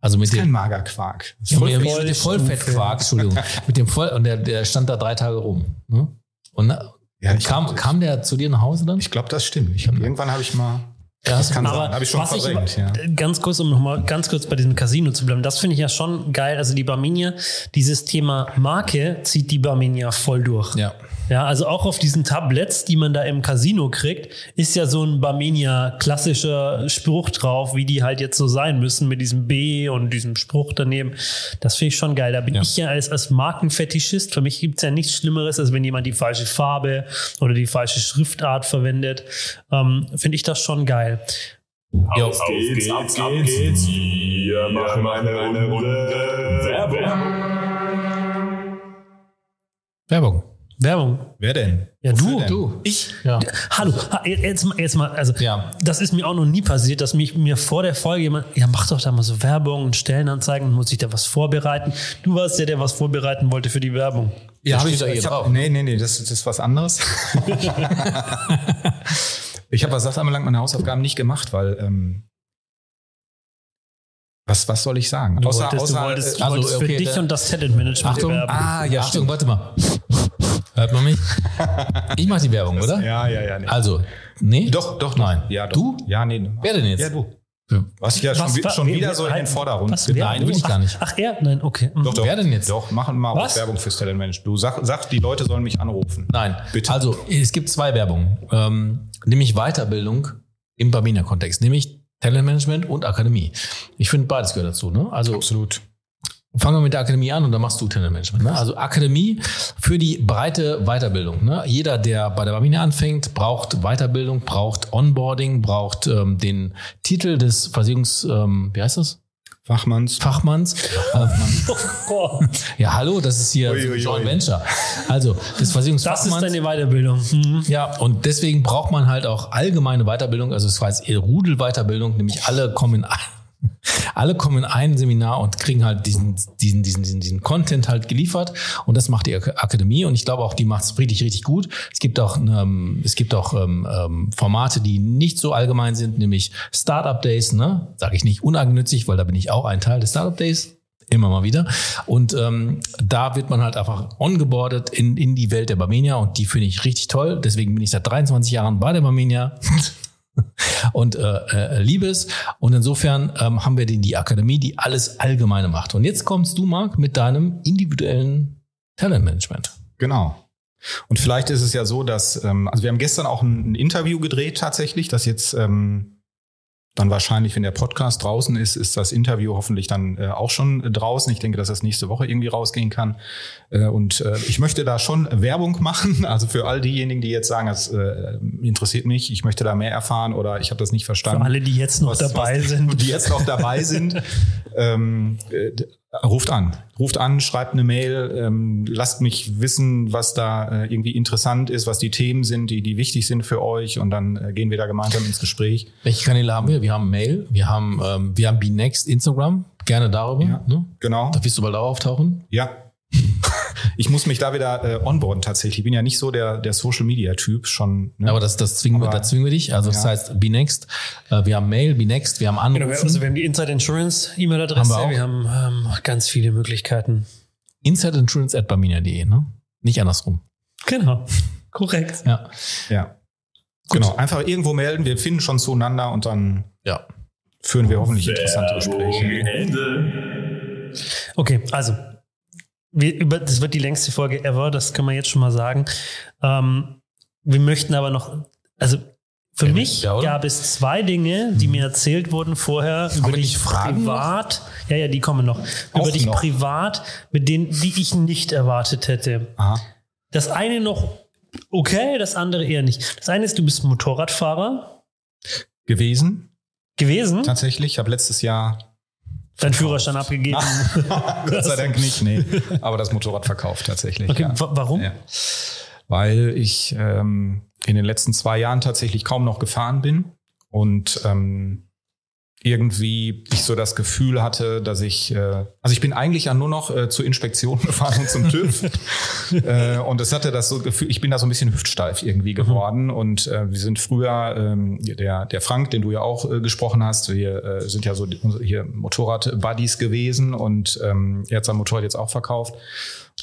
Also mit Das ist kein dem Magerquark. Das ist Ja, mit dem Vollfettquark, Entschuldigung. mit dem Voll, und der, der stand da drei Tage rum. Ne? Und, na- Ja, ich kam, glaub, kam der zu dir nach Hause dann? Ich glaube, das stimmt. Ich hab, irgendwann habe ich mal. Ja, das kann Aber sein. Habe ich schon was verdrängt. ja. Ganz kurz, um nochmal ganz kurz bei diesem Casino zu bleiben. Das finde ich ja schon geil. Also die Barminia, dieses Thema Marke zieht die Barminia voll durch. Ja. Ja, also auch auf diesen Tabletts, die man da im Casino kriegt, ist ja so ein Barmenia klassischer Spruch drauf, wie die halt jetzt so sein müssen mit diesem B und diesem Spruch daneben. Das finde ich schon geil. Da bin Ja. ich ja als, als Markenfetischist. Für mich gibt's ja nichts Schlimmeres, als wenn jemand die falsche Farbe oder die falsche Schriftart verwendet. Ähm, finde ich das schon geil. Jo. Auf geht's, ab geht's. Wir machen eine Runde Werbung. Werbung. Werbung. Wer denn? Ja, du. denn? Du. Ich. Ja. Hallo, ha- jetzt, mal- jetzt mal, also Ja. das ist mir auch noch nie passiert, dass mich mir vor der Folge jemand, ja, mach doch da mal so Werbung und Stellenanzeigen, muss ich da was vorbereiten. Du warst der, der was vorbereiten wollte für die Werbung. Ja, habe ich doch hier Ich hab, nee, nee, nee, das, das ist was anderes. ich habe, was das anbelangt, meine Hausaufgaben nicht gemacht, weil ähm, was, was soll ich sagen? Du wolltest, du wolltest, äh, du also, wolltest für okay, dich da- und das Talentmanagement Achtung. werben. ah, ja, Achtung, warte mal. Hört man mich? Ich mache die Werbung, oder? Ja, ja, ja. Nee. Also, nee? doch, doch. Nein. Ja, doch. Du? Ja, nee. Wer denn jetzt? Ja, du. Was ich ja schon, Was schon wer- wieder wer- so in den Vordergrund was. Nein, will ich gar nicht. Ach, er? Nein, okay. Mhm. Doch, doch. Wer denn jetzt? Doch, machen mal Was? auch Werbung fürs Talentmensch. Du sag, sag, die Leute sollen mich anrufen. Nein. Bitte. Also, es gibt zwei Werbungen. Ähm, nämlich Weiterbildung im Barmina-Kontext. Nämlich Talentmanagement und Akademie. Ich finde, beides gehört dazu. Ne? Also, Absolut. Fangen wir mit der Akademie an und dann machst du Talentmanagement. Ne? Also Akademie für die breite Weiterbildung. Ne? Jeder, der bei der Barmina anfängt, braucht Weiterbildung, braucht Onboarding, braucht ähm, den Titel des Versicherungs... Ähm, wie heißt das? Fachmanns. Fachmanns. Ähm, Boah, ja, hallo, das ist hier Ui, ui, Joint ui. Venture. Also, des das ist Versicherungsfachmanns. deine Weiterbildung. Mhm. Ja, und deswegen braucht man halt auch allgemeine Weiterbildung, also es heißt Rudelweiterbildung, nämlich alle kommen in ein, alle kommen in ein Seminar und kriegen halt diesen, diesen, diesen, diesen, diesen Content halt geliefert und das macht die Ak- Akademie und ich glaube auch, die macht es richtig, richtig gut. Es gibt auch, ähm, es gibt auch ähm, ähm, Formate, die nicht so allgemein sind, nämlich Startup Days, ne? Sage ich nicht uneigennützig, weil da bin ich auch ein Teil des Startup Days. Immer mal wieder. Und ähm, da wird man halt einfach ongeboardet in, in die Welt der Barmenia und die finde ich richtig toll. Deswegen bin ich seit 23 Jahren bei der Barmenia und äh, äh, liebe es. Und insofern ähm, haben wir die, die Akademie, die alles Allgemeine macht. Und jetzt kommst du, Marc, mit deinem individuellen Talentmanagement. Genau. Und vielleicht ist es ja so, dass, ähm, also wir haben gestern auch ein, ein Interview gedreht tatsächlich, das jetzt ähm, dann wahrscheinlich, wenn der Podcast draußen ist, ist das Interview hoffentlich dann äh, auch schon draußen. Ich denke, dass das nächste Woche irgendwie rausgehen kann. Äh, und äh, ich möchte da schon Werbung machen. Also für all diejenigen, die jetzt sagen, das äh, interessiert mich, ich möchte da mehr erfahren oder ich habe das nicht verstanden. Für alle, die jetzt noch Was- dabei was, sind. Die jetzt noch dabei sind. ähm, äh, ruft an. Ruft an, schreibt eine Mail, ähm, lasst mich wissen, was da äh, irgendwie interessant ist, was die Themen sind, die, die wichtig sind für euch und dann äh, gehen wir da gemeinsam ins Gespräch. Welche Kanäle haben wir? Wir haben Mail, wir haben, ähm, wir haben BeNext Instagram, gerne darüber. Ja. Ne? Genau. Da wirst du bald auch auftauchen. Ja. Ich muss mich da wieder äh, onboarden tatsächlich. Ich bin ja nicht so der, der Social-Media-Typ schon. Ne? Aber das, das zwingen wir, da zwingen wir dich. Also das Ja. heißt BeNext, äh, wir haben Mail, BeNext, wir haben Genau, Anrufen. also wir haben die Inside Insurance E-Mail-Adresse, Haben wir wir, haben ähm, ganz viele Möglichkeiten. Insideinsurance at barmina.de, ne? Nicht andersrum. Genau, korrekt. Ja. ja. Genau. Einfach irgendwo melden, wir finden schon zueinander und dann Ja. führen wir hoffentlich interessante Gespräche. Ende. Okay, also wir über, das wird die längste Folge ever, das können wir jetzt schon mal sagen. Ähm, wir möchten aber noch, also für Ja, mich ja, gab es zwei Dinge, die mir erzählt wurden vorher über dich nicht Fragen privat. Ja, ja, die kommen noch. Auch über dich noch. privat, mit denen, die ich nicht erwartet hätte. Aha. Das eine noch okay, das andere eher nicht. Das eine ist, du bist Motorradfahrer Gewesen, gewesen, tatsächlich. Ich habe letztes Jahr, deinen Führerschein abgegeben. Gott sei Dank nicht, nee, aber das Motorrad verkauft tatsächlich. Okay, ja. wa- warum? Ja. Weil ich ähm, in den letzten zwei Jahren tatsächlich kaum noch gefahren bin und ähm, irgendwie ich so das Gefühl hatte, dass ich, äh, also ich bin eigentlich ja nur noch äh, zur Inspektion gefahren und zum TÜV. äh, und es hatte das so Gefühl, ich bin da so ein bisschen hüftsteif irgendwie geworden. Und äh, wir sind früher, ähm, der, der Frank, den du ja auch äh, gesprochen hast, wir äh, sind ja so hier Motorrad-Buddies gewesen und ähm, er hat sein Motorrad jetzt auch verkauft.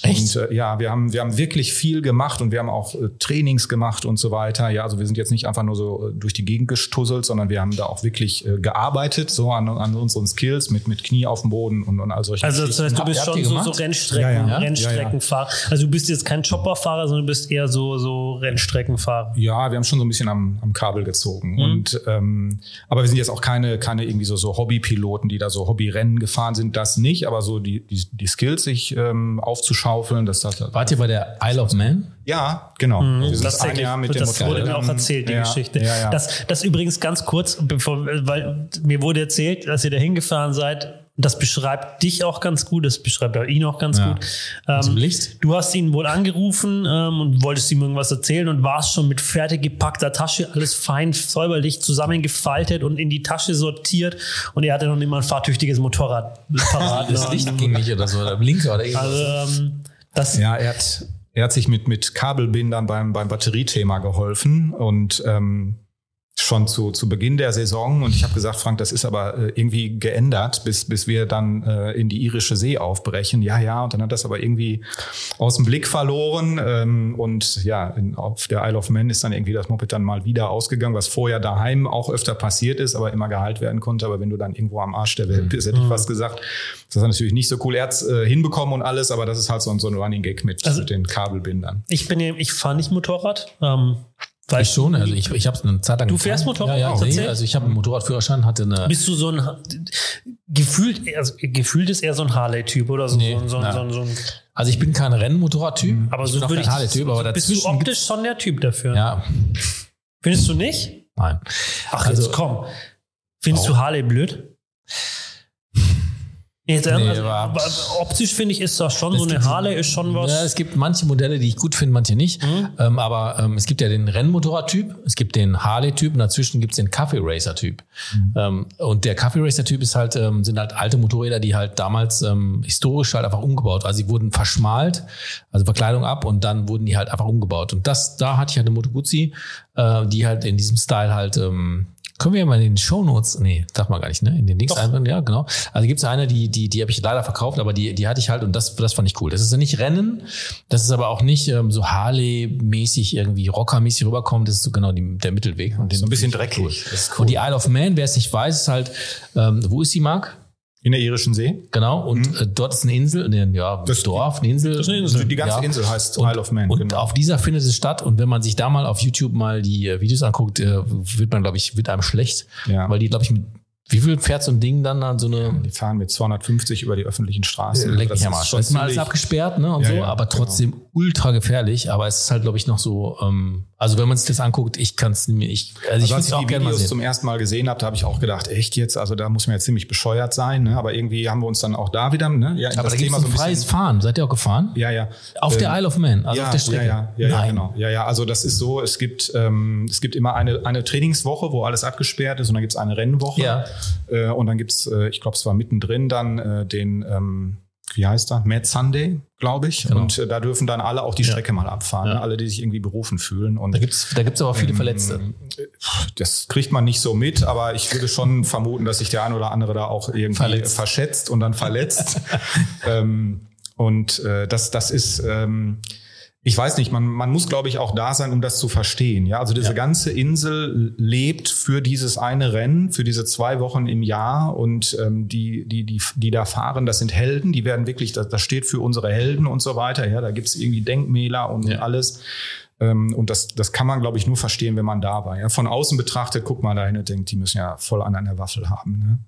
Echt? Und äh, ja, wir haben, wir haben wirklich viel gemacht und wir haben auch äh, Trainings gemacht und so weiter. Ja, also wir sind jetzt nicht einfach nur so äh, durch die Gegend gestusselt, sondern wir haben da auch wirklich äh, gearbeitet, so an, an unseren Skills mit, mit Knie auf dem Boden und, und all solche Also das heißt, du bist habt schon so, so? Rennstrecken, Ja, ja. Rennstreckenfahrer. Also du bist jetzt kein Chopperfahrer, sondern du bist eher so, so Rennstreckenfahrer. Ja, wir haben schon so ein bisschen am, am Kabel gezogen. Und ähm, aber wir sind jetzt auch keine, keine irgendwie so, so Hobbypiloten, die da so Hobbyrennen gefahren sind, das nicht, aber so die, die, die Skills sich ähm, aufzuschaufeln, das das. Wart ihr bei der Isle of Man? Ja, genau. Wir sind ein. Jahr mit dem das wurde mir auch erzählt, die ja, Geschichte. Ja, ja. Das, das übrigens ganz kurz, bevor, weil mir wurde erzählt, dass ihr da hingefahren seid. Das beschreibt dich auch ganz gut, das beschreibt auch ihn auch ganz Ja. gut. Ähm, Zum Licht? Du hast ihn wohl angerufen ähm, und wolltest ihm irgendwas erzählen und warst schon mit fertig gepackter Tasche, alles fein säuberlich zusammengefaltet und in die Tasche sortiert und er hatte noch nicht mal ein fahrtüchtiges Motorrad parat. Das Licht ging nicht oder so, oder Blinker oder irgendwas. Also, ähm, das, Ja, er hat, er hat sich mit, mit Kabelbindern beim, beim Batteriethema geholfen und ähm, schon zu, zu Beginn der Saison. Und ich habe gesagt, Frank, das ist aber äh, irgendwie geändert, bis, bis wir dann äh, in die irische See aufbrechen. Ja, ja, und dann hat das aber irgendwie aus dem Blick verloren. Ähm, und ja, in, auf der Isle of Man ist dann irgendwie das Moped dann mal wieder ausgegangen, was vorher daheim auch öfter passiert ist, aber immer geheilt werden konnte. Aber wenn du dann irgendwo am Arsch der Welt bist, hätte ich fast gesagt, das ist natürlich nicht so cool. Er hat's äh, hinbekommen und alles, aber das ist halt so, ein- so ein Running Gag mit, Also- mit den Kabelbindern. ich bin ich fahre nicht Motorrad. Ähm, weil Ich schon, also ich, ich habe es eine Zeit lang Du gefahren. fährst Motorrad? Ja, ja, nee, also ich habe einen Motorradführerschein, hatte eine Bist du so ein gefühlt, also gefühlt ist eher so ein Harley-Typ oder so, Nee, so, so, so, so ein, Also ich bin kein Rennmotorradtyp, aber ich so bin würde kein Harley-Typ, aber bist du optisch schon der Typ dafür. Ja, Findest du nicht? nein. Ach, Also- jetzt komm. Findest Warum? du Harley blöd? Jetzt, Nee, also, aber optisch finde ich, ist das schon so eine Harley, ist schon was. Ja, es gibt manche Modelle, die ich gut finde, manche nicht. Mhm. Ähm, aber ähm, es gibt ja den Rennmotorradtyp, es gibt den Harley-Typ und dazwischen gibt es den Kaffee Racer-Typ. Mhm. Ähm, und der Kaffee Racer-Typ ist halt, ähm, sind halt alte Motorräder, die halt damals ähm, historisch halt einfach umgebaut. Also sie wurden verschmalt, also Verkleidung ab und dann wurden die halt einfach umgebaut. Und das, da hatte ich halt eine Moto Guzzi, äh, die halt in diesem Style halt ähm, können wir ja mal in den Shownotes, nee, darf man gar nicht, ne? In den Links einbauen, ja, genau. Also gibt's eine, die, die, die habe ich leider verkauft, aber die, die hatte ich halt und das, das fand ich cool. Das ist ja nicht Rennen, das ist aber auch nicht ähm, so Harley-mäßig irgendwie Rocker-mäßig rüberkommen, das ist so genau die, der Mittelweg. Und den So ein bisschen dreckig. Das ist Und die Isle of Man, wer es nicht weiß, ist halt, ähm, wo ist sie, Marc? In der irischen See. Genau, und äh, dort ist eine Insel, ne, ja, Mhm. Das- Dorf, eine Insel. ist eine Insel. Die ganze Ja. Insel heißt Und, Isle of Man. und genau. auf dieser findet es statt. Und wenn man sich da mal auf YouTube mal die äh, Videos anguckt, äh, wird man, glaube ich, wird einem schlecht. Ja. Weil die, glaube ich, mit wie viel fährt so ein Ding dann an so eine Die fahren mit 250 über die öffentlichen Straßen. Leck Das mich am ist Arsch. schon Das ist mal alles abgesperrt, ne? Und Ja, so, ja, aber genau. trotzdem ultra gefährlich. Aber es ist halt, glaube ich, noch so, ähm, also wenn man sich das anguckt, ich kann es mir, ich, also, ich Also als ich die Videos zum ersten Mal gesehen habe, da habe ich auch gedacht, echt jetzt, also da muss man ja ziemlich bescheuert sein, ne? aber irgendwie haben wir uns dann auch da wieder, ne? ja, aber das da ein so ein freies bisschen- Fahren. Seid ihr auch gefahren? Ja, ja. Auf der Ähm, Isle of Man, also ja, auf der Strecke. Ja, ja, ja, ja, Nein. genau. Ja, ja, also das ist so, es gibt, ähm, es gibt immer eine, eine Trainingswoche, wo alles abgesperrt ist und dann gibt es eine Rennwoche. Ja. Äh, und dann gibt's, äh, ich glaube, es war mittendrin dann äh, den, ähm, wie heißt er? Mad Sunday, glaube ich. Genau. Und äh, da dürfen dann alle auch die Ja. Strecke mal abfahren, Ja. ne? alle, die sich irgendwie berufen fühlen. Und Da gibt's da gibt's aber viele Verletzte. Ähm, das kriegt man nicht so mit, aber ich würde schon vermuten, dass sich der ein oder andere da auch irgendwie Verletzt. verschätzt und dann verletzt. ähm, und äh, das, das ist, ähm, ich weiß nicht, man, man muss, glaube ich, auch da sein, um das zu verstehen. Ja, also diese Ja. ganze Insel lebt für dieses eine Rennen, für diese zwei Wochen im Jahr und ähm, die, die, die, die da fahren, das sind Helden, die werden wirklich, das, das steht für unsere Helden und so weiter. Ja, da gibt's irgendwie Denkmäler und Ja. alles. Ähm, und das, das kann man, glaube ich, nur verstehen, wenn man da war. Ja, von außen betrachtet, guckt man da hin und denkt, die müssen ja voll an einer Waffel haben. Ne?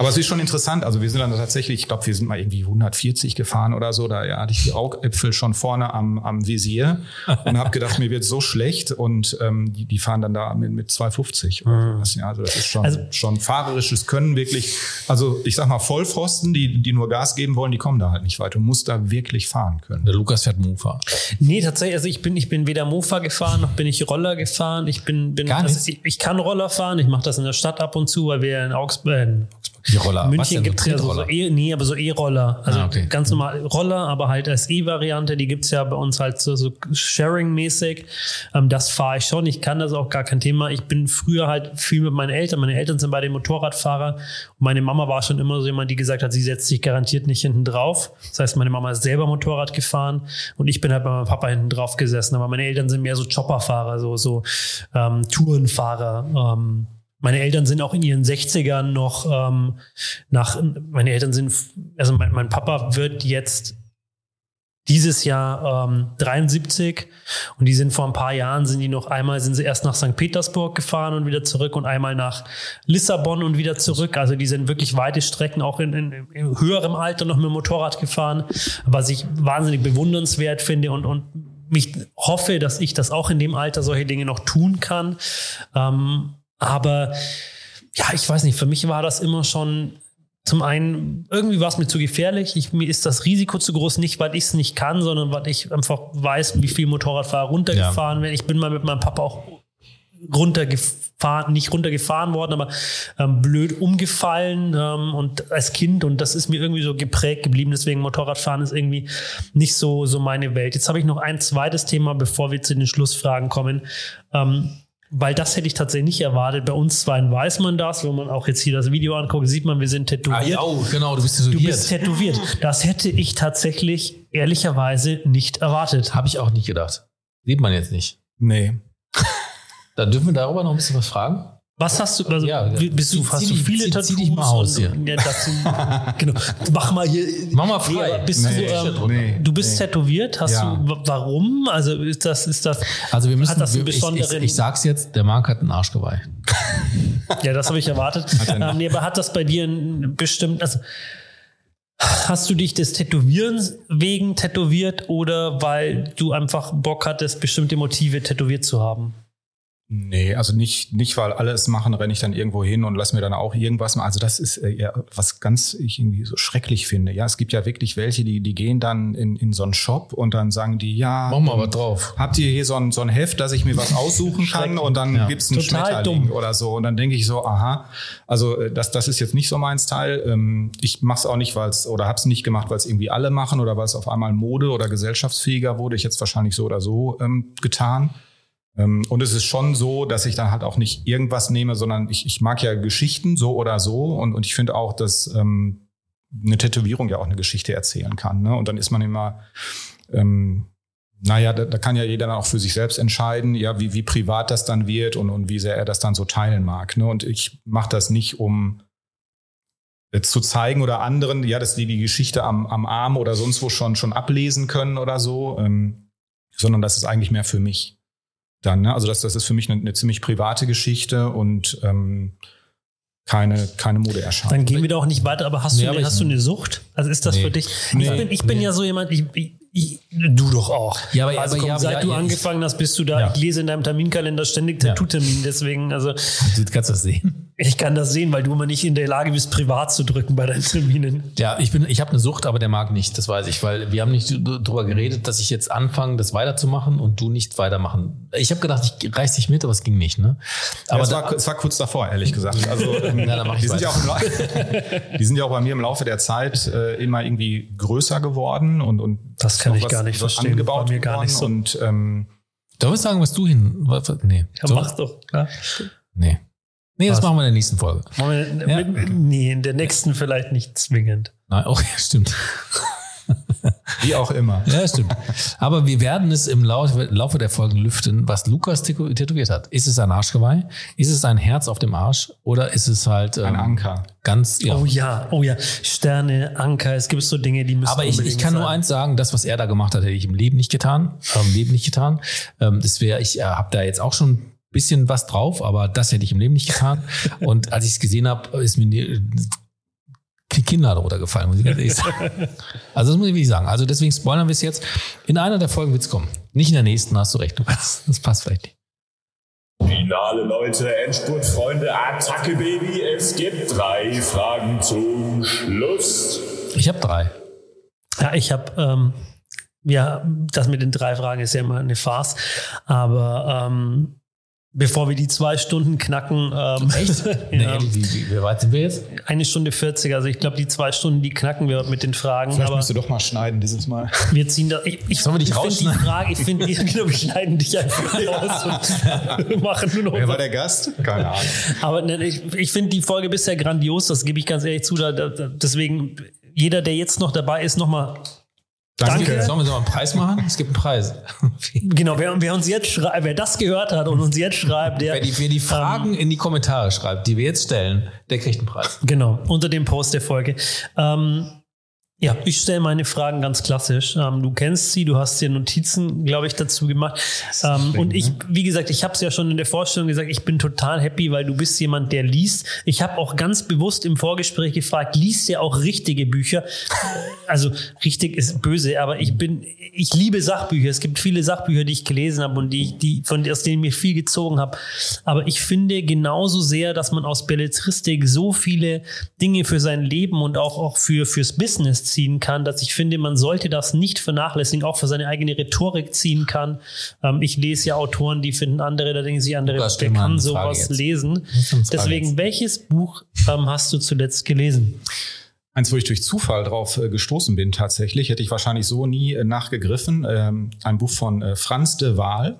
Aber es ist schon interessant. Also wir sind dann tatsächlich, ich glaube, wir sind mal irgendwie 140 gefahren oder so. Da ja, hatte ich die Augäpfel schon vorne am, am Visier und habe gedacht, mir wird so schlecht. Und ähm, die, die fahren dann da mit, mit 250 oder sowas. Ja, also das ist schon, Also- schon fahrerisches Können wirklich. Also ich sag mal, Vollpfosten, die, die nur Gas geben wollen, die kommen da halt nicht weit. Du musst da wirklich fahren können. Der Lukas fährt Mofa. Nee, tatsächlich, also ich bin, ich bin weder Mofa gefahren, noch bin ich Roller gefahren. Ich bin, bin Gar nicht? also ich, ich kann Roller fahren, ich mache das in der Stadt ab und zu, weil wir in Augsburg, äh, in Augsburg Die Roller. München gibt es ja so, so e, nee, aber so E-Roller. Also Ah, okay. ganz normal Roller, aber halt als E-Variante, die gibt's ja bei uns halt so, so Sharing-mäßig. Ähm, das fahre ich schon. Ich kann das auch gar kein Thema. Ich bin früher halt viel mit meinen Eltern. Meine Eltern sind beide Motorradfahrer. Und meine Mama war schon immer so jemand, die gesagt hat, sie setzt sich garantiert nicht hinten drauf. Das heißt, meine Mama ist selber Motorrad gefahren und ich bin halt bei meinem Papa hinten drauf gesessen. Aber meine Eltern sind mehr so Chopperfahrer, so, so ähm, Tourenfahrer. Ähm, meine Eltern sind auch in ihren 60ern noch ähm, nach, meine Eltern sind, also mein, mein Papa wird jetzt dieses Jahr ähm, 73 und die sind vor ein paar Jahren sind die noch einmal sind sie erst nach St. Petersburg gefahren und wieder zurück und einmal nach Lissabon und wieder zurück. Also die sind wirklich weite Strecken auch in, in, in höherem Alter noch mit dem Motorrad gefahren, was ich wahnsinnig bewundernswert finde und, und mich hoffe, dass ich das auch in dem Alter solche Dinge noch tun kann. Ähm, aber ja, ich weiß nicht, für mich war das immer schon zum einen, irgendwie war es mir zu gefährlich. Ich, mir ist das Risiko zu groß, nicht weil ich es nicht kann, sondern weil ich einfach weiß, wie viel Motorradfahrer runtergefahren werden. Ich bin mal mit meinem Papa auch runtergefahren, nicht runtergefahren worden, aber ähm, blöd umgefallen ähm, und als Kind und das ist mir irgendwie so geprägt geblieben. Deswegen Motorradfahren ist irgendwie nicht so so meine Welt. Jetzt habe ich noch ein zweites Thema, bevor wir zu den Schlussfragen kommen. Ähm, weil das hätte ich tatsächlich nicht erwartet. Bei uns zwei weiß man das. Wenn man auch jetzt hier das Video anguckt, sieht man, wir sind Ah, tätowiert. ja, oh, genau, du bist Du tätowiert. bist tätowiert. Das hätte ich tatsächlich ehrlicherweise nicht erwartet. Habe ich auch nicht gedacht. Sieht man jetzt nicht. Nee. Dann dürfen wir darüber noch ein bisschen was fragen. Was hast du, also Ja, bist du, zieh- hast du viele zieh- Tattoos? zieh dich mal aus hier. Ja, dazu, genau. Mach mal hier. Mach mal frei. Nee, bist Nee, du, ähm, nee, du bist nee. tätowiert? Hast Ja. du, wa- warum? Also ist das, ist das, Also wir müssen, Hat das einen wir, ich, ich, besonderen- ich sag's jetzt, der Marc hat einen Arschgeweih. ja, das habe ich erwartet. ähm, nee, aber hat das bei dir ein bestimmt, also hast du dich des Tätowierens wegen tätowiert oder weil du einfach Bock hattest, bestimmte Motive tätowiert zu haben? Nee, also nicht, nicht, weil alle es machen, renne ich dann irgendwo hin und lass mir dann auch irgendwas machen. Also das ist äh, ja was ganz ich irgendwie so schrecklich finde. Ja, es gibt ja wirklich welche, die, die gehen dann in, in so einen Shop und dann sagen die, ja, Mach mal was drauf. habt ihr hier so ein, so ein Heft, dass ich mir was aussuchen kann und dann Ja. gibt's einen Total Schmetterling dumm. oder so. Und dann denke ich so, aha, also äh, das, das ist jetzt nicht so mein Style. Ähm, Ich mache es auch nicht, weil es, oder habe es nicht gemacht, weil es irgendwie alle machen oder weil es auf einmal Mode oder gesellschaftsfähiger wurde. Ich hätte es wahrscheinlich so oder so ähm, getan. Ähm, Und es ist schon so, dass ich dann halt auch nicht irgendwas nehme, sondern ich, ich mag ja Geschichten so oder so. Und, und ich finde auch, dass ähm, eine Tätowierung ja auch eine Geschichte erzählen kann. Ne? Und dann ist man immer, ähm, naja, da, da kann ja jeder dann auch für sich selbst entscheiden, ja, wie, wie privat das dann wird und, und wie sehr er das dann so teilen mag. Ne? Und ich mache das nicht, um jetzt zu zeigen oder anderen, ja, dass die die Geschichte am, am Arm oder sonst wo schon, schon ablesen können oder so, ähm, sondern das ist eigentlich mehr für mich dann. Ne? Also das, das ist für mich eine, eine ziemlich private Geschichte und ähm, keine, keine Modeerscheinung. Dann gehen wir doch nicht weiter, aber hast, Nee, du, aber eine, hast du eine Sucht? Also ist das Nee. für dich? Nee. Ich bin, ich bin Nee. ja so jemand, ich, ich, ich, du doch auch. Ja, aber- also aber- komm, ja, aber- seit ja, du ich- angefangen hast, bist du da. Ja. Ich lese in deinem Terminkalender ständig Ja. Tattoo-Termin. Deswegen, also Du kannst das sehen. Ich kann das sehen, weil du immer nicht in der Lage bist, privat zu drücken bei deinen Terminen. Ja, ich bin, ich habe eine Sucht, aber der mag nicht, das weiß ich, weil wir haben nicht drüber geredet, dass ich jetzt anfange, das weiterzumachen und du nicht weitermachen. Ich habe gedacht, ich reiß dich mit, aber es ging nicht, ne? Aber Aber es, da, war, es war kurz davor, ehrlich gesagt. Also ähm, Ja, dann mach ich die, sind ja auch im die sind ja auch bei mir im Laufe der Zeit äh, immer irgendwie größer geworden und, und Das kann ich gar nicht was verstehen. Angebaut Bei mir gar nicht so. Und ähm, darf ich sagen, was du hin? was- was- Nee. Ja, So? mach's doch. Klar. Nee. Nee, das machen wir in der nächsten Folge. Wir- Ja. mit- Nee, in der nächsten vielleicht nicht zwingend. Nein, okay, stimmt. Wie auch immer. Ja, stimmt. Aber wir werden es im Laufe, der Folgen lüften, was Lukas tätow- tätowiert hat. Ist es ein Arschgeweih? Ist es ein Herz auf dem Arsch? Oder ist es halt ähm, Ein Anker. ganz, ja. Oh ja, oh ja. Sterne, Anker, es gibt so Dinge, die müssen Aber ich, ich kann nur sein. eins sagen, das, was er da gemacht hat, hätte ich im Leben nicht getan. Ähm, Im Leben nicht getan. Ähm, das wäre, ich äh, habe da jetzt auch schon bisschen was drauf, aber das hätte ich im Leben nicht getan. Und als ich es gesehen habe, ist mir die die Kinder darunter gefallen, muss ich ganz ehrlich sagen. Also das muss ich wirklich sagen. Also deswegen spoilern wir es jetzt. In einer der Folgen wird es kommen. Nicht in der nächsten, hast du recht. Lukas. Das passt vielleicht nicht. Finale, Leute, Endspurt, Freunde, Attacke, Baby. Es gibt drei Fragen zum Schluss. Ich habe drei. Ja, ich habe, ähm, ja, das mit den drei Fragen ist ja immer eine Farce. Aber ähm, bevor wir die zwei Stunden knacken, ähm, Echt? ja, Nee, wie, wie, wie weit sind wir jetzt? eine Stunde 40. Also ich glaube, die zwei Stunden, die knacken wir mit den Fragen. Vielleicht aber musst du doch mal schneiden dieses Mal. wir ziehen da. Ich, ich, Sollen wir dich ich finde die rausschneiden? Frage, ich finde, genau, wir schneiden dich einfach raus und machen nur noch. Wer war der Gast? Keine Ahnung. Aber ne, ich, ich finde die Folge bisher grandios, das gebe ich ganz ehrlich zu. Da, da, deswegen, jeder, der jetzt noch dabei ist, nochmal Danke. Sollen wir so einen Preis machen? Es gibt einen Preis. Genau, wer, wer uns jetzt schreibt, wer das gehört hat und uns jetzt schreibt, der Wer die, wer die Fragen in die Kommentare schreibt, die wir jetzt stellen, der kriegt einen Preis. genau unter dem Post der Folge. Ähm, ja, ich stelle meine Fragen ganz klassisch. Ähm, du kennst sie, du hast dir Notizen, glaube ich, dazu gemacht. Ähm, und ich, wie gesagt, ich habe es ja schon in der Vorstellung gesagt, ich bin total happy, weil du bist jemand, der liest. Ich habe auch ganz bewusst im Vorgespräch gefragt, liest ihr auch richtige Bücher? Also richtig ist böse, aber ich bin, ich liebe Sachbücher. Es gibt viele Sachbücher, die ich gelesen habe und die, die von aus denen ich mir viel gezogen habe. Aber ich finde genauso sehr, dass man aus Belletristik so viele Dinge für sein Leben und auch, auch für, fürs Business ziehen kann, dass ich finde, man sollte das nicht vernachlässigen, auch für seine eigene Rhetorik ziehen kann. Ähm, ich lese ja Autoren, die finden andere, da denken sich andere, Lukas, mal kann sowas jetzt. lesen. Deswegen, jetzt. welches Buch ähm, hast du zuletzt gelesen? Eins, wo ich durch Zufall drauf äh, gestoßen bin, tatsächlich, hätte ich wahrscheinlich so nie äh, nachgegriffen. Ähm, ein Buch von äh, Franz de Waal.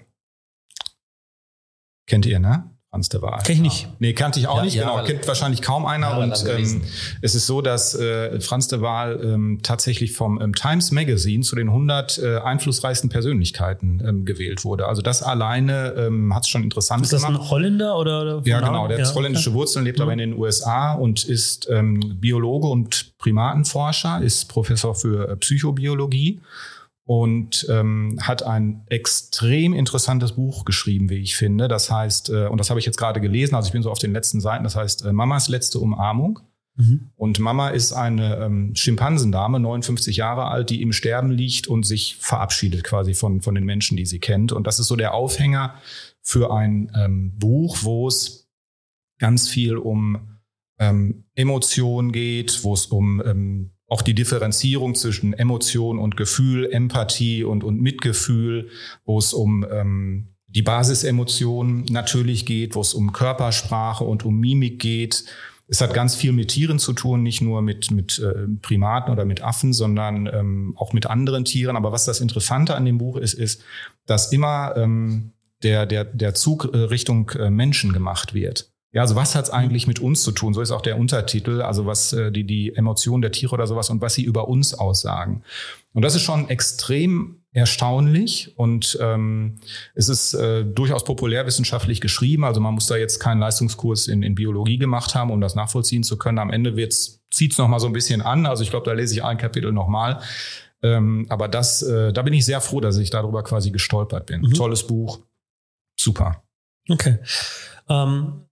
Kennt ihr, ne? Franz de Waal. Kenn ich nicht. Nee, kannte ich auch Ja, nicht. ja, genau, kennt wahrscheinlich kaum einer. Und ähm, es ist so, dass äh, Franz de Waal ähm, tatsächlich vom ähm, Times Magazine zu den 100 äh, einflussreichsten Persönlichkeiten ähm, gewählt wurde. Also das alleine ähm, hat es schon interessant Ist das gemacht. ein Holländer oder? oder Ja, genau. Der hat Ja, holländische okay. Wurzeln, lebt aber in den USA und ist ähm, Biologe und Primatenforscher, ist Professor für äh, Psychobiologie und ähm, hat ein extrem interessantes Buch geschrieben, wie ich finde. Das heißt, äh, und das habe ich jetzt gerade gelesen, also ich bin so auf den letzten Seiten, das heißt äh, Mamas letzte Umarmung. Mhm. Und Mama ist eine ähm, Schimpansendame, 59 Jahre alt, die im Sterben liegt und sich verabschiedet quasi von, von den Menschen, die sie kennt. Und das ist so der Aufhänger für ein ähm, Buch, wo es ganz viel um ähm, Emotionen geht, wo es um ähm, auch die Differenzierung zwischen Emotion und Gefühl, Empathie und, und Mitgefühl, wo es um ähm, die Basisemotionen natürlich geht, wo es um Körpersprache und um Mimik geht. Es hat ganz viel mit Tieren zu tun, nicht nur mit, mit äh, Primaten oder mit Affen, sondern ähm, auch mit anderen Tieren. Aber was das Interessante an dem Buch ist, ist, dass immer ähm, der, der, der Zug äh, Richtung äh, Menschen gemacht wird. Ja, also was hat's eigentlich mit uns zu tun? So ist auch der Untertitel, also was äh, die, die Emotionen der Tiere oder sowas und was sie über uns aussagen. Und das ist schon extrem erstaunlich und ähm, es ist äh, durchaus populärwissenschaftlich geschrieben. Also man muss da jetzt keinen Leistungskurs in, in Biologie gemacht haben, um das nachvollziehen zu können. Am Ende wird's zieht's noch mal so ein bisschen an. Also ich glaube, da lese ich ein Kapitel noch mal. Ähm, aber das, äh, da bin ich sehr froh, dass ich darüber quasi gestolpert bin. Mhm. Tolles Buch, super. Okay. Ähm,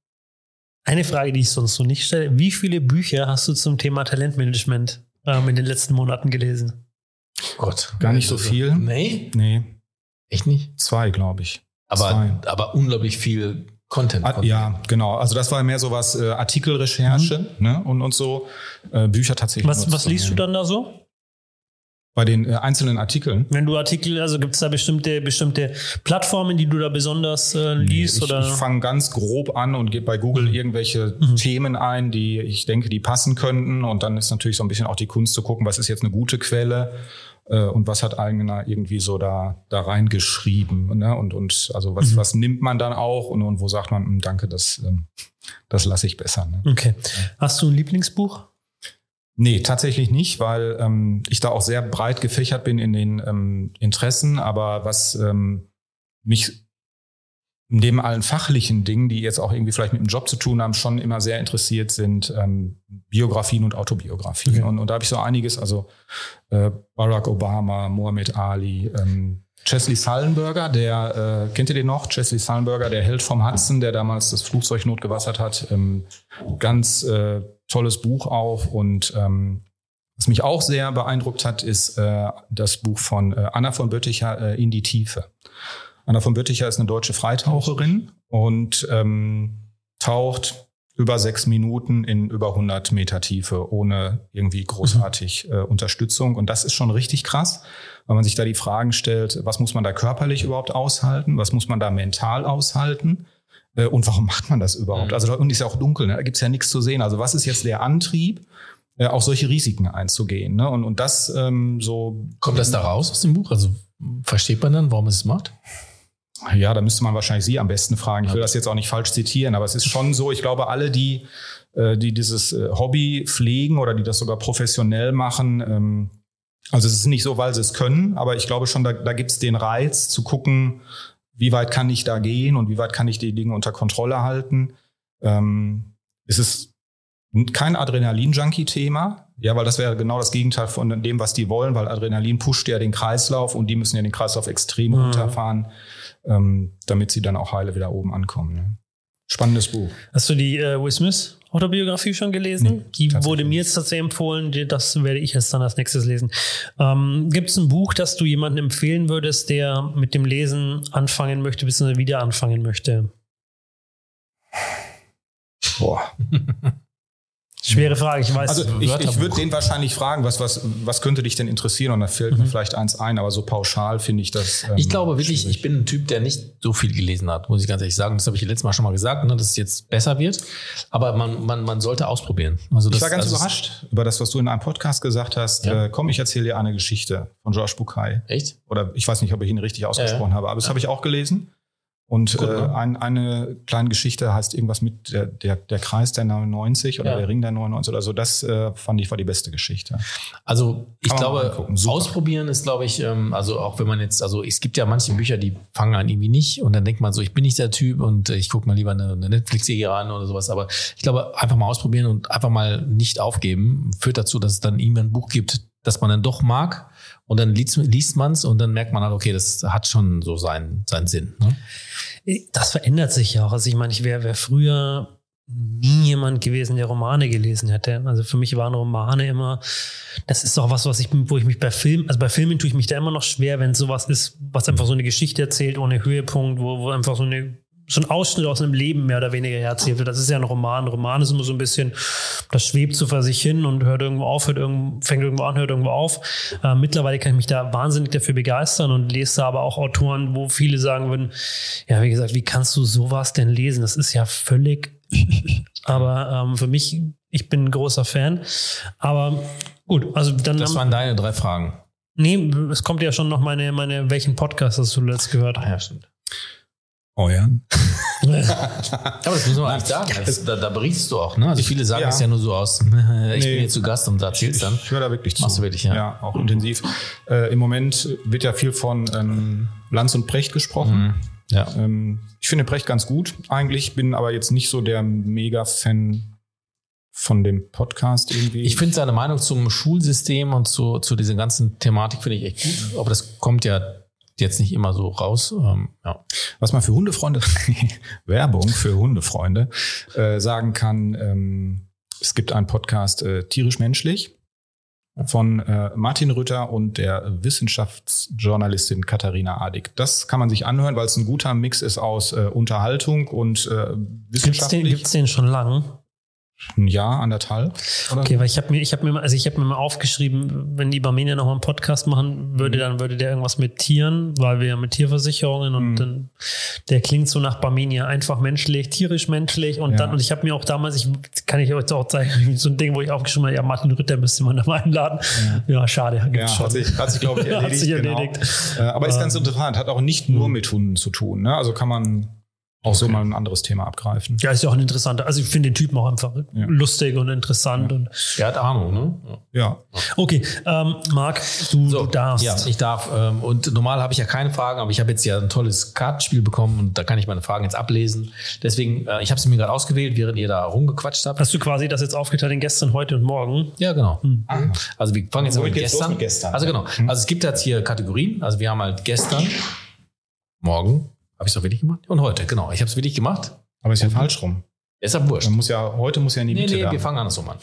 eine Frage, die ich sonst so nicht stelle. Wie viele Bücher hast du zum Thema Talentmanagement ähm, in den letzten Monaten gelesen? Gott. Gar nicht so viel. Nee, Nee, echt nicht. zwei, glaube ich. Aber, Zwei. aber unglaublich viel Content. Ah, ja, genau. Also das war mehr so was äh, Artikelrecherche ne? und, und so. Äh, Bücher tatsächlich. Was, was liest du dann da so? Bei den äh, einzelnen Artikeln? Wenn du Artikel, also gibt es da bestimmte, bestimmte Plattformen, die du da besonders äh, liest? ich oder? ich fange ganz grob an und gebe bei Google irgendwelche Mhm. Themen ein, die ich denke, die passen könnten. Und dann ist natürlich so ein bisschen auch die Kunst zu gucken, was ist jetzt eine gute Quelle äh, und was hat einer irgendwie so da, da reingeschrieben. Ne? Und, und also was, Mhm. was nimmt man dann auch und, und wo sagt man, hm, danke, das, ähm, das lasse ich besser. Ne? okay. Hast du ein Lieblingsbuch? Nee, tatsächlich nicht, weil ähm, ich da auch sehr breit gefächert bin in den ähm, Interessen. Aber was ähm, mich neben allen fachlichen Dingen, die jetzt auch irgendwie vielleicht mit dem Job zu tun haben, schon immer sehr interessiert sind ähm, Biografien und Autobiografien. Okay. Und, und da habe ich so einiges, also äh, Barack Obama, Muhammad Ali, ähm, Chesley Sullenberger, der, äh, kennt ihr den noch? Chesley Sullenberger, der Held vom Hudson, der damals das Flugzeug notgewassert hat. Ähm, ganz äh, tolles Buch auch. Und ähm, was mich auch sehr beeindruckt hat, ist äh, das Buch von äh, Anna von Bötticher, äh, In die Tiefe. Anna von Bötticher ist eine deutsche Freitaucherin und ähm, taucht über sechs Minuten in über 100 Meter Tiefe ohne irgendwie großartig äh, Unterstützung. Und das ist schon richtig krass, weil man sich da die Fragen stellt, was muss man da körperlich überhaupt aushalten? Was muss man da mental aushalten? Äh, und warum macht man das überhaupt? Mhm. Also da unten ist ja auch dunkel, ne? da gibt's ja nichts zu sehen. Also was ist jetzt der Antrieb, äh, auch solche Risiken einzugehen? Ne? Und, und das ähm, so Kommt das da raus aus dem Buch? Also versteht man dann, warum es es macht? Ja, da müsste man wahrscheinlich Sie am besten fragen. Ich will das jetzt auch nicht falsch zitieren, aber es ist schon so, ich glaube, alle, die, äh, die dieses Hobby pflegen oder die das sogar professionell machen, ähm, also es ist nicht so, weil sie es können, aber ich glaube schon, da, da gibt es den Reiz zu gucken, wie weit kann ich da gehen und wie weit kann ich die Dinge unter Kontrolle halten. Ähm, es ist kein Adrenalin-Junkie-Thema, ja, weil das wäre genau das Gegenteil von dem, was die wollen, weil Adrenalin pusht ja den Kreislauf und die müssen ja den Kreislauf extrem Mhm. runterfahren, ähm, damit sie dann auch heile wieder oben ankommen. Ne? Spannendes Buch. Hast du die äh, Will Smith Autobiografie schon gelesen? Nee, die wurde mir jetzt tatsächlich empfohlen. Die- Das werde ich jetzt dann als nächstes lesen. Ähm, Gibt es ein Buch, das du jemandem empfehlen würdest, der mit dem Lesen anfangen möchte, bzw. wieder anfangen möchte? Boah. Schwere Frage, ich weiß. Also ich, ich würde den wahrscheinlich fragen, was, was, was könnte dich denn interessieren? Und da fällt mir vielleicht eins ein, aber so pauschal finde ich das. ähm, Ich glaube wirklich, schwierig. ich bin ein Typ, der nicht so viel gelesen hat, muss ich ganz ehrlich sagen. Das habe ich letztes Mal schon mal gesagt, ne, dass es jetzt besser wird. Aber man, man, man sollte ausprobieren. Also das, Ich war ganz also überrascht über das, was du in einem Podcast gesagt hast. Ja. Äh, komm, ich erzähle dir eine Geschichte von George Bukai. Echt? Oder ich weiß nicht, ob ich ihn richtig ausgesprochen Ja, ja. habe, aber das habe ich auch gelesen. Und Gut, äh, ne? ein, eine kleine Geschichte heißt irgendwas mit der, der, der Kreis der 99 oder Ja. der Ring der 99 oder so. Das äh, fand ich war die beste Geschichte. Also ich glaube, ausprobieren ist, glaube ich, ähm, also auch wenn man jetzt, also es gibt ja manche Bücher, die fangen an irgendwie nicht und dann denkt man so, ich bin nicht der Typ und äh, ich gucke mal lieber eine, eine Netflix-Serie an oder sowas. Aber ich glaube, einfach mal ausprobieren und einfach mal nicht aufgeben, führt dazu, dass es dann irgendwann ein Buch gibt, das man dann doch mag und dann liest, liest man es und dann merkt man halt, okay, das hat schon so seinen, seinen Sinn. Ne? Das verändert sich ja auch. Also ich meine, ich wäre wär früher nie jemand gewesen, der Romane gelesen hätte. Also für mich waren Romane immer, das ist auch was, was ich, wo ich mich bei Filmen, also bei Filmen tue ich mich da immer noch schwer, wenn sowas ist, was einfach so eine Geschichte erzählt ohne Höhepunkt, wo, wo einfach so eine so ein Ausschnitt aus einem Leben mehr oder weniger erzählt wird. Das ist ja ein Roman. Ein Roman ist immer so ein bisschen, das schwebt so vor sich hin und hört irgendwo auf, hört irgendwo, fängt irgendwo an, hört irgendwo auf. Äh, mittlerweile kann ich mich da wahnsinnig dafür begeistern und lese da aber auch Autoren, wo viele sagen würden, ja, wie gesagt, wie kannst du sowas denn lesen? Das ist ja völlig, aber ähm, für mich, ich bin ein großer Fan. Aber gut, also dann, Das waren deine drei Fragen. nee, es kommt ja schon noch meine, meine, welchen Podcast hast du letzt gehört? Ach ja, stimmt. Ja. Aber das muss man eigentlich sagen. Das, da, da berichtest du auch, ne? Also viele sagen ja. es ja nur so aus, ich bin Nee. hier zu Gast und erzählst dann. Ich höre da wirklich zu. Machst du wirklich, ja. Ja, auch intensiv. Äh, Im Moment wird ja viel von ähm, Lanz und Precht gesprochen. Mhm. Ja. Ähm, ich finde Precht ganz gut eigentlich, bin aber jetzt nicht so der Mega-Fan von dem Podcast irgendwie. Ich finde seine Meinung zum Schulsystem und zu, zu dieser ganzen Thematik finde ich echt gut. Aber das kommt ja jetzt nicht immer so raus. Ähm, ja. Was man für Hundefreunde, Werbung für Hundefreunde, äh, sagen kann, ähm, es gibt einen Podcast äh, Tierisch Menschlich von äh, Martin Rütter und der Wissenschaftsjournalistin Katharina Adig. Das kann man sich anhören, weil es ein guter Mix ist aus äh, Unterhaltung und äh, Gibt's den, wissenschaftlich. gibt's den schon lang? Ein Jahr, anderthalb. Oder Okay, weil ich habe mir, ich habe mir, mal- also ich habe mir mal aufgeschrieben, wenn die Barmenia noch mal einen Podcast machen würde, dann würde der irgendwas mit Tieren, weil wir ja mit Tierversicherungen und Mhm. dann, der klingt so nach Barmenia einfach menschlich, tierisch menschlich und Ja. dann und ich habe mir auch damals, ich kann ich euch auch zeigen, so ein Ding, wo ich aufgeschrieben habe, ja Martin Rütter müsste man da mal einladen. Ja, schade, gibt's Ja, schon. hat sich, hat sich glaube ich, Hat erledigt. sich genau. erledigt. Äh, aber ist ganz Ähm, interessant, hat auch nicht nur mit Hunden zu tun. Ne? Also kann man auch so mal ein anderes Thema abgreifen. Ja, ist ja auch ein interessanter. Also ich finde den Typen auch einfach Ja. lustig und interessant. Und Er hat Ahnung, ne? Ja. okay, ähm, Marc, du, du darfst. Ja, ich darf. Ähm, und normal habe ich ja keine Fragen, aber ich habe jetzt ja ein tolles Kartenspiel bekommen und da kann ich meine Fragen jetzt ablesen. Deswegen, äh, ich habe sie mir gerade ausgewählt, während ihr da rumgequatscht habt. Hast du quasi das jetzt aufgeteilt in gestern, heute und morgen? Ja, genau. Also wir fangen jetzt mal Womit mit gestern. mit gestern? Also genau. Also es gibt jetzt hier Kategorien. Also wir haben halt gestern, morgen, habe ich es doch wirklich gemacht? Und heute, genau. Ich habe es wirklich gemacht. Aber ist ja falsch rum. Ist aber wurscht. Man muss ja, heute muss ja in die Nee, Mitte nee, da. wir fangen andersrum an.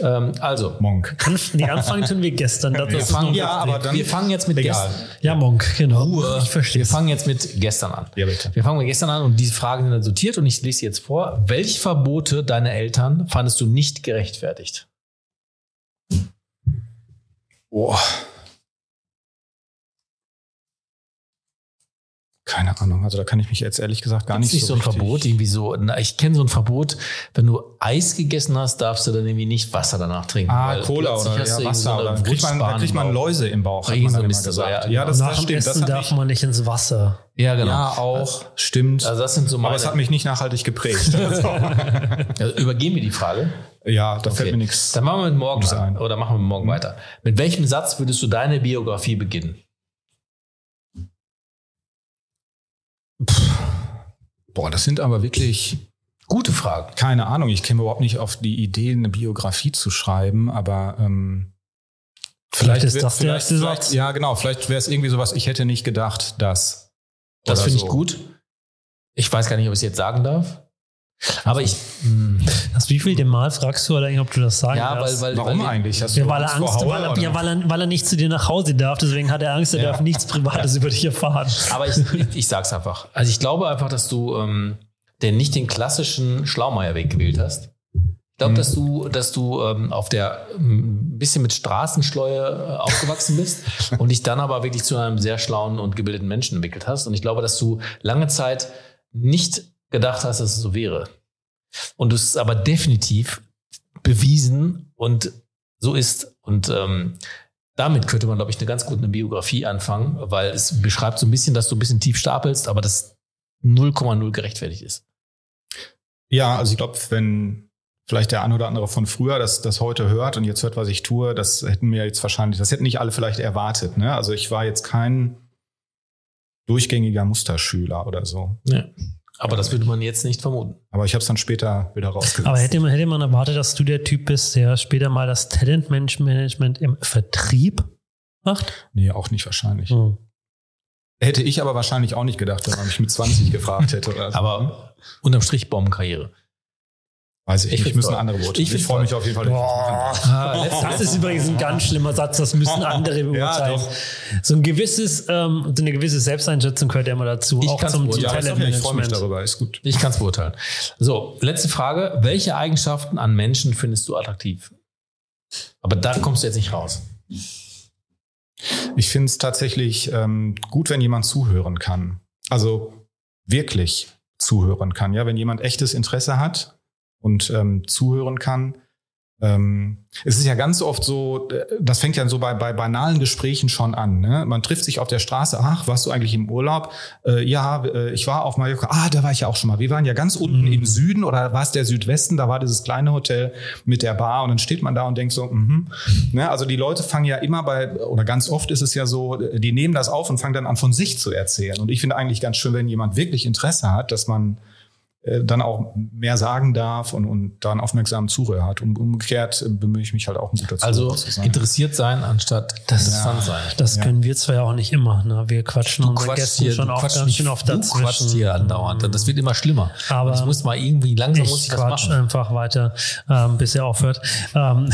Ähm, also, Monk. Nee, anfangen tun wir gestern. Das, wir ist fangen, ja, aber dann- wir fangen jetzt mit gestern. ja, Monk, genau. Ich verstehe. Wir fangen jetzt mit gestern an. Ja, bitte. Wir fangen mit gestern an und diese Fragen sind dann sortiert und ich lese sie jetzt vor. Welche Verbote deiner Eltern fandest du nicht gerechtfertigt? Boah. Keine Ahnung. Also da kann ich mich jetzt ehrlich gesagt gar Gibt's nicht nicht so ein Verbot, irgendwie so. Na, ich kenne so ein Verbot, wenn du Eis gegessen hast, darfst du dann irgendwie nicht Wasser danach trinken. Ah, Cola oder ja, Wasser. eine oder kriegt man, da kriegt man. Läuse im Bauch. hat man so das gesagt. ja- ja, das, das stimmt. Das Essen hat darf man nicht ins Wasser. Ja, genau. ja, auch. Stimmt. Also das sind so meine. Aber es hat mich nicht nachhaltig geprägt. Also übergehen wir die Frage. ja, da fällt Okay. mir nichts. Dann machen wir mit morgen an. Oder machen wir mit morgen weiter. Mit welchem Satz würdest du deine Biografie beginnen? Boah, das sind aber wirklich Gute Fragen. keine Ahnung. Ich käme überhaupt nicht auf die Idee, eine Biografie zu schreiben, aber ähm, Vielleicht ist wär- das der vielleicht, erste vielleicht, Satz. Ja, genau. Vielleicht wäre es irgendwie sowas. Ich hätte nicht gedacht, dass. Das finde ich so. gut. Ich weiß gar nicht, ob ich es jetzt sagen darf. Aber ich. Mh, Das wie viel dem Mal fragst du eigentlich, ob du das sagen ja, weil, darfst? weil. Warum weil, eigentlich? Hast ja, du weil er vor Angst, Haue, weil er, ja, weil, er, weil er nicht zu dir nach Hause darf, deswegen hat er Angst, er Ja. darf nichts Privates über dich erfahren. Aber ich, ich, ich sag's einfach. Also ich glaube einfach, dass du ähm, den, nicht den klassischen Schlaumeierweg gewählt hast. Ich glaube, Mhm. dass du, dass du ähm, auf der ein bisschen mit Straßenschleue äh, aufgewachsen bist und dich dann aber wirklich zu einem sehr schlauen und gebildeten Menschen entwickelt hast. Und ich glaube, dass du lange Zeit nicht gedacht hast, dass es so wäre. Und es aber definitiv bewiesen und so ist. Und ähm, damit könnte man, glaube ich, eine ganz gute Biografie anfangen, weil es beschreibt so ein bisschen, dass du ein bisschen tief stapelst, aber das 0,0 gerechtfertigt ist. Ja, also ich glaube, wenn vielleicht der ein oder andere von früher das, das heute hört und jetzt hört, was ich tue, das hätten mir jetzt wahrscheinlich, das hätten nicht alle vielleicht erwartet. Ne? Also ich war jetzt kein durchgängiger Musterschüler oder so. Ja. Aber das würde man jetzt nicht vermuten. Aber ich habe es dann später wieder rausgesetzt. Aber hätte man, hätte man erwartet, dass du der Typ bist, der später mal das Talentmanagement im Vertrieb macht? nee, auch nicht wahrscheinlich. Hm. Hätte ich aber wahrscheinlich auch nicht gedacht, wenn man mich mit 20 gefragt hätte. Oder so. Aber unterm Strich Bombenkarriere. Weiß ich, ich nicht. Müssen toll. andere Worte. Ich Ich, freue mich auf jeden Fall. dass ich das machen darf. Das ist übrigens ein ganz schlimmer Satz, das müssen andere beurteilen. doch. so ein gewisses, ähm, so eine gewisse Selbsteinschätzung gehört ja immer dazu, Ich auch zum, zum beurteilen. Ja, ich freue mich darüber. Ist gut. Ich kann es beurteilen. So, letzte Frage. Welche Eigenschaften an Menschen findest du attraktiv? Aber da kommst du jetzt nicht raus. Ich finde es tatsächlich ähm, gut, wenn jemand zuhören kann. Also wirklich zuhören kann. Ja, wenn jemand echtes Interesse hat und ähm, zuhören kann. Ähm, es ist ja ganz oft so, äh, das fängt ja so bei, bei banalen Gesprächen schon an. Ne? Man trifft sich auf der Straße, ach, warst du eigentlich im Urlaub? Äh, ja, äh, ich war auf Mallorca. Ah, da war ich ja auch schon mal. Wir waren ja ganz unten Mhm. im Süden oder war es der Südwesten? Da war dieses kleine Hotel mit der Bar und dann steht man da und denkt so, mhm. Ne? Also die Leute fangen ja immer bei, oder ganz oft ist es ja so, die nehmen das auf und fangen dann an von sich zu erzählen. Und ich finde eigentlich ganz schön, wenn jemand wirklich Interesse hat, dass man dann auch mehr sagen darf und, und dann aufmerksam zuhört. Und umgekehrt äh, bemühe ich mich halt auch ein guter Zuhörer Also zu sein. interessiert sein anstatt interessant sein. Das Ja. können wir zwar ja auch nicht immer. Ne? Wir quatschen unsere Gäste schon auch quatschst ganz schön oft du dazwischen. quatschst hier andauernd. Das wird immer schlimmer. Aber Und ich muss mal irgendwie, langsam muss ich ich das quatsch machen. einfach weiter, ähm, bis er aufhört. Ähm,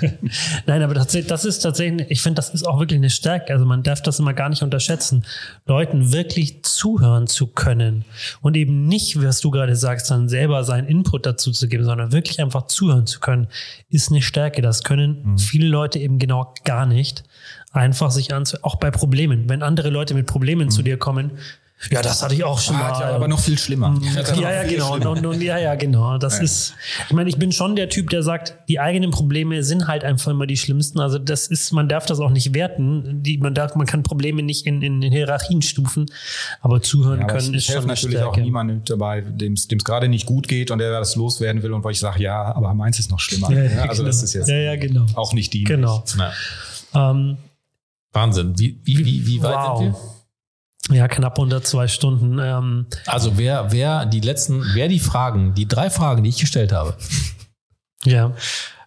Nein, aber tatsächlich, das ist tatsächlich, ich finde, das ist auch wirklich eine Stärke. Also man darf das immer gar nicht unterschätzen, Leuten wirklich zuhören zu können und eben nicht, was du gerade sagst, dann selber seinen Input dazu zu geben, sondern wirklich einfach zuhören zu können, ist eine Stärke. Das können Mhm. viele Leute eben genau gar nicht. Einfach sich anzu, auch bei Problemen. Wenn andere Leute mit Problemen Mhm. zu dir kommen, Ja, das hatte ich auch schon mal. Ja, aber noch viel schlimmer. Ja, ja, genau. Und, und, und, ja, ja, genau. Das Ja. ist, ich meine, ich bin schon der Typ, der sagt, die eigenen Probleme sind halt einfach immer die schlimmsten. Also das ist, man darf das auch nicht werten. Die, man darf, man kann Probleme nicht in, in, Hierarchien stufen, aber zuhören Ja, aber können ich ist schon natürlich auch Stärke. niemandem dabei, dem es gerade nicht gut geht und der das loswerden will und wo ich sage, ja, aber meins ist noch schlimmer. Ja, also genau. das ist jetzt Ja, ja, genau. auch nicht die. Genau. Ja. Ähm, Wahnsinn. Wie, wie, wie, wie weit wow. sind wir? Ja, knapp unter zwei Stunden. Ähm, Also wer, wer die letzten, wer die Fragen, die drei Fragen, die ich gestellt habe, ja.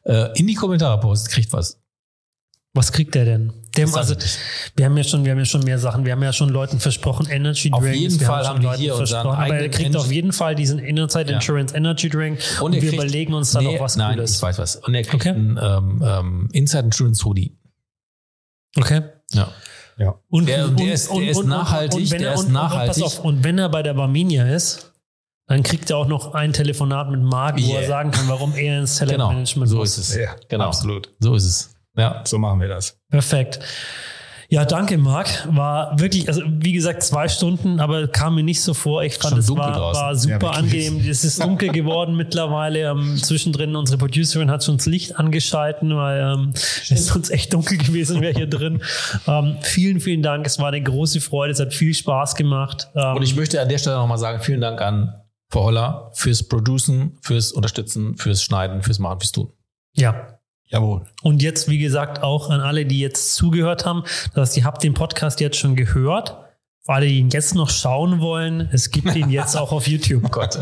äh, in die Kommentare postet, kriegt was. Was kriegt der denn? Das also, wir haben ja schon, wir haben ja schon mehr Sachen. Wir haben ja schon Leuten versprochen, Energy Auf Drinks. jeden Fall schon haben wir Leuten hier versprochen, aber er kriegt Eng- auf jeden Fall diesen Inside Ja. Insurance Energy Drink und, er wir kriegt- überlegen uns da Nee, noch was Nein, Cooles. ich weiß was. Und er kriegt Okay. einen ähm, ähm, Inside Insurance Hoodie. Okay. Ja. Und, Der- der ist- der ist nachhaltig, wenn der er, ist und, und, nachhaltig. pass auf, und wenn er bei der Barminia ist, dann kriegt er auch noch ein Telefonat mit Marc, wo Yeah. er sagen kann, warum er ins Genau. Talentmanagement So muss. ist es. Ja, Genau. absolut. So ist es. Ja. So machen wir das. Perfekt. Ja, danke, Marc. War wirklich, also wie gesagt, zwei Stunden, aber kam mir nicht so vor. Ich fand, Schon es war, war super Ja, angenehm. Es ist dunkel geworden mittlerweile. Ähm, zwischendrin, unsere Producerin hat schon das Licht angeschalten, weil ähm, es uns echt dunkel gewesen wäre hier drin. Ähm, vielen, vielen Dank. Es war eine große Freude. Es hat viel Spaß gemacht. Ähm, Und ich möchte an der Stelle nochmal sagen, vielen Dank an Frau Holler fürs Producen, fürs Unterstützen, fürs Schneiden, fürs Machen, fürs Tun. ja, Jawohl. Und jetzt, wie gesagt, auch an alle, die jetzt zugehört haben. Das heißt, ihr habt den Podcast jetzt schon gehört. Für alle, die ihn jetzt noch schauen wollen, es gibt ihn jetzt auch auf YouTube. Gott,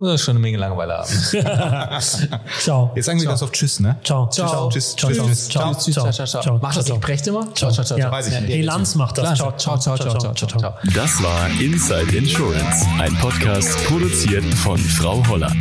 das ist schon eine Menge Langeweile haben. Ciao. Jetzt sagen wir das auf Tschüss, ne? Ciao. Ciao. Tschüss. Ciao. Tschüss. Ciao. Tschüss. Ciao. Tschüss, ciao, ciao, ciao. Ciao. Macht das Ciao. nicht Precht immer? Ciao. ciao, ciao. Ja. Weiß ich nicht. Nee, Lanz macht das. Ciao. ciao, ciao, ciao, ciao, ciao, ciao. Das war Inside Insurance, ein Podcast produziert von Frau Holler.